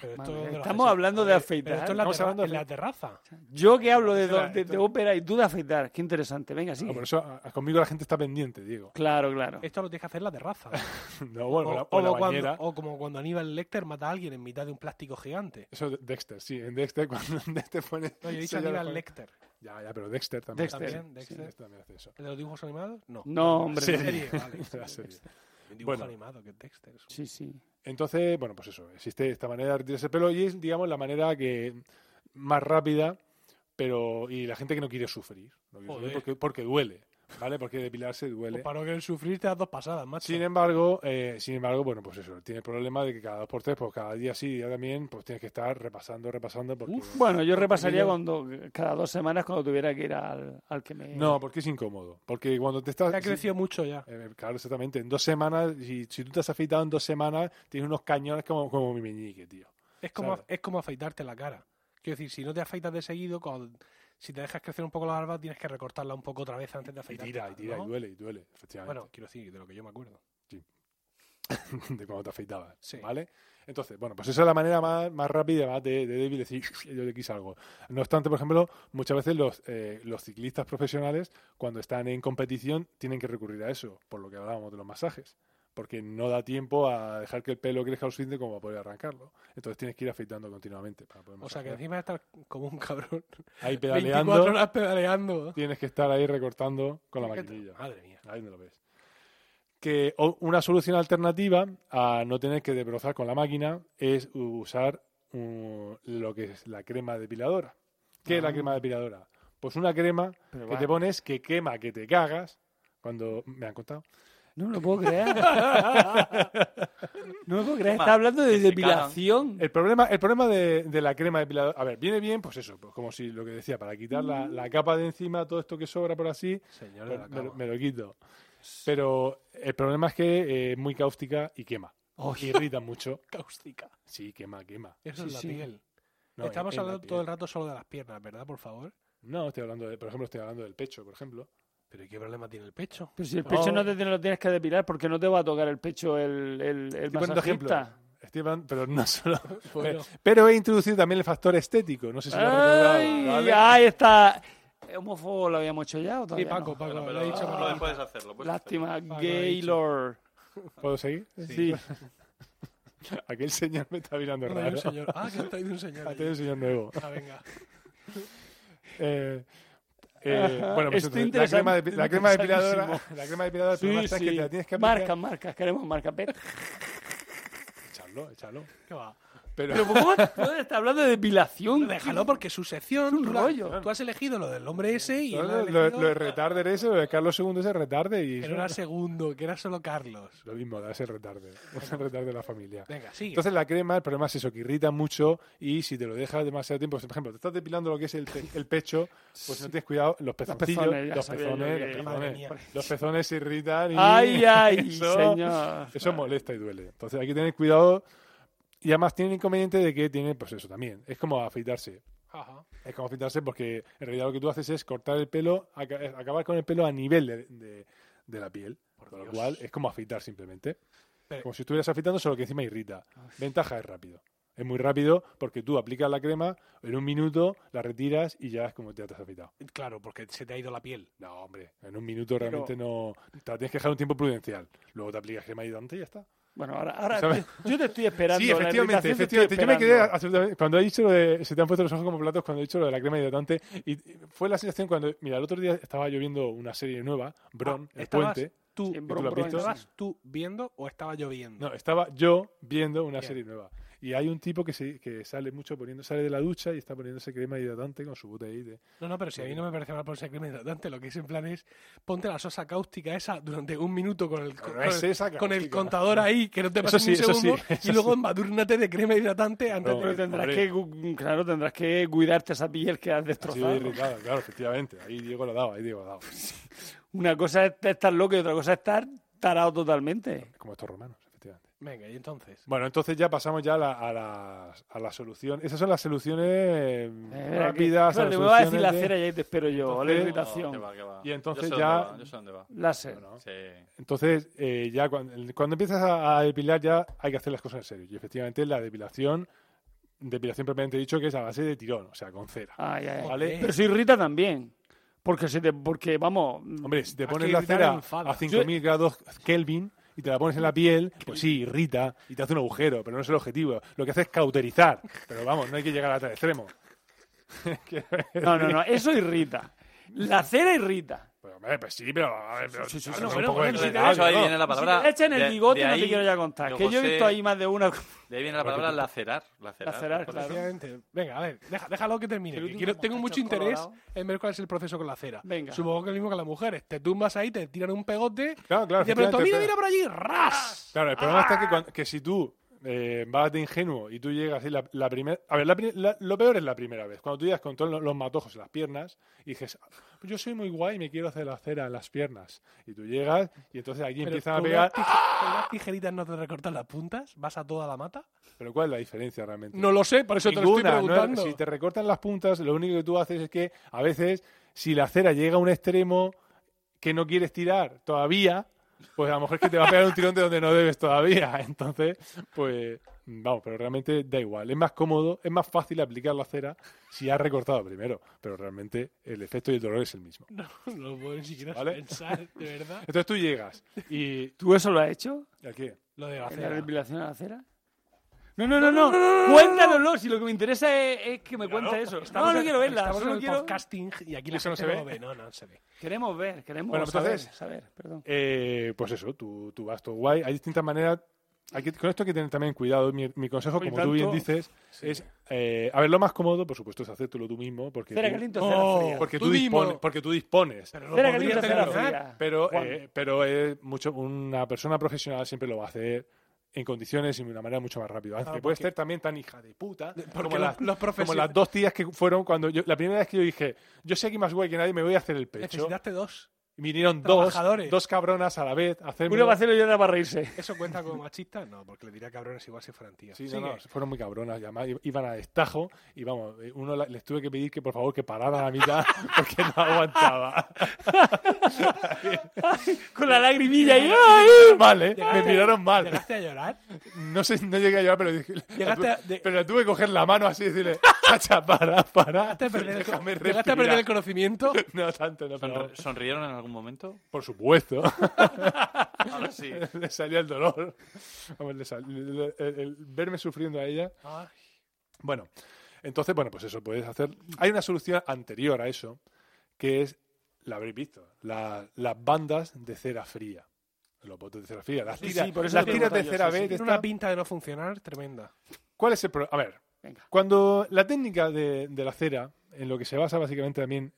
Pero esto Madre, de los estamos hablando de afeitar. pero esto es la, terra- hablando de en la terraza. yo que hablo de, de, ópera y tú de afeitar. Qué interesante. Venga, sí. No, por eso a- conmigo la gente está pendiente, Diego. Claro, claro. Esto lo tienes que hacer en la terraza. No, bueno, o, la, o o la como cuando, o como cuando Aníbal Lecter mata a alguien en mitad de un plástico gigante. Eso de Dexter, sí, en Dexter cuando Dexter pone... No, yo he dicho Aníbal. Lecter. Ya, ya, pero Dexter también. Dexter. También, Dexter. Dexter también hace eso. ¿El de los dibujos animados? No. No, hombre. Serie, vale. La serie. Un dibujo Bueno. animado que Dexter. un- Sí, sí. Entonces, bueno, pues eso, existe esta manera de retirarse el pelo y es, digamos, la manera que más rápida, pero y la gente que no quiere sufrir, no quiere sufrir porque, porque duele, ¿vale? Porque depilarse Pues duele. para no sufrir te das dos pasadas, macho. Sin embargo, eh, sin embargo, bueno, pues eso, tiene el problema de que cada dos por tres, pues cada día sí, día también, pues tienes que estar repasando, repasando, porque... Bueno, yo repasaría yo- cuando cada dos semanas cuando tuviera que ir al, al que me... No, porque es incómodo, porque cuando te estás... Ha crecido mucho ya. Eh, claro, exactamente. En dos semanas, si, si tú te has afeitado en dos semanas, tienes unos cañones como, como mi meñique, tío. Es como, ¿sabes? es como afeitarte la cara. Quiero decir, si no te afeitas de seguido, cuando- si te dejas crecer un poco la barba, tienes que recortarla un poco otra vez antes de Y afeitarte. tira, y tira, y duele, y duele, efectivamente. Bueno, quiero decir, de lo que yo me acuerdo. de cuando te afeitabas, Sí. ¿vale? Entonces, bueno, pues esa es la manera más, más rápida más de, de débil decir, yo de aquí salgo. No obstante, por ejemplo, muchas veces los, eh, los ciclistas profesionales, cuando están en competición, tienen que recurrir a eso, por lo que hablábamos de los masajes. Porque no da tiempo a dejar que el pelo crezca lo suficiente como para poder arrancarlo. Entonces tienes que ir afeitando continuamente para poder O sea, que encima de estar como un cabrón. Ahí 24 pedaleando, horas pedaleando. tienes que estar ahí recortando con la maquinilla. Madre mía. Ahí no lo ves. Que una solución alternativa a no tener que desbrozar con la máquina es usar uh, lo que es la crema depiladora. ¿Qué es la Ah. crema depiladora? Pues una crema Pero que te pones que quema, que te cagas. Cuando me han contado. No me lo puedo creer. no me puedo creer. Está hablando de depilación. El problema, el problema de, de la crema depiladora. A ver, viene bien, pues eso, pues como si lo que decía, para quitar la, la capa de encima, todo esto que sobra por así, Señor de me, la me lo- me lo quito. Pero el problema es que eh, es muy cáustica y quema. Irrita mucho. Cáustica. Sí, quema, quema. Eso Sí, es la sí. piel. No, Estamos en- en la hablando todo el piel. rato solo de las piernas, ¿verdad? Por favor. No, estoy hablando de, por ejemplo, estoy hablando del pecho, por ejemplo. Pero ¿y qué problema tiene el pecho? Pero si el No. pecho no te lo tienes que depilar, porque no te va a tocar el pecho el, el, el masajista? Estoy hablando, pero no solo. Bueno. pero he introducido también el factor estético. No sé si lo. Ay, ¿vale? ahí está. ¿Homófobo lo habíamos hecho ya o Sí, Paco, no? Paco, Bueno, lo pero he dicho. ahora Paco. puedes hacerlo. puedes Lástima, Paco lo ha Gaylord. ¿Puedo seguir? Sí. Aquel señor me está mirando No, un raro. señor. Ah, que ha traído un señor. Aquel señor nuevo. Ah, venga. Eh, eh, bueno, pues estoy la crema, de, la crema depiladora, la crema depiladora, Sí, en que sí. te la tienes que aplicar. Marcas, marcas. Queremos marcas. Pet. Echarlo, echarlo. ¿Qué va? Pero, Pero ¿cómo está hablando de depilación? Déjalo porque su sección. Es un rollo. tú has elegido lo del hombre ese y No, lo, elegido lo de retarder ese, lo de Carlos II ese retarde y no era segundo, que era solo Carlos. lo mismo, da ese retarde. Es el retarde de la familia. Venga, sigue. Entonces la crema, el problema es eso, que irrita mucho y si te lo dejas demasiado tiempo, por ejemplo, te estás depilando lo que es el, pe- el pecho, pues si no tienes cuidado, los pezoncillos, pezones, los sabía yo pezones, los pezones, los pezones se irritan y Ay, ay, eso, señor. eso molesta y duele. Entonces hay que tener cuidado y además tiene el inconveniente de que tiene, pues eso también, es como afeitarse. Ajá. Es como afeitarse porque en realidad lo que tú haces es cortar el pelo, aca- acabar con el pelo a nivel de, de- de la piel. Por lo cual es como afeitar simplemente. Pero- como si estuvieras afeitando, solo que encima irrita. Ventaja es rápido. Es muy rápido porque tú aplicas la crema, en un minuto la retiras y ya es como ya te has afeitado. Claro, porque se te ha ido la piel. No, hombre, en un minuto Pero- realmente no. Te la tienes que dejar un tiempo prudencial. Luego te aplicas crema hidratante y ya está. Bueno, ahora, ahora yo, yo te estoy esperando. Sí, efectivamente. Yo me quedé absolutamente. Cuando ha dicho lo de. Se te han puesto los ojos como platos cuando ha dicho lo de la crema hidratante. Y fue la sensación cuando. Mira, el otro día estaba yo viendo una serie nueva, Bron, Ah, El Puente. Tú, Sí, ¿tú lo has Bron, Bron, visto? ¿Estabas tú viendo o estaba yo viendo? No, estaba yo viendo una Bien. serie nueva. Y hay un tipo que, se, que sale mucho poniendo, sale de la ducha y está poniéndose crema hidratante con su bote ahí de. No, no, pero si a mí no me parece mal ponerse crema hidratante, lo que es en plan es ponte la sosa cáustica esa durante un minuto con el, con, no es esa con el contador ahí, que no te pase sí, un sí, segundo, y luego sí. embadúrnate de crema hidratante antes No, de... Pero tendrás que, claro, tendrás que cuidarte esa piel que has Ha destrozado. irritada, claro, efectivamente. Ahí Diego lo daba, ahí Diego lo daba. Una cosa es estar loco y otra cosa es estar tarado totalmente. Como estos romanos. Venga, y entonces... Bueno, entonces ya pasamos ya a la, a la, a la solución. Esas son las soluciones eh, Eh, rápidas. las me va a decir la de- cera y ahí te espero yo. la Entonces- irritación. que va, que va. Y entonces Yo ya- dónde va, yo sé dónde va. Láser. Bueno, Sí. Entonces, eh, ya cuando, cuando empiezas a, a depilar, ya hay que hacer las cosas en serio. Y efectivamente, la depilación, depilación propiamente dicho, que es a base de tirón, o sea, con cera. Ay, ay, ay. ¿Vale? Pero se irrita también. Porque, se te, porque vamos. Hombre, si te pones la cera a 5000 grados Kelvin y te la pones en la piel, pues sí, irrita y te hace un agujero, pero no es el objetivo. Lo que hace es cauterizar. Pero vamos, no hay que llegar a tal extremo. No, no, no. Eso irrita. La cera irrita. Hombre, pues sí, pero, a ver, pero Sí, sí, sí, un bueno, bueno, de Eso ahí ¿no? viene la palabra. si te echan el de- bigote, de no ahí- te quiero ya contar. Que yo he visto ahí más de una. De ahí viene la palabra lacerar. Lacerar, Lacerar, claro. Efectivamente. Venga, a ver, deja- déjalo que termine. Que quiero- tengo mucho interés colorado. en ver cuál es el proceso con la cera. Venga. Supongo que es lo mismo que las mujeres. Te tumbas ahí, te tiran un pegote Claro, claro. y de pronto, mira, mira por allí, ¡ras! Claro, el problema está que, que si tú eh, vas de ingenuo y tú llegas y la, la primera... A ver, la la- lo peor es la primera vez. Cuando tú llegas con todos los, los matojos en las piernas y dices, "Pues yo soy muy guay y me quiero hacer la cera en las piernas. Y tú llegas y entonces aquí Pero empiezan a pegar... unas tije- con unas tijeritas no te recortan las puntas, vas a toda la mata. Pero ¿cuál es la diferencia realmente? No lo sé, por eso te lo estoy no- preguntando. si te recortan las puntas, lo único que tú haces es que a veces, si la cera llega a un extremo que no quieres tirar todavía, pues a lo mejor es que te va a pegar un tirón de donde no debes todavía. Entonces, pues vamos, pero realmente da igual. Es más cómodo, es más fácil aplicar la cera si has recortado primero, pero realmente el efecto y el dolor es el mismo. No, no lo puedo ni siquiera ¿Vale? pensar, de verdad. Entonces tú llegas y... ¿Tú eso lo has hecho? ¿A qué? Lo de la ¿En la cera. depilación a la cera? No, no, no, no. Cuéntanoslo. Si lo que me interesa es, es que me cuente eso. Estamos no, no en- quiero verla. Estamos en Solo el quiero... podcasting y aquí la ¿Eso no gente se no ve? No, no se ve. Queremos ver, queremos Bueno, saber, entonces- saber, perdón. Eh, pues eso, tú, tú vas todo guay. Hay distintas maneras. Hay que- con esto hay que tener también cuidado. Mi, mi consejo, como tú bien tanto- dices, es. eh, a ver, lo más cómodo, por supuesto, es hacértelo tú mismo. Porque Cera tú, caliente o cera Oh, fría. porque Tú tú, dispones, porque tú dispones. Pero lo Cera podría caliente o cera terminar. fría. Pero, Juan. eh, pero es mucho, una persona profesional siempre lo va a hacer en condiciones y de una manera mucho más rápida. Claro, puede ser también tan hija de puta como, los- las, los como las dos tías que fueron cuando yo, la primera vez que yo dije, yo sé aquí más guay que nadie, me voy a hacer el pecho. Necesitaste dos. Y vinieron dos, dos cabronas a la vez a hacerme. Uno va a hacerlo y otra para reírse. ¿Eso cuenta como machista? No, porque le diría cabrones igual si fueran tías. Sí, no, no, fueron muy cabronas. y además iban a destajo y vamos, eh, uno la- les tuve que pedir que por favor que pararan a la mitad porque no aguantaba. Con la lagrimilla ahí. ¡ay! Vale, me Llegaste- miraron mal. ¿Llegaste a llorar? No sé, no llegué a llorar, pero dije, Llegaste tuve- a- de- pero le tuve que coger la mano así y decirle, Pacha, para, para. ¿Llegaste a perder el, déjame ¿Llegaste a perder respirar". el conocimiento? No tanto, no, pero Sonri- ¿Sonrieron en algún momento? por supuesto. Ahora sí. le salía el dolor. Vamos, le sal- el- el- el verme sufriendo a ella. Ay, Bueno, entonces, bueno, pues eso puedes hacer. Hay una solución anterior a eso, que es, la habréis visto, la- las bandas de cera fría. Los botes de cera fría. Las Sí, tiras, sí, por eso las tiras de yo, cera sí. B de tiene esta- una pinta de no funcionar tremenda. ¿Cuál es el problema? A ver, Venga. cuando la técnica de, de la cera, en lo que se basa básicamente también,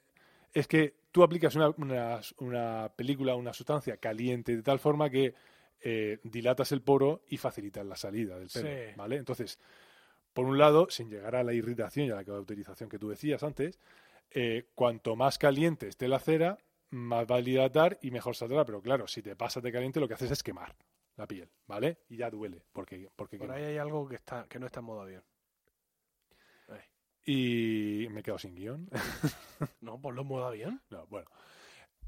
es que tú aplicas una, una- una película, una sustancia caliente de tal forma que eh, dilatas el poro y facilitas la salida del pelo, Sí. ¿vale? Entonces, por un lado, sin llegar a la irritación y a la cauterización que tú decías antes, eh, cuanto más caliente esté la cera, más va a dilatar y mejor saldrá. Pero claro, si te pasas de caliente, lo que haces es quemar la piel, ¿vale? Y ya duele, porque, porque Por quema. ahí hay algo que, está, que no está en modo avión. Y me he quedado sin guion. No, ponlo en modo avión. No, bueno.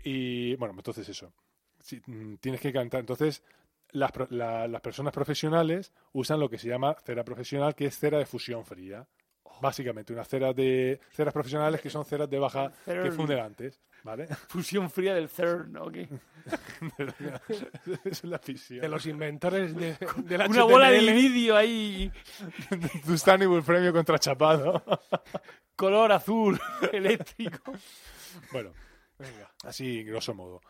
Y bueno, entonces eso. Si, mm, tienes que cantar. Entonces, las, la- las personas profesionales usan lo que se llama cera profesional, que es cera de fusión fría. Básicamente, unas ceras de ceras profesionales que son ceras de baja que funden antes, ¿vale? Fusión fría del CERN, ¿o qué? es la fisión. De los inventores de, del Una bola de iridio ahí, Sustainable premio contra Chapado. color azul, eléctrico. bueno, Venga. así grosso modo.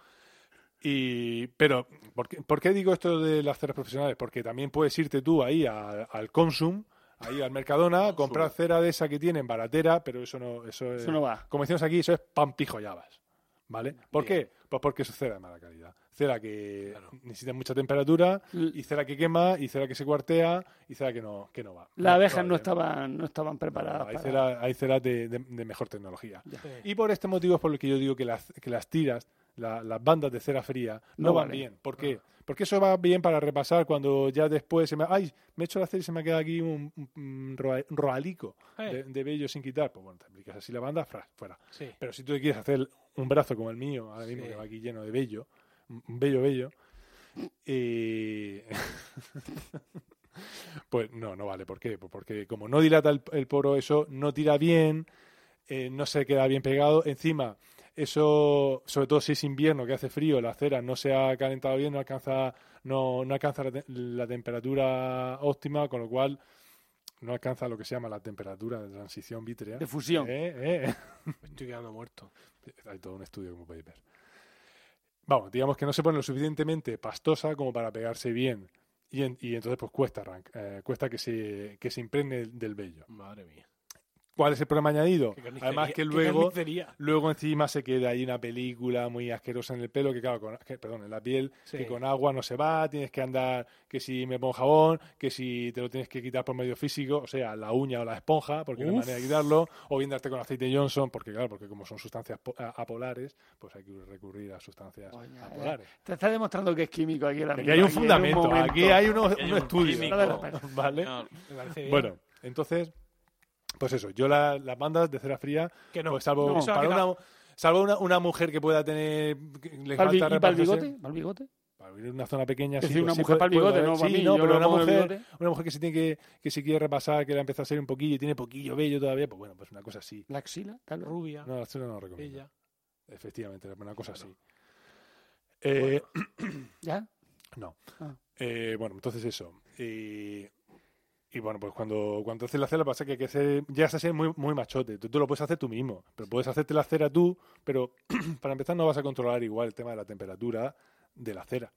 Y, pero, ¿por qué, por qué digo esto de las ceras profesionales? Porque también puedes irte tú ahí a- al Consum, ahí al Mercadona, comprar cera de esa que tienen baratera, pero eso no, eso, es- Eso no va. como decimos aquí, eso es pan pijo llabas. ¿Vale? ¿Por Bien. qué? Pues porque es cera de mala calidad. Cera que necesita mucha temperatura, y cera que quema, y cera que se cuartea, y cera que no, que no va. Las abejas no estaban, no estaban preparadas. no, hay, para- cera- hay de, de- de mejor tecnología. Sí. Y por este motivo es por el que yo digo que las, que las tiras, la- las bandas de cera fría, no, No van vale. bien. ¿Por qué? Porque eso va bien para repasar cuando ya después se me... ¡Ay! Me he hecho la cera y se me queda aquí un, un- un roa- un roalico Eh. de, de vello sin quitar. Pues bueno, te aplicas así la banda, fuera. Sí. Pero si tú quieres hacer un brazo como el mío, ahora mismo Sí. que va aquí lleno de vello, un bello vello, y... pues no, no vale. ¿Por qué? Pues porque como no dilata el, el poro, eso no tira bien, eh, no se queda bien pegado. Encima, eso, sobre todo si es invierno, que hace frío, la cera no se ha calentado bien, no alcanza, no, no alcanza la, te- la temperatura óptima, con lo cual no alcanza lo que se llama la temperatura de transición vítrea. De fusión. Eh, eh. Me estoy quedando muerto. Hay todo un estudio, como podéis ver. Vamos, digamos que no se pone lo suficientemente pastosa como para pegarse bien. Y, en- y entonces pues cuesta eh, cuesta que se, que se impregne del vello. Madre mía. ¿Cuál es el problema añadido? Además que luego, luego encima se queda ahí una película muy asquerosa en el pelo, que claro, con- que- perdón, en la piel, Sí. que con agua no se va, tienes que andar, que si me pongo jabón, que si te lo tienes que quitar por medio físico, o sea, la uña o la esponja, porque no hay Uf. manera de quitarlo, o bien darte con aceite Johnson, porque claro, porque como son sustancias apolares, pues hay que recurrir a sustancias eh. apolares. Te está demostrando que es químico aquí. ahora Aquí mismo, hay un aquí en fundamento, aquí hay unos, Aquí hay unos un estudios, químico. ¿vale? Bueno, entonces, pues eso, yo la- las bandas de cera fría que no. pues salvo, No. Ha para una, salvo una, una mujer que pueda tener. que le ¿Pa'l bi- falta ¿Y para el repasarse- bigote? ¿Pa'l bigote? Para vivir en una zona pequeña, Es sí, decir, pues una mujer para el bigote, no para sí, mí. no, pero una el mujer, una mujer que se tiene que, que se quiere repasar, que le empieza a ser un poquillo y tiene poquillo vello todavía, pues bueno, pues una cosa así. La axila, tal. Rubia. No, esto no lo recomiendo. ella. Efectivamente, una cosa así. Eh, ¿Ya? No. Ah. Eh, bueno, entonces eso. Y, y bueno, pues cuando, cuando haces la cera pasa que hay que ser, llegas a ser muy, muy machote. Tú, tú lo puedes hacer tú mismo, pero puedes hacerte la cera tú, pero para empezar no vas a controlar igual el tema de la temperatura de la cera.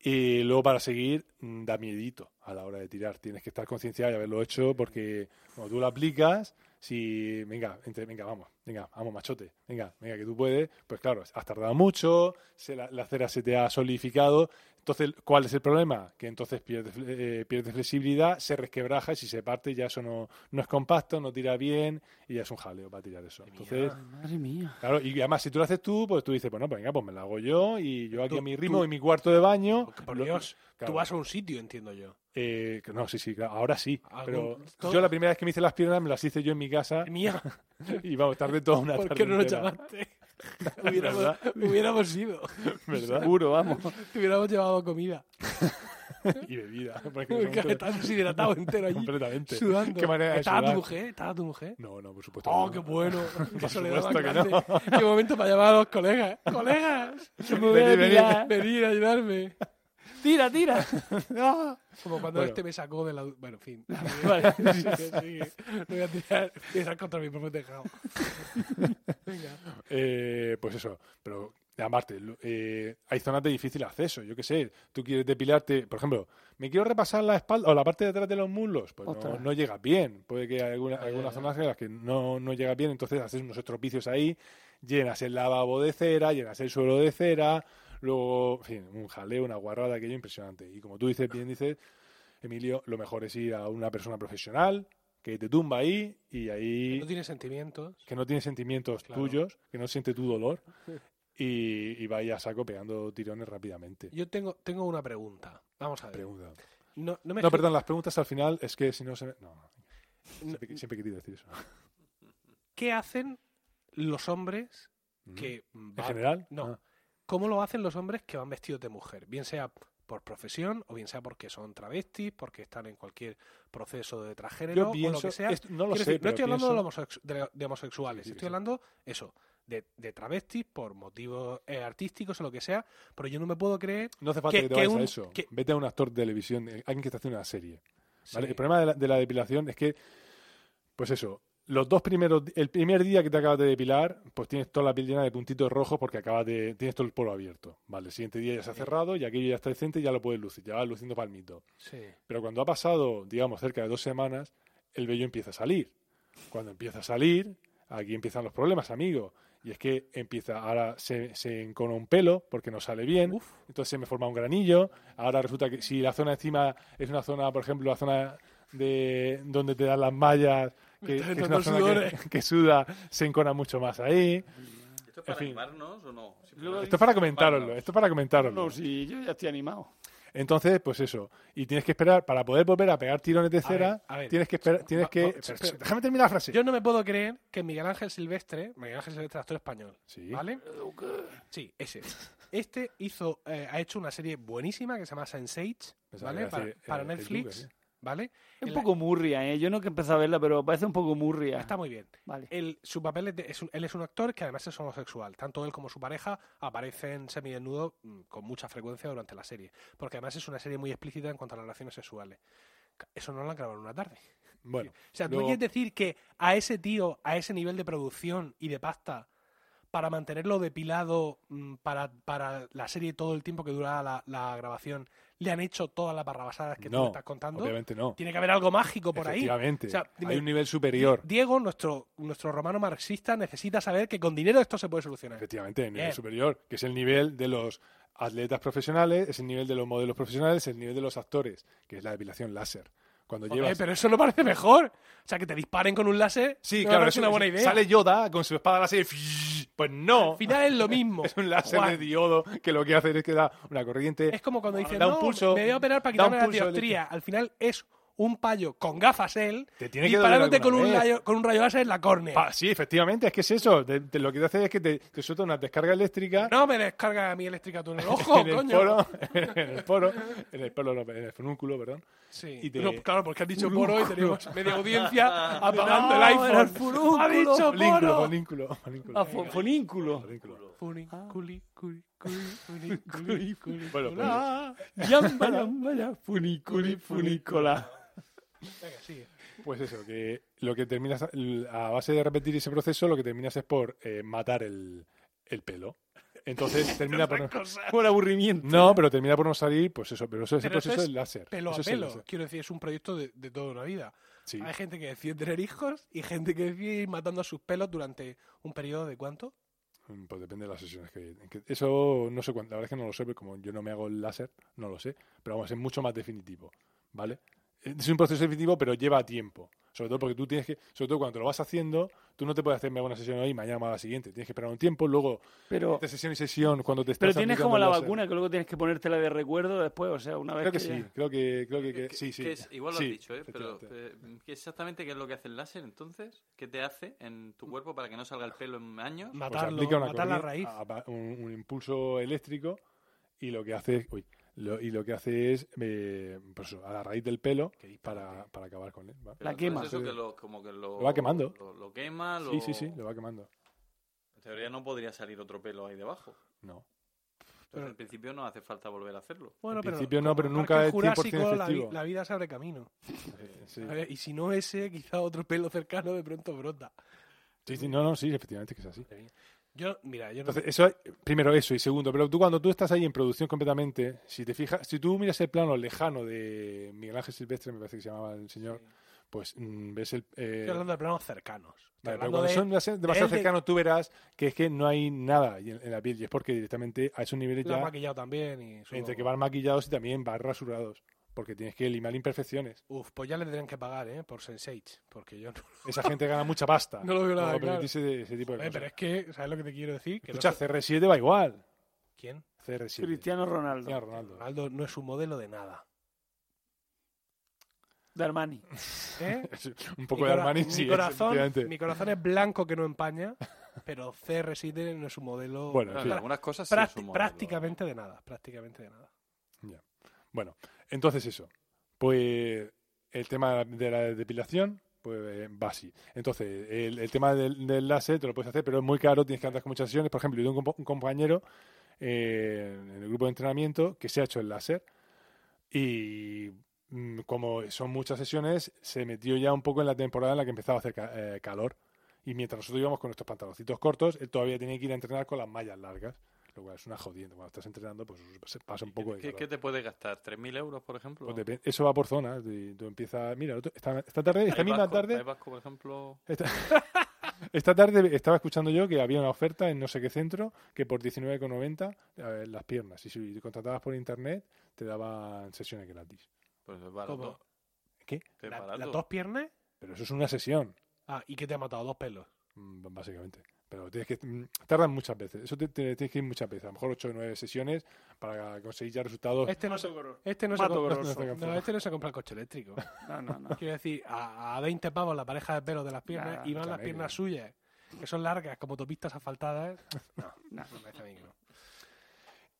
Y luego para seguir, mm, da miedito a la hora de tirar. Tienes que estar concienciado y haberlo hecho porque cuando tú lo aplicas, si, venga, entre, venga, vamos, venga, vamos, machote, venga, venga, que tú puedes, pues claro, has tardado mucho, se la, la cera se te ha solidificado. Entonces, ¿cuál es el problema? Que entonces pierde, eh, pierde flexibilidad, se resquebraja y si se parte ya eso no, no es compacto, no tira bien y ya es un jaleo para tirar eso. Entonces, madre mía. Claro, y además si tú lo haces tú, pues tú dices, bueno, pues venga, pues me lo hago yo y yo aquí a mi ritmo tú- en mi cuarto de baño. Porque, por lo- Dios, claro. tú vas a un sitio, entiendo yo. Eh, no, sí, sí, claro, ahora sí. Pero todo- yo la primera vez que me hice las piernas me las hice yo en mi casa Mía, y vamos, tardé toda una ¿por tarde qué no lo llamaste? hubiéramos, ¿Verdad? hubiéramos ido. ¿Verdad? Seguro, vamos. Te hubiéramos llevado comida. y bebida. porque estás deshidratado entero allí. completamente. Sudando. Qué manera de ¿Estaba tu mujer? ¿Estaba tu mujer? No, no, por supuesto. Oh, que qué no. bueno. Qué soledad más grande. no. Qué momento para llamar a los colegas. ¡Colegas! Me voy a Vení, vení. tirar. Venid a ayudarme. Tira, tira. Ah, Como cuando Bueno. este me sacó de la... Bueno, en fin. Vale. Sigue, sigue. No voy a tirar, tirar contra mi propio tejado. Venga. Eh, pues eso, pero Aparte, lo- eh, hay zonas de difícil acceso. Yo qué sé, tú quieres depilarte, por ejemplo, me quiero repasar la espalda o la parte de atrás de los muslos, pues no, no llegas bien. Puede que haya alguna, algunas zonas en las que no, no llegas bien, entonces haces unos estropicios ahí, llenas el lavabo de cera, llenas el suelo de cera, luego, en fin, un jaleo, una guarrada, aquello impresionante. Y como tú dices, bien dices, Emilio, lo mejor es ir a una persona profesional que te tumba ahí y ahí No tiene sentimientos. que no tiene sentimientos Claro. tuyos, que no siente tu dolor y, y vaya a saco pegando tirones rápidamente. Yo tengo, tengo una pregunta. Vamos a ver. Pregunta. No, no me No, perdón, las preguntas al final es que si no se... me- No, no, siempre, siempre he querido decir eso. ¿Qué hacen los hombres Mm. que ¿En van- general? No. Ah, ¿Cómo lo hacen los hombres que van vestidos de mujer? Bien sea por profesión o bien sea porque son travestis, porque están en cualquier proceso de transgénero o lo que sea. no lo Quiero sé, decir, no pero estoy hablando de, pienso- homosexu- de- de homosexuales, Sí, sí, estoy hablando eso, de, de travestis por motivos eh, artísticos o lo que sea, pero yo no me puedo creer No hace falta que- que, te vayas un- a eso. que- Vete a un actor de televisión, eh, alguien que está haciendo una serie. El problema de la, de la depilación es que, pues eso, los dos primeros, el primer día que te acabas de depilar, pues tienes toda la piel llena de puntitos rojos porque acabas de, tienes todo el poro abierto. Vale, el siguiente día ya se ha cerrado y aquello ya está decente y ya lo puedes lucir, ya vas luciendo palmito. Sí. Pero cuando ha pasado, digamos, cerca de dos semanas, el vello empieza a salir. Cuando empieza a salir, aquí empiezan los problemas, amigo. Y es que empieza, ahora se, se encona un pelo porque no sale bien, Uf. entonces se me forma un granillo. Ahora resulta que si la zona encima es una zona, por ejemplo, la zona de donde te dan las mallas, que, está que es entrando una zona sudores. que, que suda, se encona mucho más ahí. ¿Esto es para fin. animarnos o no? Esto es para comentároslo, esto es para comentároslo. No, si yo ya estoy animado. Entonces, pues eso. Y tienes que esperar, para poder volver a pegar tirones de A cera, ver, a ver. tienes que esperar, tienes que... va- espera, espera. déjame terminar la frase. Yo no me puedo creer que Miguel Ángel Silvestre, Miguel Ángel Silvestre, actor español, Sí. ¿vale? Sí, ese. Este hizo, eh, ha hecho una serie buenísima que se llama Sense8, Pensaba ¿vale? Para, eh, Netflix, ¿vale? Es un la- poco murria, ¿eh? Yo no que empecé a verla, pero parece un poco murria. Está muy bien. Vale. Él, su papel es, de- es un- él es un actor que además es homosexual. Tanto él como su pareja aparecen semidesnudos mm, con mucha frecuencia durante la serie. Porque además es una serie muy explícita en cuanto a las relaciones sexuales. Eso no lo han grabado en una tarde. Bueno, O sea, ¿tú quieres decir que a ese tío, a ese nivel de producción y de pasta, para mantenerlo depilado mm, para, para la serie todo el tiempo que dura la, la grabación, le han hecho todas las barrabasadas que tú me estás contando? obviamente no. Tiene que haber algo mágico por ahí. Efectivamente. O sea, dime- Hay un nivel superior. Diego, nuestro, nuestro romano marxista, necesita saber que con dinero esto se puede solucionar. Efectivamente, hay un nivel superior, que es el nivel de los atletas profesionales, es el nivel de los modelos profesionales, es el nivel de los actores, que es la depilación láser. Cuando llevas... pero eso no parece mejor. O sea, que te disparen con un láser. Sí, no claro, eso- una buena idea. Sale Yoda con su espada láser y Pues no. Al final es lo mismo. Es un láser Juan, de diodo que lo que hace es que da una corriente. Es como cuando dicen, Da un no, pulso- me voy a operar para quitarme la dioptría. Al final es un payo con gafas él Te tiene que disparándote con un, rayo, con un rayo láser en la córnea. Pa- sí, efectivamente, es que es eso. Te- te- lo que te hace es que te, te suelta una descarga eléctrica No me descarga a mi eléctrica tú en el ojo, en el coño. poro, en el poro, en el poro, no, en el fonúnculo, perdón. Sí. y te- No, claro, porque has dicho poro y tenemos media audiencia apagando el iPhone. era el. Ha dicho poro. fonínculo, fonínculo. Ah, fo- fonínculo. Fonínculo. Funi, culi, culi, culi, funi, culi, culi, Bueno, pues- cula. Yamba, yamba, ya, funiculi, funicola. Venga, sigue. Pues eso, que lo que terminas, a base de repetir ese proceso, lo que terminas es por eh, matar el, el pelo. Entonces termina por no, Por aburrimiento. no, pero termina por no salir, pues eso, pero eso, ese Pero eso proceso es es láser. Pelo Eso a pelo. láser. Quiero decir, es un proyecto de, de toda una vida. Sí. Hay gente que decide tener hijos y gente que decide ir matando a sus pelos durante un periodo de cuánto? Mm, Pues depende de las sesiones que, que- Eso no sé cuánto, la verdad es que no lo sé, porque como yo no me hago el láser, no lo sé. Pero vamos, es mucho más definitivo, ¿vale? Es un proceso definitivo, pero lleva tiempo. Sobre todo porque tú tienes que, sobre todo cuando te lo vas haciendo, tú no te puedes hacer una sesión hoy y mañana más la siguiente. Tienes que esperar un tiempo, luego Pero, de sesión y sesión, cuando te estás pero tienes como la vacuna que luego tienes que ponértela de recuerdo después, o sea, una vez Creo que que sí, ya- creo que, creo que, que- sí, sí. que es- igual lo Sí, has dicho, ¿eh? Pero eh, ¿qué exactamente qué es lo que hace el láser entonces? ¿Qué te hace en tu cuerpo para que no salga el pelo en años? Pues Matarlo, una matar la raíz. a- a- un, un impulso eléctrico y lo que hace es, uy, lo- y lo que hace es eh, pues a la raíz del pelo para, para acabar con él. La quema. eso que lo, como que lo, Lo va quemando. Lo, lo quema, lo... Sí, sí, sí, lo va quemando. En teoría no podría salir otro pelo ahí debajo. No. Entonces, Pero- al principio no hace falta volver a hacerlo. Bueno, En pero principio no, pero nunca es 100% Jurásico, la, vi- efectivo. la vida se abre camino. Eh, Sí. A ver, y si no ese, quizá otro pelo cercano de pronto brota. Sí, sí, no, no, sí, efectivamente que es así. Yo, mira, yo no... Entonces, eso, primero eso, y segundo, pero tú cuando tú estás ahí en producción completamente, si te fijas, si tú miras el plano lejano de Miguel Ángel Silvestre, me parece que se llamaba el señor, pues mm, ves el... eh, Estoy hablando de planos cercanos. Vale, pero cuando de- son demasiado, demasiado él de- cercanos, tú verás que es que no hay nada en, en la piel. Y es porque directamente a esos niveles lo han ya, maquillado también y... solo- entre que van maquillados y también van rasurados. Porque tienes que limar imperfecciones. Uf, pues ya le tendrían que pagar, ¿eh? Por Sense8, porque yo no... Esa gente gana mucha pasta. No lo veo nada Por claro. permitirse ese tipo de Joder, cosas. pero es que, ¿sabes lo que te quiero decir? Que no Escucha, sé- CR7 va igual. ¿Quién? CR7. Cristiano Ronaldo. Cristiano Ronaldo. Ronaldo no es un modelo de nada. De Armani. ¿Eh? Un poco Mi de cora- Armani, mi sí, corazón, efectivamente. mi corazón es blanco que no empaña, pero CR7 no es un modelo Bueno, en Claro, fin. algunas cosas sí es un modelo. prácticamente de nada, prácticamente de nada. Ya. Bueno, entonces eso. Pues el tema de la depilación, pues va. Entonces, el, tema del, láser te lo puedes hacer, pero es muy caro, tienes que andar con muchas sesiones. Por ejemplo, yo tengo un compañero eh, en el grupo de entrenamiento que se ha hecho el láser y mm, como son muchas sesiones, se metió ya un poco en la temporada en la que empezaba a hacer ca- eh, calor. Y mientras nosotros íbamos con nuestros pantaloncitos cortos, él todavía tenía que ir a entrenar con las mallas largas. Lo cual es una jodienda. Cuando estás entrenando, pues se pasa un poco de ¿Qué, te puede gastar? ¿3.000 euros, por ejemplo? Pues eso va por zonas. y Tú empiezas. Mira, otro- esta, esta tarde, esta País misma Vasco- tarde. País Vasco, por ejemplo... Esta, esta tarde estaba escuchando yo que había una oferta en no sé qué centro que por 19,90 eh, las piernas. Y si contratabas por internet, te daban sesiones gratis. Pues es barato. ¿Cómo? ¿Qué? La-. ¿Las dos piernas? Pero eso es una sesión, Ah, ¿y qué te ha matado? Dos pelos. mm, básicamente. Pero tienes que. mm, Tardan muchas veces. Eso te, te- tienes que ir muchas veces. A lo mejor 8 o 9 sesiones para conseguir ya resultados. Este no se, este no se, Grosso. no, este no se compra el coche eléctrico. No, no, no. Quiero decir, a, a 20 pavos la pareja de pelos de las piernas y van las piernas suyas, que son largas como autopistas asfaltadas. No, No. no me parece a mí que no.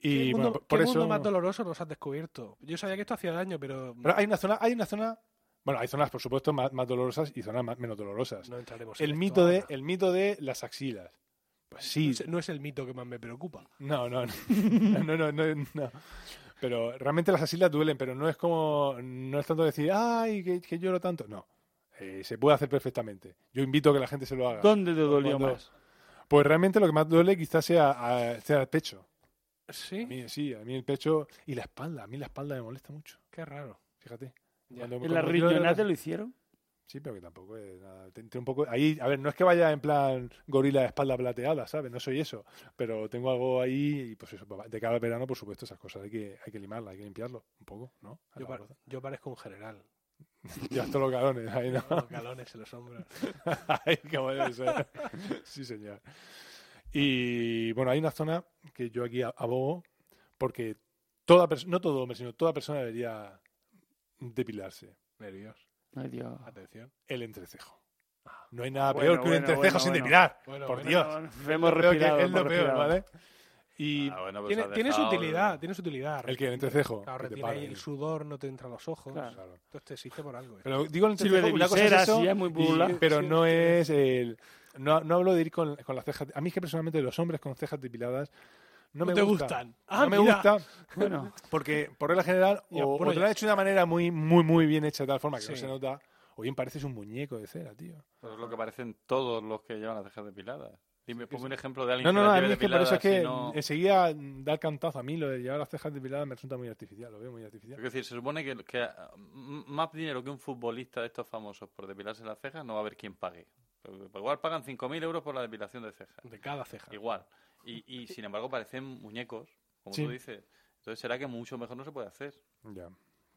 y ¿Qué, bueno, por qué eso. mundo más doloroso nos has descubierto? Yo sabía que esto hacía daño, pero, Pero hay una zona, hay una zona. Bueno, hay zonas, por supuesto, más, más dolorosas y zonas más- menos dolorosas. no entraremos en el esto mito de ahora. el mito de las axilas. Pues sí, No es, no es el mito que más me preocupa. no, no, no, no, no, no, no. Pero realmente las axilas duelen, pero no es como, no es tanto decir, ay, que, que lloro tanto. No, Eh, se puede hacer perfectamente. Yo invito a que la gente se lo haga. ¿Dónde te dolió Cuando- más? Pues realmente lo que más duele quizás sea, a- sea el pecho. A Sí, mí, sí, a mí el pecho y la espalda. A mí la espalda me molesta mucho, qué raro. fíjate. ¿En la riñonada te lo hicieron? Sí, pero que tampoco es nada. Un poco, ahí, a ver, no es que vaya en plan gorila de espalda plateada, ¿sabes? No soy eso. Pero tengo algo ahí y pues eso, de cada verano, por supuesto, esas cosas hay que, hay que limarlas, hay que limpiarlo un poco, ¿no? Yo, par- parezco un general. Ya todos los galones, ahí no. Los galones en los hombros. Ay, cómo debe ser. Sí, señor. Y bueno, hay una zona que yo aquí abogo porque toda persona, no todo hombre, sino toda persona debería depilarse. Nervios. Ay, Dios. Atención. El entrecejo. No hay nada Bueno, peor que un entrecejo bueno, sin bueno. depilar. Bueno, por bueno, Dios. No, hemos Creo que respirado, es lo hemos peor, respirado. ¿vale? Y Ah, bueno, pues Tiene, has tiene su dejado el- utilidad, tiene su utilidad. el que el entrecejo. Claro, que te retiene ahí pare. el sudor, no te entra a los ojos. Claro. Claro. Esto te existe por algo. ¿eh? Pero digo el entrecejo, de una cosa es eso, sí, es muy y- pero Sí, no sí. es el... No, no hablo de ir con, con las cejas... A mí es que personalmente los hombres con cejas depiladas no, No me te gusta. gustan. Ah, no me mira. gusta Bueno, porque, por regla general, Ya, o, bueno, o te lo han hecho de una manera muy, muy, muy bien hecha, de tal forma que no Sí. se nota, o bien pareces un muñeco de cera, tío. Pues es lo que parecen todos los que llevan las cejas depiladas. Dime, ponme un ejemplo de alguien No, no, que no, a mí es que por eso es que y no- enseguida da el cantazo. A mí lo de llevar las cejas depiladas me resulta muy artificial, lo veo muy artificial. Es decir, se supone que, que ah, m- más dinero que un futbolista de estos famosos por depilarse las cejas no va a haber quien pague. Pero Igual pagan 5.000 euros por la depilación de cejas. De cada ceja. Igual. Y, y sin embargo parecen muñecos, como Sí. tú dices. Entonces será que mucho mejor no se puede hacer. Ya.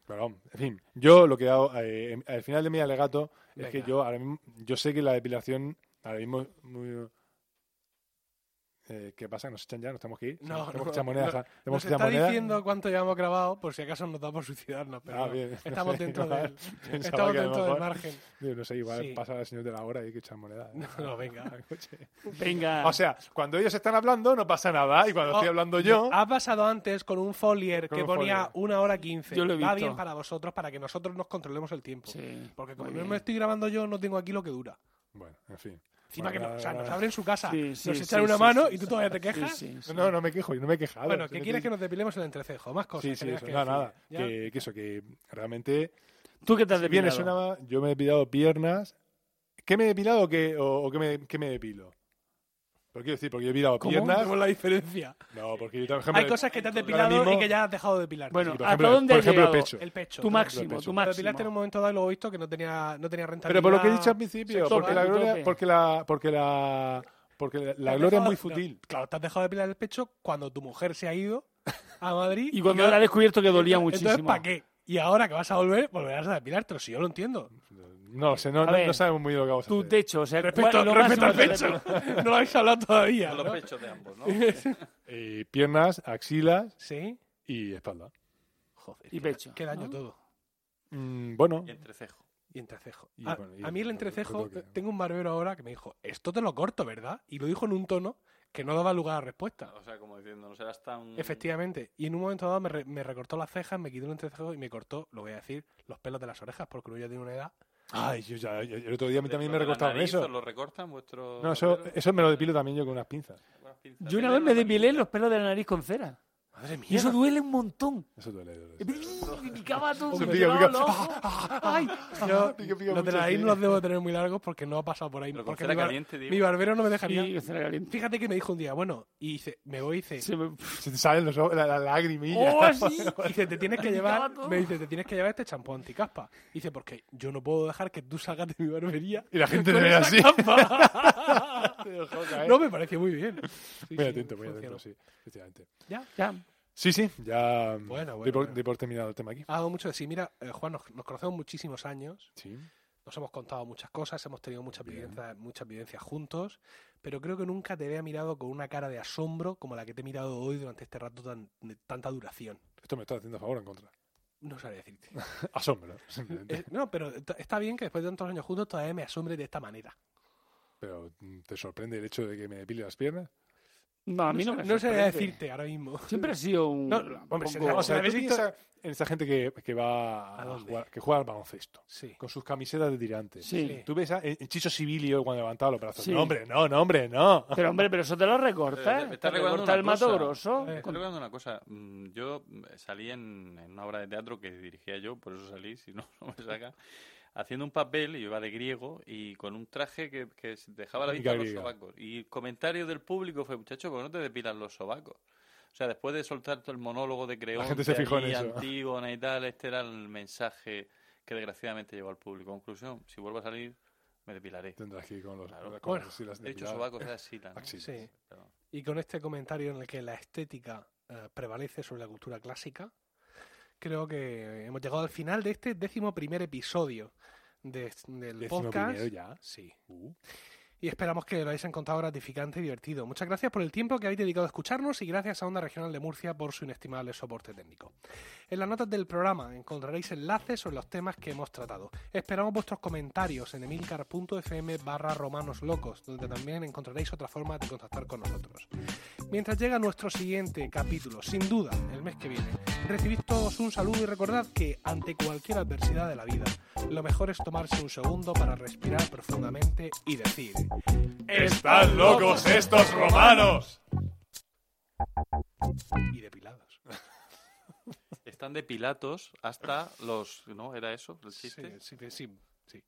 Pero, en fin, yo lo que hago, eh, al final de mi alegato, es que yo ahora mismo, yo sé que la depilación ahora mismo es muy... Eh, ¿Qué pasa? ¿Nos echan ya? ¿Nos tenemos que ir? No, ¿Tenemos no, que echar monedas? no. ¿Tenemos Nos está monedas? diciendo cuánto llevamos grabado por si acaso nos da por suicidarnos. Pero Ah, no. bien. estamos dentro del, estamos dentro del margen. Digo, no sé, igual Sí. pasa el señor de la hora y hay que echar monedas. No, no, venga. venga. O sea, cuando ellos están hablando no pasa nada y cuando Oh, estoy hablando yo... Ha pasado antes con un folier Con que un ponía folier. una hora quince. Yo lo he Va visto. bien para vosotros, para que nosotros nos controlemos el tiempo. Sí, Porque como no me estoy grabando yo, no tengo aquí lo que dura. Bueno, en fin. Encima que no, o sea, nada, nos nada. abren su casa, Sí, sí, nos sí, echan sí, una sí, mano sí, y tú sí. todavía te Sí, quejas. sí, sí. No, no me quejo, yo no me he quejado. Bueno, ¿qué Simplemente- quieres que nos depilemos el entrecejo? Más cosas. Sí, sí, eso. que No, decir. nada. ¿Ya? Que, que eso, que realmente... ¿Tú qué te has Si bien depilado? Yo me he depilado piernas... ¿Qué me he depilado o qué, o, o qué, me, qué me depilo? Pero quiero decir, porque yo he depilado ¿Cómo? piernas. Vemos la diferencia. No, porque yo, por ejemplo, Hay cosas que te has ahora depilado mismo- y que ya has dejado de depilar. Bueno, Sí, por ¿hasta ejemplo, dónde por ejemplo, el pecho. el pecho. Tu máximo, pecho. tu máximo. depilaste en un momento dado y luego he visto que no tenía, no tenía rentabilidad. Pero por lo que he dicho al principio, sexual. porque la gloria, porque la, porque la, porque la, la gloria es muy fútil. claro, te has dejado de depilar el pecho cuando tu mujer se ha ido a Madrid. Y cuando claro, la ha descubierto que dolía entonces, muchísimo. ¿para qué? Y ahora que vas a volver, volverás a depilártelo. Si yo lo entiendo. No lo sé, no, A no, ver, no sabemos muy bien lo que vamos a Tu hacer. techo, o sea, Respecto, ¿cuál- lo respecto al pecho. no lo habéis hablado todavía. Con los pechos de ambos, ¿no? Eh, piernas, axilas Sí. y espalda. Joder. Y qué- pecho, Qué daño ¿no? todo. Mm, bueno, Y entrecejo. Y entrecejo. Y a, bueno, y a mí el entrecejo, tengo un barbero ahora que me dijo, esto te lo corto, ¿verdad? Y lo dijo en un tono que no daba lugar a respuesta. O sea, como diciendo, no serás tan... Efectivamente. Y en un momento dado me, re- me recortó las cejas, me quitó un entrecejo y me cortó, lo voy a decir, los pelos de las orejas, porque uno ya tiene una edad. Ay, yo ya, yo- el otro día a mí también me ¿Dentro de la recortaron nariz eso. lo recortan vuestro... No, eso, eso me lo depilo también yo con unas pinzas. Unas pinzas. Yo una vez me depilé los pelos de la nariz con cera. Madre mía. Y eso duele un montón. Eso duele. duele, Me picaba todo. Se pica, los ojos. Ay, Yo, Pica, pica los de la no los debo tener muy largos porque no ha pasado por ahí. Pero porque mi, bar- caliente, digo. mi barbero no me dejaría. sí, cera caliente. Fíjate que me dijo un día, bueno, y dice, me voy y dice, Se me- Se te salen los ojos, la, la lagrimilla. ¡Oh, sí! dice, te tienes que llevar, me dice, te tienes que llevar este champú anticaspa. Dice, porque yo no puedo dejar que tú salgas de mi barbería. Y la gente te ve esa así. no, me pareció muy bien. Sí, muy sí, atento, muy atento, sí. Efectivamente. ¿Ya? Ya. Sí, sí, ya Bueno, bueno, por, bueno. por terminado el tema aquí. Ha dado mucho de sí. Mira, eh, Juan, nos, nos conocemos muchísimos años. Sí. Nos hemos contado muchas cosas, hemos tenido muchas Bien. vivencias, muchas vivencias juntos, pero creo que nunca te había mirado con una cara de asombro como la que te he mirado hoy durante este rato tan, de tanta duración. Esto me está haciendo a favor o en contra. No sabría decirte. Asombro, simplemente. Eh, no, pero está bien que después de tantos años juntos todavía me asombre de esta manera. Pero mm, ¿te sorprende el hecho de que me depile las piernas? No, a mí no, me No sorprende. decirte ahora mismo. Siempre ha sido un. No, hombre, poco- O sea, habéis tú visto- piensas en esa gente que, que va ¿A a jugar, que juega al baloncesto, Sí. con sus camisetas de tirantes. Sí. Tú ves a en- en Chicho Sibilio cuando levantaba los brazos. Sí. No, hombre, no, no, hombre, no. Pero hombre, pero eso te lo recorta. me Te está recordando recorta el mato grosso. Eh. Me está recordando una cosa. Mm, Yo mm, salí en, en una obra de teatro que dirigía yo, por eso salí, si no, no me saca. Haciendo un papel, y yo iba de griego, y con un traje que, que dejaba la vista los sobacos. Y el comentario del público fue, muchacho, ¿por qué no te depilan los sobacos? O sea, después de soltar todo el monólogo de Creón, gente se fijó en eso. Antígona y tal, este era el mensaje que desgraciadamente llegó al público. Conclusión, si vuelvo a salir, me depilaré. Tendrás que ir con los Claro. con Bueno, las axilas De hecho, depiladas. sobacos así, ¿no? Axilas. Sí. Pero- Y con este comentario en el que la estética eh, prevalece sobre la cultura clásica, creo que hemos llegado al final de este décimo primer episodio de- del Décimo podcast. primero ya. Sí. Uh. Y esperamos que lo hayáis encontrado gratificante y divertido. Muchas gracias por el tiempo que habéis dedicado a escucharnos y gracias a Onda Regional de Murcia por su inestimable soporte técnico. En las notas del programa encontraréis enlaces sobre los temas que hemos tratado. Esperamos vuestros comentarios en emilcar.fm barra romanos locos, donde también encontraréis otra forma de contactar con nosotros. Mientras llega nuestro siguiente capítulo, sin duda, el mes que viene, recibid todos un saludo y recordad que ante cualquier adversidad de la vida, lo mejor es tomarse un segundo para respirar profundamente y decir... ¡Están locos estos romanos! y depilados. Están de Pilatos hasta los... ¿No? ¿Era eso el Sí, chiste? sí, sí, sí.